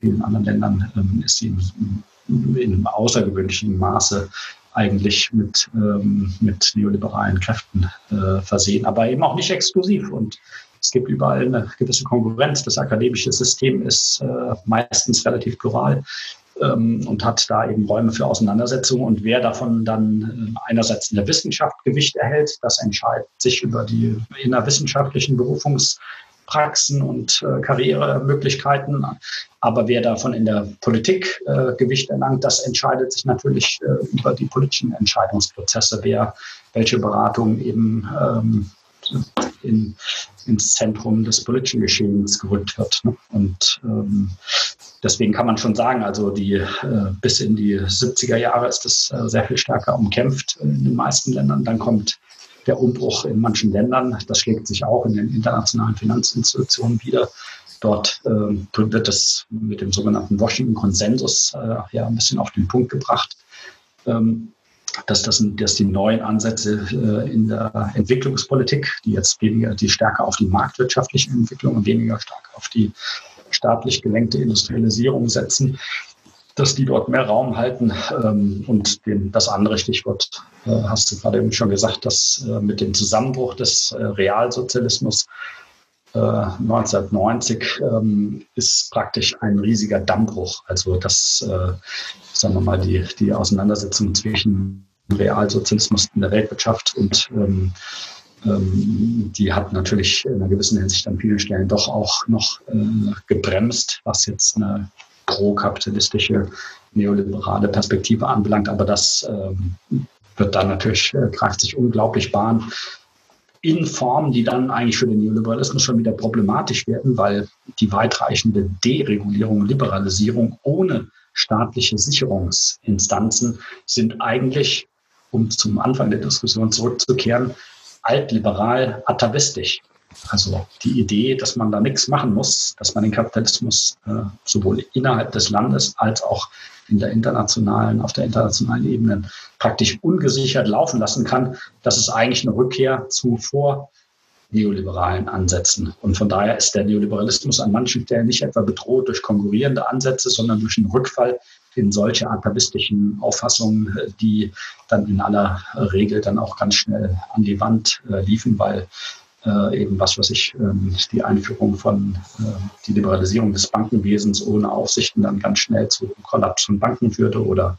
vielen anderen Ländern, ähm, ist sie in, in einem außergewöhnlichen Maße eigentlich mit, ähm, mit neoliberalen Kräften äh, versehen, aber eben auch nicht exklusiv. Und es gibt überall eine gewisse Konkurrenz. Das akademische System ist äh, meistens relativ plural ähm, und hat da eben Räume für Auseinandersetzungen. Und wer davon dann äh, einerseits in der Wissenschaft Gewicht erhält, das entscheidet sich über die innerwissenschaftlichen Berufungs- Praxen und äh, Karrieremöglichkeiten. Aber wer davon in der Politik äh, Gewicht erlangt, das entscheidet sich natürlich äh, über die politischen Entscheidungsprozesse, wer welche Beratung eben ähm, in, ins Zentrum des politischen Geschehens gerückt wird. Ne? Und ähm, deswegen kann man schon sagen, also die äh, bis in die 70er Jahre ist das äh, sehr viel stärker umkämpft in den meisten Ländern. Dann kommt der Umbruch in manchen Ländern. Das schlägt sich auch in den internationalen Finanzinstitutionen wieder. Dort äh, wird es mit dem sogenannten Washington-Konsensus äh, ja ein bisschen auf den Punkt gebracht, ähm, dass, das, dass die neuen Ansätze äh, in der Entwicklungspolitik, die jetzt weniger, die stärker auf die marktwirtschaftliche Entwicklung und weniger stark auf die staatlich gelenkte Industrialisierung setzen, dass die dort mehr Raum halten. Ähm, und den, das andere Stichwort äh, hast du gerade eben schon gesagt, dass äh, mit dem Zusammenbruch des äh, Realsozialismus 1990 ähm, ist praktisch ein riesiger Dammbruch. Also das, sagen wir mal, die, die Auseinandersetzung zwischen Realsozialismus in der Weltwirtschaft und ähm, ähm, die hat natürlich in einer gewissen Hinsicht an vielen Stellen doch auch noch äh, gebremst, was jetzt eine pro-kapitalistische neoliberale Perspektive anbelangt. Aber das ähm, wird dann natürlich, äh, greift sich unglaublich Bahn in Formen, die dann eigentlich für den Neoliberalismus schon wieder problematisch werden, weil die weitreichende Deregulierung, Liberalisierung ohne staatliche Sicherungsinstanzen sind eigentlich, um zum Anfang der Diskussion zurückzukehren, altliberal atavistisch. Also die Idee, dass man da nichts machen muss, dass man den Kapitalismus äh, sowohl innerhalb des Landes als auch in der internationalen, auf der internationalen Ebene praktisch ungesichert laufen lassen kann, das ist eigentlich eine Rückkehr zu vor neoliberalen Ansätzen. Und von daher ist der Neoliberalismus an manchen Stellen nicht etwa bedroht durch konkurrierende Ansätze, sondern durch einen Rückfall in solche atavistischen Auffassungen, die dann in aller Regel dann auch ganz schnell an die Wand äh, liefen, weil äh, eben was, was ich, ähm, die Einführung von, äh, die Liberalisierung des Bankenwesens ohne Aufsichten dann ganz schnell zu Kollaps von Banken führte oder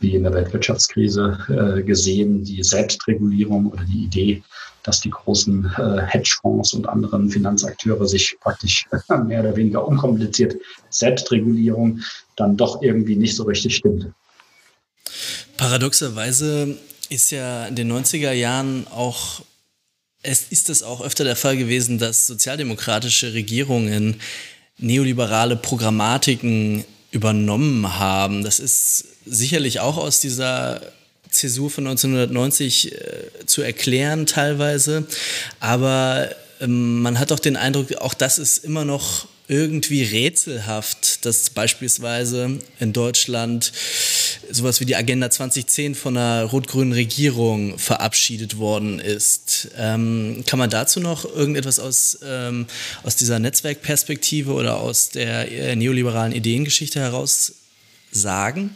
wie in der Weltwirtschaftskrise äh, gesehen, die Selbstregulierung oder die Idee, dass die großen äh, Hedgefonds und anderen Finanzakteure sich praktisch *laughs* mehr oder weniger unkompliziert Selbstregulierung dann doch irgendwie nicht so richtig stimmt. Paradoxerweise ist ja in den 90er Jahren auch es ist es auch öfter der Fall gewesen, dass sozialdemokratische Regierungen neoliberale Programmatiken übernommen haben. Das ist sicherlich auch aus dieser Zäsur von 1990 äh, zu erklären teilweise, aber man hat auch den Eindruck, auch das ist immer noch irgendwie rätselhaft, dass beispielsweise in Deutschland sowas wie die Agenda 2010 von einer rot-grünen Regierung verabschiedet worden ist. Ähm, kann man dazu noch irgendetwas aus, ähm, aus dieser Netzwerkperspektive oder aus der äh, neoliberalen Ideengeschichte heraus sagen?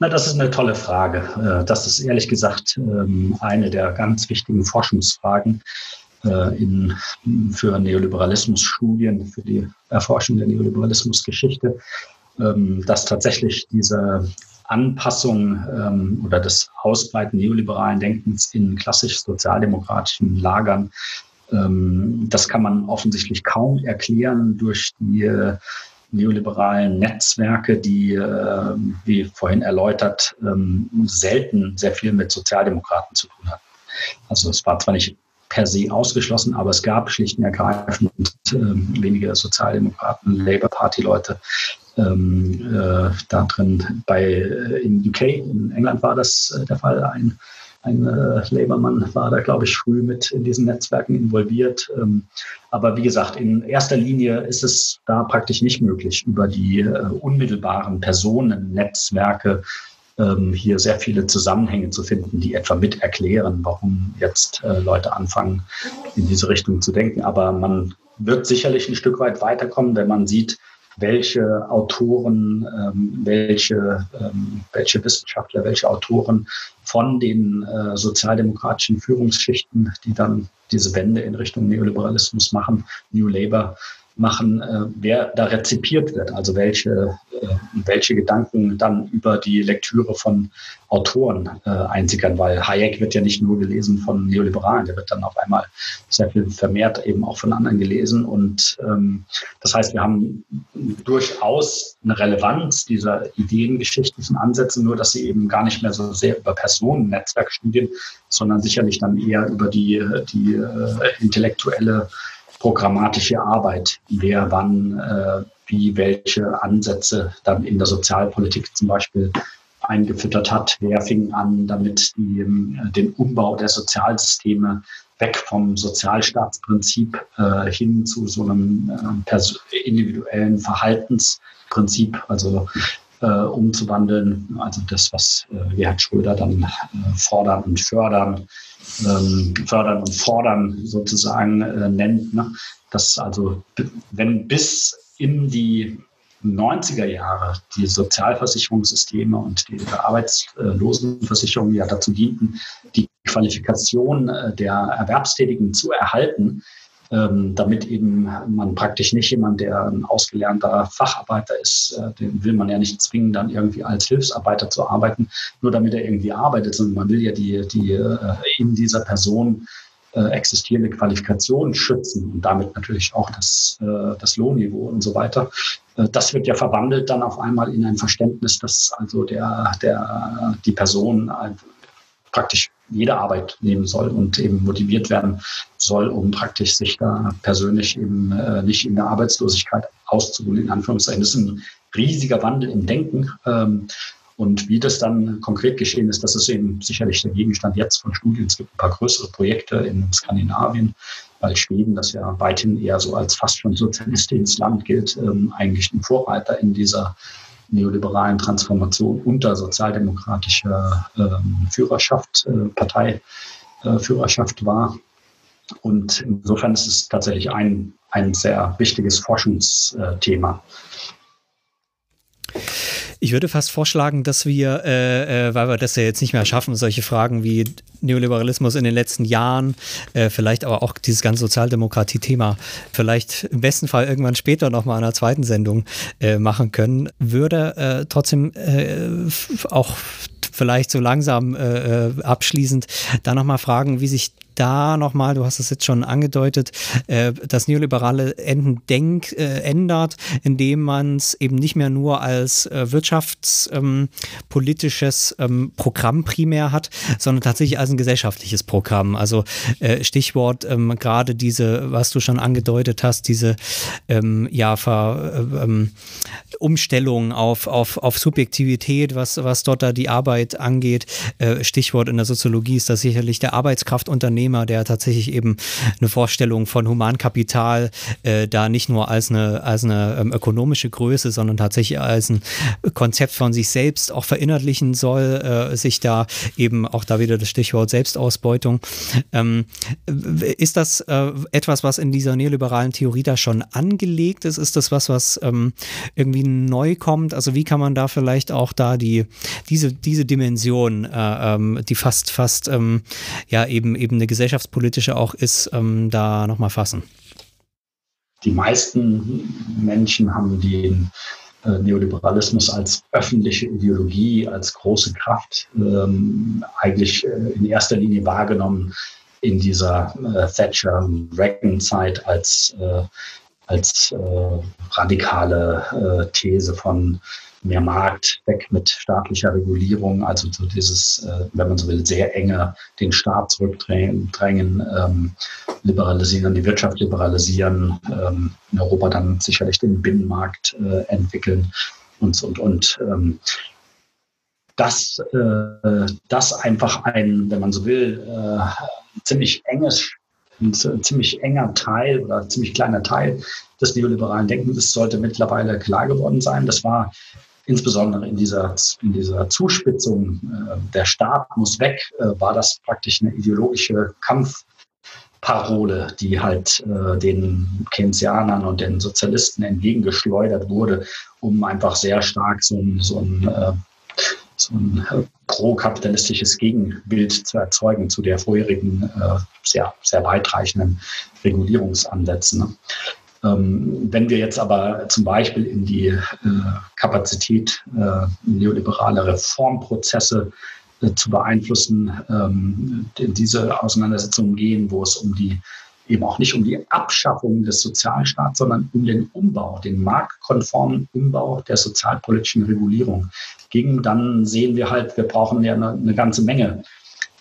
Na, das ist eine tolle Frage. Äh, das ist ehrlich gesagt ähm, eine der ganz wichtigen Forschungsfragen in, für Neoliberalismus-Studien, für die Erforschung der Neoliberalismusgeschichte, ähm, dass tatsächlich diese Anpassung ähm, oder das Ausbreiten neoliberalen Denkens in klassisch sozialdemokratischen Lagern, ähm, das kann man offensichtlich kaum erklären durch die äh, neoliberalen Netzwerke, die, äh, wie vorhin erläutert, ähm, selten sehr viel mit Sozialdemokraten zu tun hatten. Also es war zwar nicht per se ausgeschlossen, aber es gab schlicht und ergreifend äh, wenige Sozialdemokraten, Labour Party-Leute ähm, äh, da drin. Bei, äh, in UK, in England war das äh, der Fall. Ein, ein äh, Labour-Mann war da, glaube ich, früh mit in diesen Netzwerken involviert. Ähm, aber wie gesagt, in erster Linie ist es da praktisch nicht möglich, über die äh, unmittelbaren Personennetzwerke hier sehr viele Zusammenhänge zu finden, die etwa mit erklären, warum jetzt äh, Leute anfangen, in diese Richtung zu denken. Aber man wird sicherlich ein Stück weit weiterkommen, wenn man sieht, welche Autoren, ähm, welche, ähm, welche Wissenschaftler, welche Autoren von den äh, sozialdemokratischen Führungsschichten, die dann diese Wende in Richtung Neoliberalismus machen, New Labour, machen, äh, wer da rezipiert wird, also welche, äh, welche Gedanken dann über die Lektüre von Autoren äh, einsickern, weil Hayek wird ja nicht nur gelesen von Neoliberalen, der wird dann auf einmal sehr viel vermehrt eben auch von anderen gelesen. Und ähm, das heißt, wir haben durchaus eine Relevanz dieser ideengeschichtlichen Ansätze, nur dass sie eben gar nicht mehr so sehr über Personennetzwerkstudien, sondern sicherlich dann eher über die, die äh, intellektuelle programmatische Arbeit, wer wann äh, wie welche Ansätze dann in der Sozialpolitik zum Beispiel eingefüttert hat. Wer fing an, damit die, äh, den Umbau der Sozialsysteme weg vom Sozialstaatsprinzip äh, hin zu so einem äh, individuellen Verhaltensprinzip, also äh, umzuwandeln. Also das, was äh, Gerhard Schröder dann äh, fordern und fördern ähm, fördern und fordern sozusagen äh, nennt. Ne? Dass also, wenn bis in die 90er Jahre die Sozialversicherungssysteme und die Arbeitslosenversicherung ja dazu dienten, die Qualifikation äh, der Erwerbstätigen zu erhalten, ähm, damit eben man praktisch nicht jemand, der ein ausgelernter Facharbeiter ist, äh, den will man ja nicht zwingen, dann irgendwie als Hilfsarbeiter zu arbeiten, nur damit er irgendwie arbeitet, sondern man will ja die, die äh, in dieser Person äh, existierende Qualifikation schützen und damit natürlich auch das, äh, das Lohnniveau und so weiter. Äh, das wird ja verwandelt dann auf einmal in ein Verständnis, dass also der, der, die Person praktisch jede Arbeit nehmen soll und eben motiviert werden soll, um praktisch sich da persönlich eben äh, nicht in der Arbeitslosigkeit auszuholen, in Anführungszeichen. Das ist ein riesiger Wandel im Denken. Ähm, und wie das dann konkret geschehen ist, das ist eben sicherlich der Gegenstand jetzt von Studien. Es gibt ein paar größere Projekte in Skandinavien, weil Schweden, das ja weithin eher so als fast schon sozialistisches Land gilt, ähm, eigentlich ein Vorreiter in dieser neoliberalen Transformation unter sozialdemokratischer ähm, Führerschaft, äh, Parteiführerschaft äh, war. Und insofern ist es tatsächlich ein, ein sehr wichtiges Forschungsthema. Ich würde fast vorschlagen, dass wir, äh, äh, weil wir das ja jetzt nicht mehr schaffen, solche Fragen wie Neoliberalismus in den letzten Jahren, äh, vielleicht aber auch dieses ganze Sozialdemokratie-Thema, vielleicht im besten Fall irgendwann später nochmal in einer zweiten Sendung äh, machen können, würde äh, trotzdem äh, auch vielleicht so langsam abschließend da nochmal fragen, wie sich da nochmal, du hast es jetzt schon angedeutet, äh, das neoliberale Denk äh, ändert, indem man es eben nicht mehr nur als äh, wirtschaftspolitisches ähm, ähm, Programm primär hat, sondern tatsächlich als ein gesellschaftliches Programm. Also äh, Stichwort ähm, gerade diese, was du schon angedeutet hast, diese ähm, ja, Ver, äh, ähm, Umstellung auf, auf, auf Subjektivität, was, was dort da die Arbeit angeht. Äh, Stichwort in der Soziologie ist das sicherlich der Arbeitskraftunternehmer Unternehmer, der tatsächlich eben eine Vorstellung von Humankapital äh, da nicht nur als eine, als eine ähm, ökonomische Größe, sondern tatsächlich als ein Konzept von sich selbst auch verinnerlichen soll, äh, sich da eben auch da wieder das Stichwort Selbstausbeutung. Ähm, ist das äh, etwas, was in dieser neoliberalen Theorie da schon angelegt ist? Ist das was, was ähm, irgendwie neu kommt? Also wie kann man da vielleicht auch da die, diese, diese Dimension, äh, ähm, die fast, fast ähm, ja eben eben eine gesellschaftspolitische auch ist, ähm, da nochmal fassen? Die meisten Menschen haben den äh, Neoliberalismus als öffentliche Ideologie, als große Kraft ähm, eigentlich äh, in erster Linie wahrgenommen in dieser äh, Thatcher-Reagan-Zeit als, äh, als radikale These von mehr Markt, weg mit staatlicher Regulierung, also so dieses, äh, wenn man so will, sehr enge den Staat zurückdrängen, ähm, liberalisieren, die Wirtschaft liberalisieren, ähm, in Europa dann sicherlich den Binnenmarkt äh, entwickeln und, und, und. Ähm, dass äh, das einfach ein, wenn man so will, äh, ziemlich enges ein ziemlich enger Teil oder ziemlich kleiner Teil des neoliberalen Denkens sollte mittlerweile klar geworden sein. Das war insbesondere in dieser, in dieser Zuspitzung, äh, der Staat muss weg, äh, war das praktisch eine ideologische Kampfparole, die halt äh, den Keynesianern und den Sozialisten entgegengeschleudert wurde, um einfach sehr stark so ein, so ein, äh, so ein äh, pro-kapitalistisches Gegenbild zu erzeugen zu der vorherigen äh, sehr, sehr weitreichenden Regulierungsansätzen. Ne? Ähm, wenn wir jetzt aber zum Beispiel in die äh, Kapazität äh, neoliberaler Reformprozesse äh, zu beeinflussen, ähm, in diese Auseinandersetzungen gehen, wo es um die eben auch nicht um die Abschaffung des Sozialstaats, sondern um den Umbau, den marktkonformen Umbau der sozialpolitischen Regulierung. Ging, dann sehen wir halt, wir brauchen ja eine, eine ganze Menge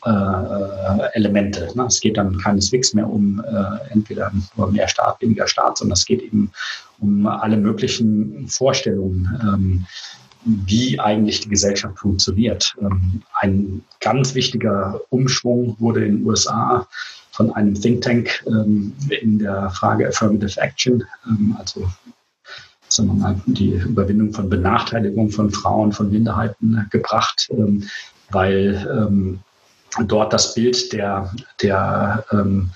äh, Elemente. Ne? Es geht dann keineswegs mehr um äh, entweder nur mehr Staat, weniger Staat, sondern es geht eben um alle möglichen Vorstellungen, ähm, wie eigentlich die Gesellschaft funktioniert. Ähm, ein ganz wichtiger Umschwung wurde in den USA von einem Think Tank ähm, in der Frage Affirmative Action, ähm, also sagen die Überwindung von Benachteiligung von Frauen, von Minderheiten gebracht, ähm, weil ähm, dort das Bild der, der, ähm,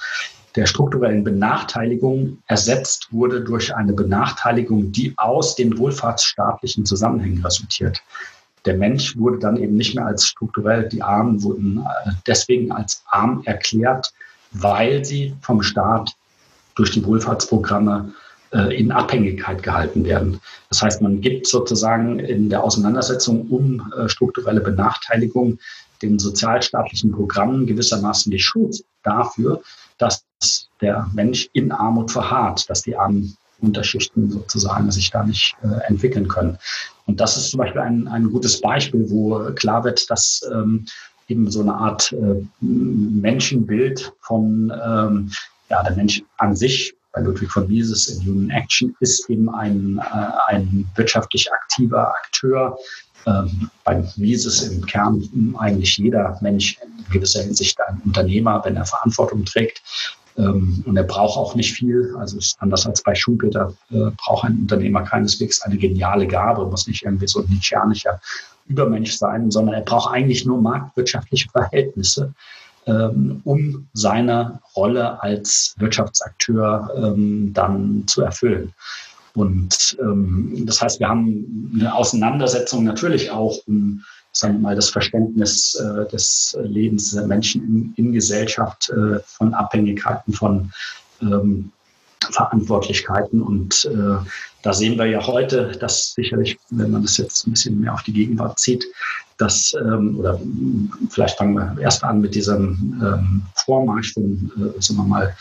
der strukturellen Benachteiligung ersetzt wurde durch eine Benachteiligung, die aus den wohlfahrtsstaatlichen Zusammenhängen resultiert. Der Mensch wurde dann eben nicht mehr als strukturell, die Armen wurden äh, deswegen als arm erklärt, weil sie vom Staat durch die Wohlfahrtsprogramme äh, in Abhängigkeit gehalten werden. Das heißt, man gibt sozusagen in der Auseinandersetzung um äh, strukturelle Benachteiligung den sozialstaatlichen Programmen gewissermaßen die Schuld dafür, dass der Mensch in Armut verharrt, dass die armen Unterschichten sozusagen sich da nicht äh, entwickeln können. Und das ist zum Beispiel ein, ein gutes Beispiel, wo klar wird, dass ähm, eben so eine Art äh, Menschenbild von ähm, ja, der Mensch an sich bei Ludwig von Mises in Human Action ist eben ein, äh, ein wirtschaftlich aktiver Akteur. Ähm, bei Mises im Kern eigentlich jeder Mensch in gewisser Hinsicht ein Unternehmer, wenn er Verantwortung trägt. Ähm, und er braucht auch nicht viel. Also ist anders als bei Schumpeter äh, braucht ein Unternehmer keineswegs eine geniale Gabe, muss nicht irgendwie so ein nietzscheanischer Übermensch sein, sondern er braucht eigentlich nur marktwirtschaftliche Verhältnisse, ähm, um seine Rolle als Wirtschaftsakteur dann zu erfüllen. Und ähm, das heißt, wir haben eine Auseinandersetzung natürlich auch um sagen wir mal, das Verständnis äh, des Lebens der Menschen in, in Gesellschaft, äh, von Abhängigkeiten, von ähm, Verantwortlichkeiten. Und äh, da sehen wir ja heute, dass sicherlich, wenn man das jetzt ein bisschen mehr auf die Gegenwart zieht, dass, ähm, oder vielleicht fangen wir erst an mit diesem ähm, Vormarsch von, äh, sagen wir mal,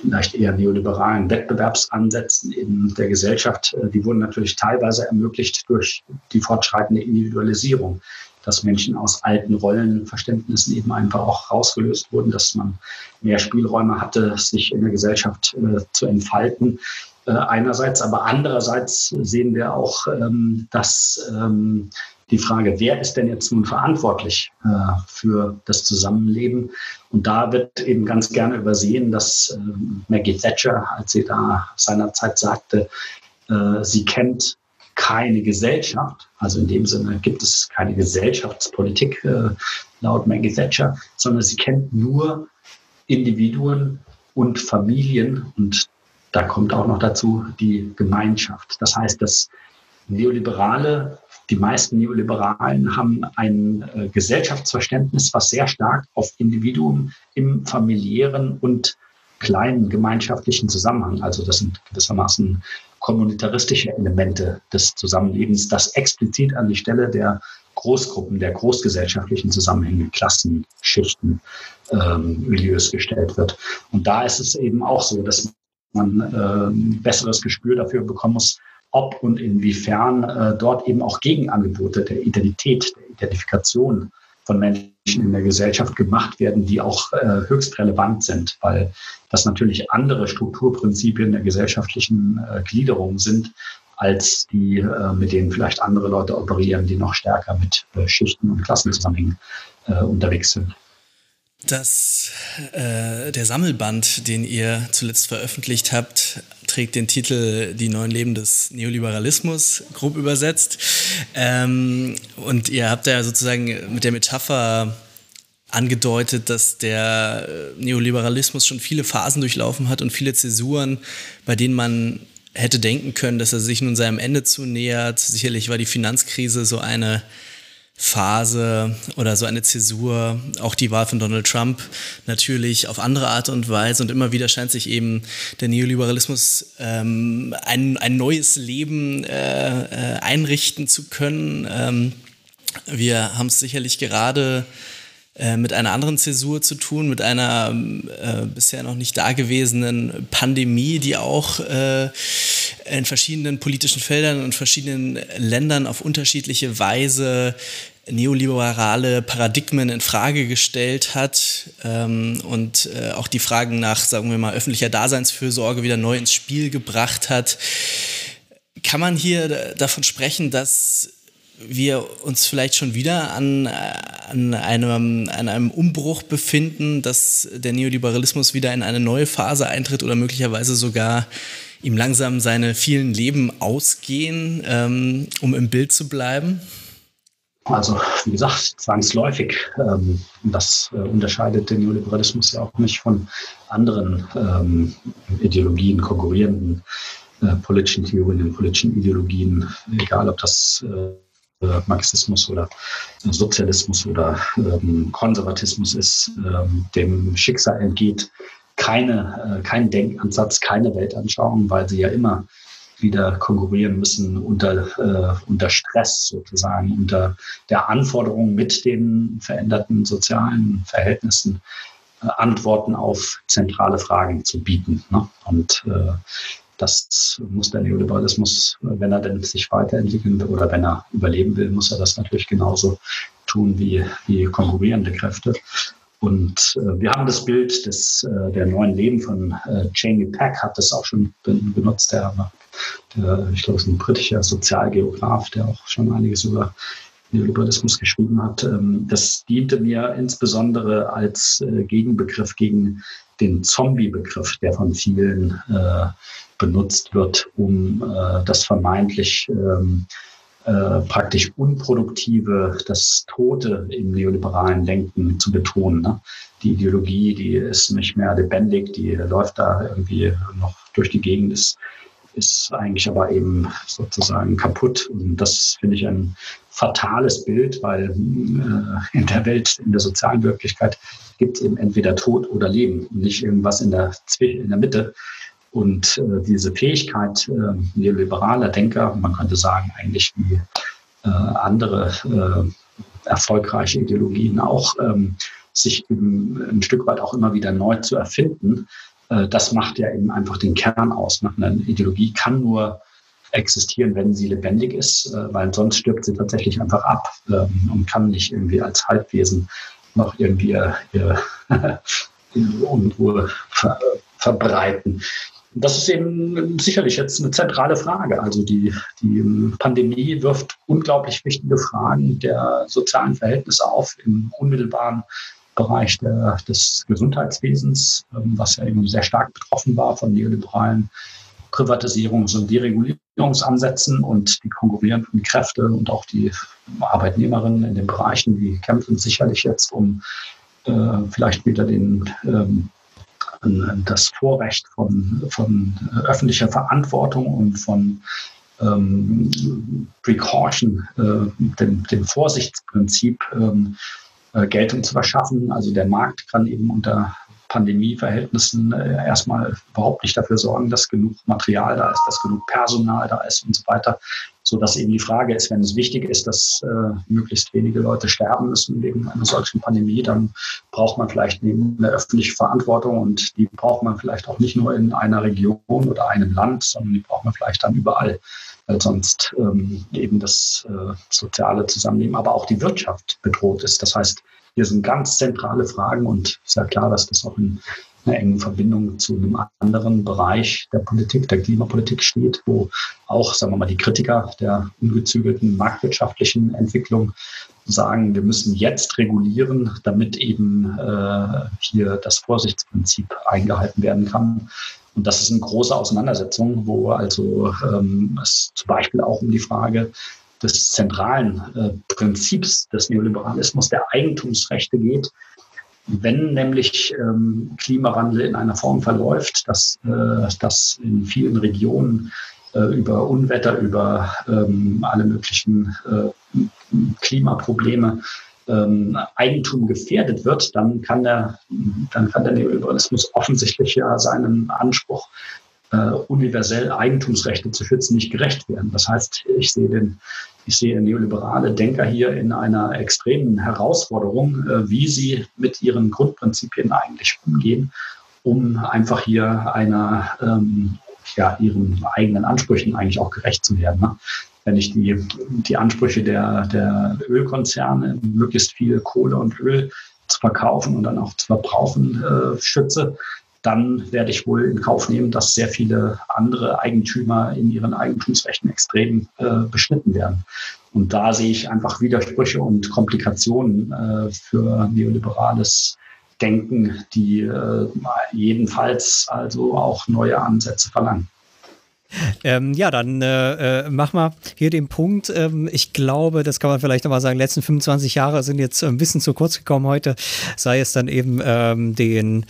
vielleicht eher neoliberalen Wettbewerbsansätzen in der Gesellschaft, äh, die wurden natürlich teilweise ermöglicht durch die fortschreitende Individualisierung, dass Menschen aus alten Rollenverständnissen eben einfach auch rausgelöst wurden, dass man mehr Spielräume hatte, sich in der Gesellschaft äh, zu entfalten. Äh, einerseits, aber andererseits sehen wir auch, ähm, dass ähm, die Frage, wer ist denn jetzt nun verantwortlich äh, für das Zusammenleben? Und da wird eben ganz gerne übersehen, dass äh, Maggie Thatcher, als sie da seinerzeit sagte, äh, sie kennt keine Gesellschaft, also in dem Sinne gibt es keine Gesellschaftspolitik äh, laut Maggie Thatcher, sondern sie kennt nur Individuen und Familien und da kommt auch noch dazu die Gemeinschaft. Das heißt, das Neoliberale die meisten Neoliberalen haben ein äh, Gesellschaftsverständnis, was sehr stark auf Individuen im familiären und kleinen gemeinschaftlichen Zusammenhang, also das sind gewissermaßen kommunitaristische Elemente des Zusammenlebens, das explizit an die Stelle der Großgruppen, der großgesellschaftlichen Zusammenhänge, Klassen, Schichten, ähm, Milieus gestellt wird. Und da ist es eben auch so, dass man äh, ein besseres Gespür dafür bekommen muss, ob und inwiefern äh, dort eben auch Gegenangebote der Identität, der Identifikation von Menschen in der Gesellschaft gemacht werden, die auch äh, höchst relevant sind, weil das natürlich andere Strukturprinzipien der gesellschaftlichen äh, Gliederung sind, als die, äh, mit denen vielleicht andere Leute operieren, die noch stärker mit äh, Schichten und Klassenzusammenhängen äh, unterwegs sind. Dass äh, der Sammelband, den ihr zuletzt veröffentlicht habt, trägt den Titel Die neuen Leben des Neoliberalismus, grob übersetzt. Ähm, und ihr habt ja sozusagen mit der Metapher angedeutet, dass der Neoliberalismus schon viele Phasen durchlaufen hat und viele Zäsuren, bei denen man hätte denken können, dass er sich nun seinem Ende zunähert. Sicherlich war die Finanzkrise so eine Phase oder so eine Zäsur, auch die Wahl von Donald Trump natürlich auf andere Art und Weise und immer wieder scheint sich eben der Neoliberalismus ähm, ein, ein neues Leben äh, äh, einrichten zu können. Ähm, wir haben es sicherlich gerade äh, mit einer anderen Zäsur zu tun, mit einer äh, bisher noch nicht dagewesenen Pandemie, die auch äh, in verschiedenen politischen Feldern und verschiedenen Ländern auf unterschiedliche Weise neoliberale Paradigmen in Frage gestellt hat ähm, und äh, auch die Fragen nach, sagen wir mal, öffentlicher Daseinsfürsorge wieder neu ins Spiel gebracht hat. Kann man hier davon sprechen, dass wir uns vielleicht schon wieder an, an, einem, an einem Umbruch befinden, dass der Neoliberalismus wieder in eine neue Phase eintritt oder möglicherweise sogar ihm langsam seine vielen Leben ausgehen, ähm, um im Bild zu bleiben? Also, wie gesagt, zwangsläufig. Ähm, das äh, unterscheidet den Neoliberalismus ja auch nicht von anderen ähm, Ideologien, konkurrierenden äh, politischen Theorien, politischen Ideologien, egal ob das äh, Marxismus oder Sozialismus oder ähm, Konservatismus ist, dem Schicksal entgeht, keine, äh, kein Denkansatz, keine Weltanschauung, weil sie ja immer wieder konkurrieren müssen unter, äh, unter Stress sozusagen, unter der Anforderung mit den veränderten sozialen Verhältnissen äh, Antworten auf zentrale Fragen zu bieten. Ne? Und äh, das muss der Neoliberalismus, wenn er denn sich weiterentwickeln will oder wenn er überleben will, muss er das natürlich genauso tun wie, wie konkurrierende Kräfte. Und äh, wir haben das Bild des, äh, der neuen Leben von äh, Jamie Peck, hat das auch schon benutzt, der, der ich glaube, ist ein britischer Sozialgeograf, der auch schon einiges über Neoliberalismus geschrieben hat. Ähm, das diente mir insbesondere als äh, Gegenbegriff gegen den Zombie-Begriff, der von vielen äh, benutzt wird, um äh, das vermeintlich ähm, äh, praktisch unproduktive, das Tote im neoliberalen Denken zu betonen. Ne? Die Ideologie, die ist nicht mehr lebendig, die läuft da irgendwie noch durch die Gegend, ist, ist eigentlich aber eben sozusagen kaputt. Und das finde ich ein fatales Bild, weil äh, in der Welt, in der sozialen Wirklichkeit gibt es eben entweder Tod oder Leben nicht irgendwas in der, in der Mitte. Und äh, diese Fähigkeit äh, neoliberaler Denker, man könnte sagen, eigentlich wie äh, andere äh, erfolgreiche Ideologien auch, ähm, sich eben ein Stück weit auch immer wieder neu zu erfinden, äh, das macht ja eben einfach den Kern aus. Ne? Eine Ideologie kann nur existieren, wenn sie lebendig ist, äh, weil sonst stirbt sie tatsächlich einfach ab ähm, und kann nicht irgendwie als Halbwesen noch irgendwie ihr, *laughs* ihr Unruhe ver verbreiten. Das ist eben sicherlich jetzt eine zentrale Frage. Also die, die Pandemie wirft unglaublich wichtige Fragen der sozialen Verhältnisse auf im unmittelbaren Bereich der, des Gesundheitswesens, ähm, was ja eben sehr stark betroffen war von neoliberalen Privatisierungs- und Deregulierungsansätzen und die konkurrierenden Kräfte und auch die Arbeitnehmerinnen in den Bereichen, die kämpfen sicherlich jetzt um äh, vielleicht wieder den ähm, das Vorrecht von, von öffentlicher Verantwortung und von ähm, Precaution, äh, dem, dem Vorsichtsprinzip ähm, äh, Geltung zu verschaffen. Also der Markt kann eben unter Pandemieverhältnissen äh, erstmal überhaupt nicht dafür sorgen, dass genug Material da ist, dass genug Personal da ist und so weiter. So dass eben die Frage ist, wenn es wichtig ist, dass äh, möglichst wenige Leute sterben müssen wegen einer solchen Pandemie, dann braucht man vielleicht eine öffentliche Verantwortung und die braucht man vielleicht auch nicht nur in einer Region oder einem Land, sondern die braucht man vielleicht dann überall, weil sonst ähm, eben das äh, soziale Zusammenleben, aber auch die Wirtschaft bedroht ist. Das heißt, hier sind ganz zentrale Fragen und ist ja klar, dass das auch in einer engen Verbindung zu einem anderen Bereich der Politik, der Klimapolitik steht, wo auch, sagen wir mal, die Kritiker der ungezügelten marktwirtschaftlichen Entwicklung sagen, wir müssen jetzt regulieren, damit eben äh, hier das Vorsichtsprinzip eingehalten werden kann. Und das ist eine große Auseinandersetzung, wo also ähm, es zum Beispiel auch um die Frage des zentralen äh, Prinzips des Neoliberalismus der Eigentumsrechte geht. Wenn nämlich ähm, Klimawandel in einer Form verläuft, dass, äh, dass in vielen Regionen äh, über Unwetter, über ähm, alle möglichen äh, Klimaprobleme ähm, Eigentum gefährdet wird, dann kann der, dann kann der Neoliberalismus offensichtlich ja seinen Anspruch äh, universell Eigentumsrechte zu schützen, nicht gerecht werden. Das heißt, ich sehe den, ich sehe neoliberale Denker hier in einer extremen Herausforderung, äh, wie sie mit ihren Grundprinzipien eigentlich umgehen, um einfach hier einer, ähm, ja, ihren eigenen Ansprüchen eigentlich auch gerecht zu werden. Ne? Wenn ich die, die Ansprüche der, der Ölkonzerne, möglichst viel Kohle und Öl zu verkaufen und dann auch zu verbrauchen, äh, schütze, dann werde ich wohl in Kauf nehmen, dass sehr viele andere Eigentümer in ihren Eigentumsrechten extrem äh, beschnitten werden. Und da sehe ich einfach Widersprüche und Komplikationen äh, für neoliberales Denken, die äh, jedenfalls also auch neue Ansätze verlangen. Ähm, ja, dann äh, äh, mach mal hier den Punkt. Ähm, ich glaube, das kann man vielleicht nochmal sagen, letzten 25 Jahre sind jetzt ein bisschen zu kurz gekommen heute, sei es dann eben ähm, den,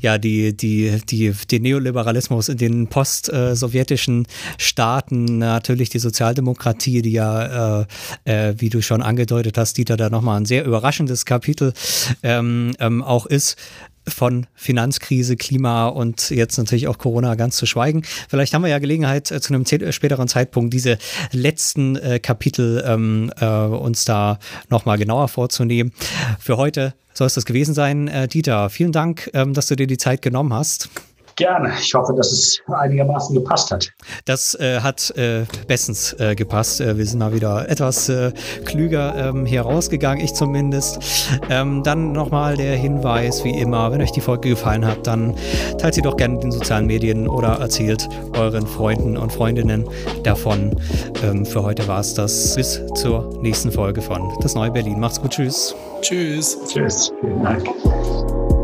ja, die, die, die, den Neoliberalismus in den post-sowjetischen Staaten, natürlich die Sozialdemokratie, die ja, äh, äh, wie du schon angedeutet hast, Dieter, da nochmal ein sehr überraschendes Kapitel ähm, ähm, auch ist. Von Finanzkrise, Klima und jetzt natürlich auch Corona ganz zu schweigen. Vielleicht haben wir ja Gelegenheit, äh, zu einem späteren Zeitpunkt diese letzten äh, Kapitel ähm, äh, uns da nochmal genauer vorzunehmen. Für heute soll es das gewesen sein. Äh, Dieter, vielen Dank, ähm, dass du dir die Zeit genommen hast. Gerne. Ich hoffe, dass es einigermaßen gepasst hat. Das äh, hat äh, bestens äh, gepasst. Äh, wir sind mal wieder etwas äh, klüger ähm, hier rausgegangen, ich zumindest. Ähm, dann nochmal der Hinweis, wie immer, wenn euch die Folge gefallen hat, dann teilt sie doch gerne in den sozialen Medien oder erzählt euren Freunden und Freundinnen davon. Ähm, für heute war es das. Bis zur nächsten Folge von Das Neue Berlin. Macht's gut. Tschüss. Tschüss. Tschüss. Vielen Dank.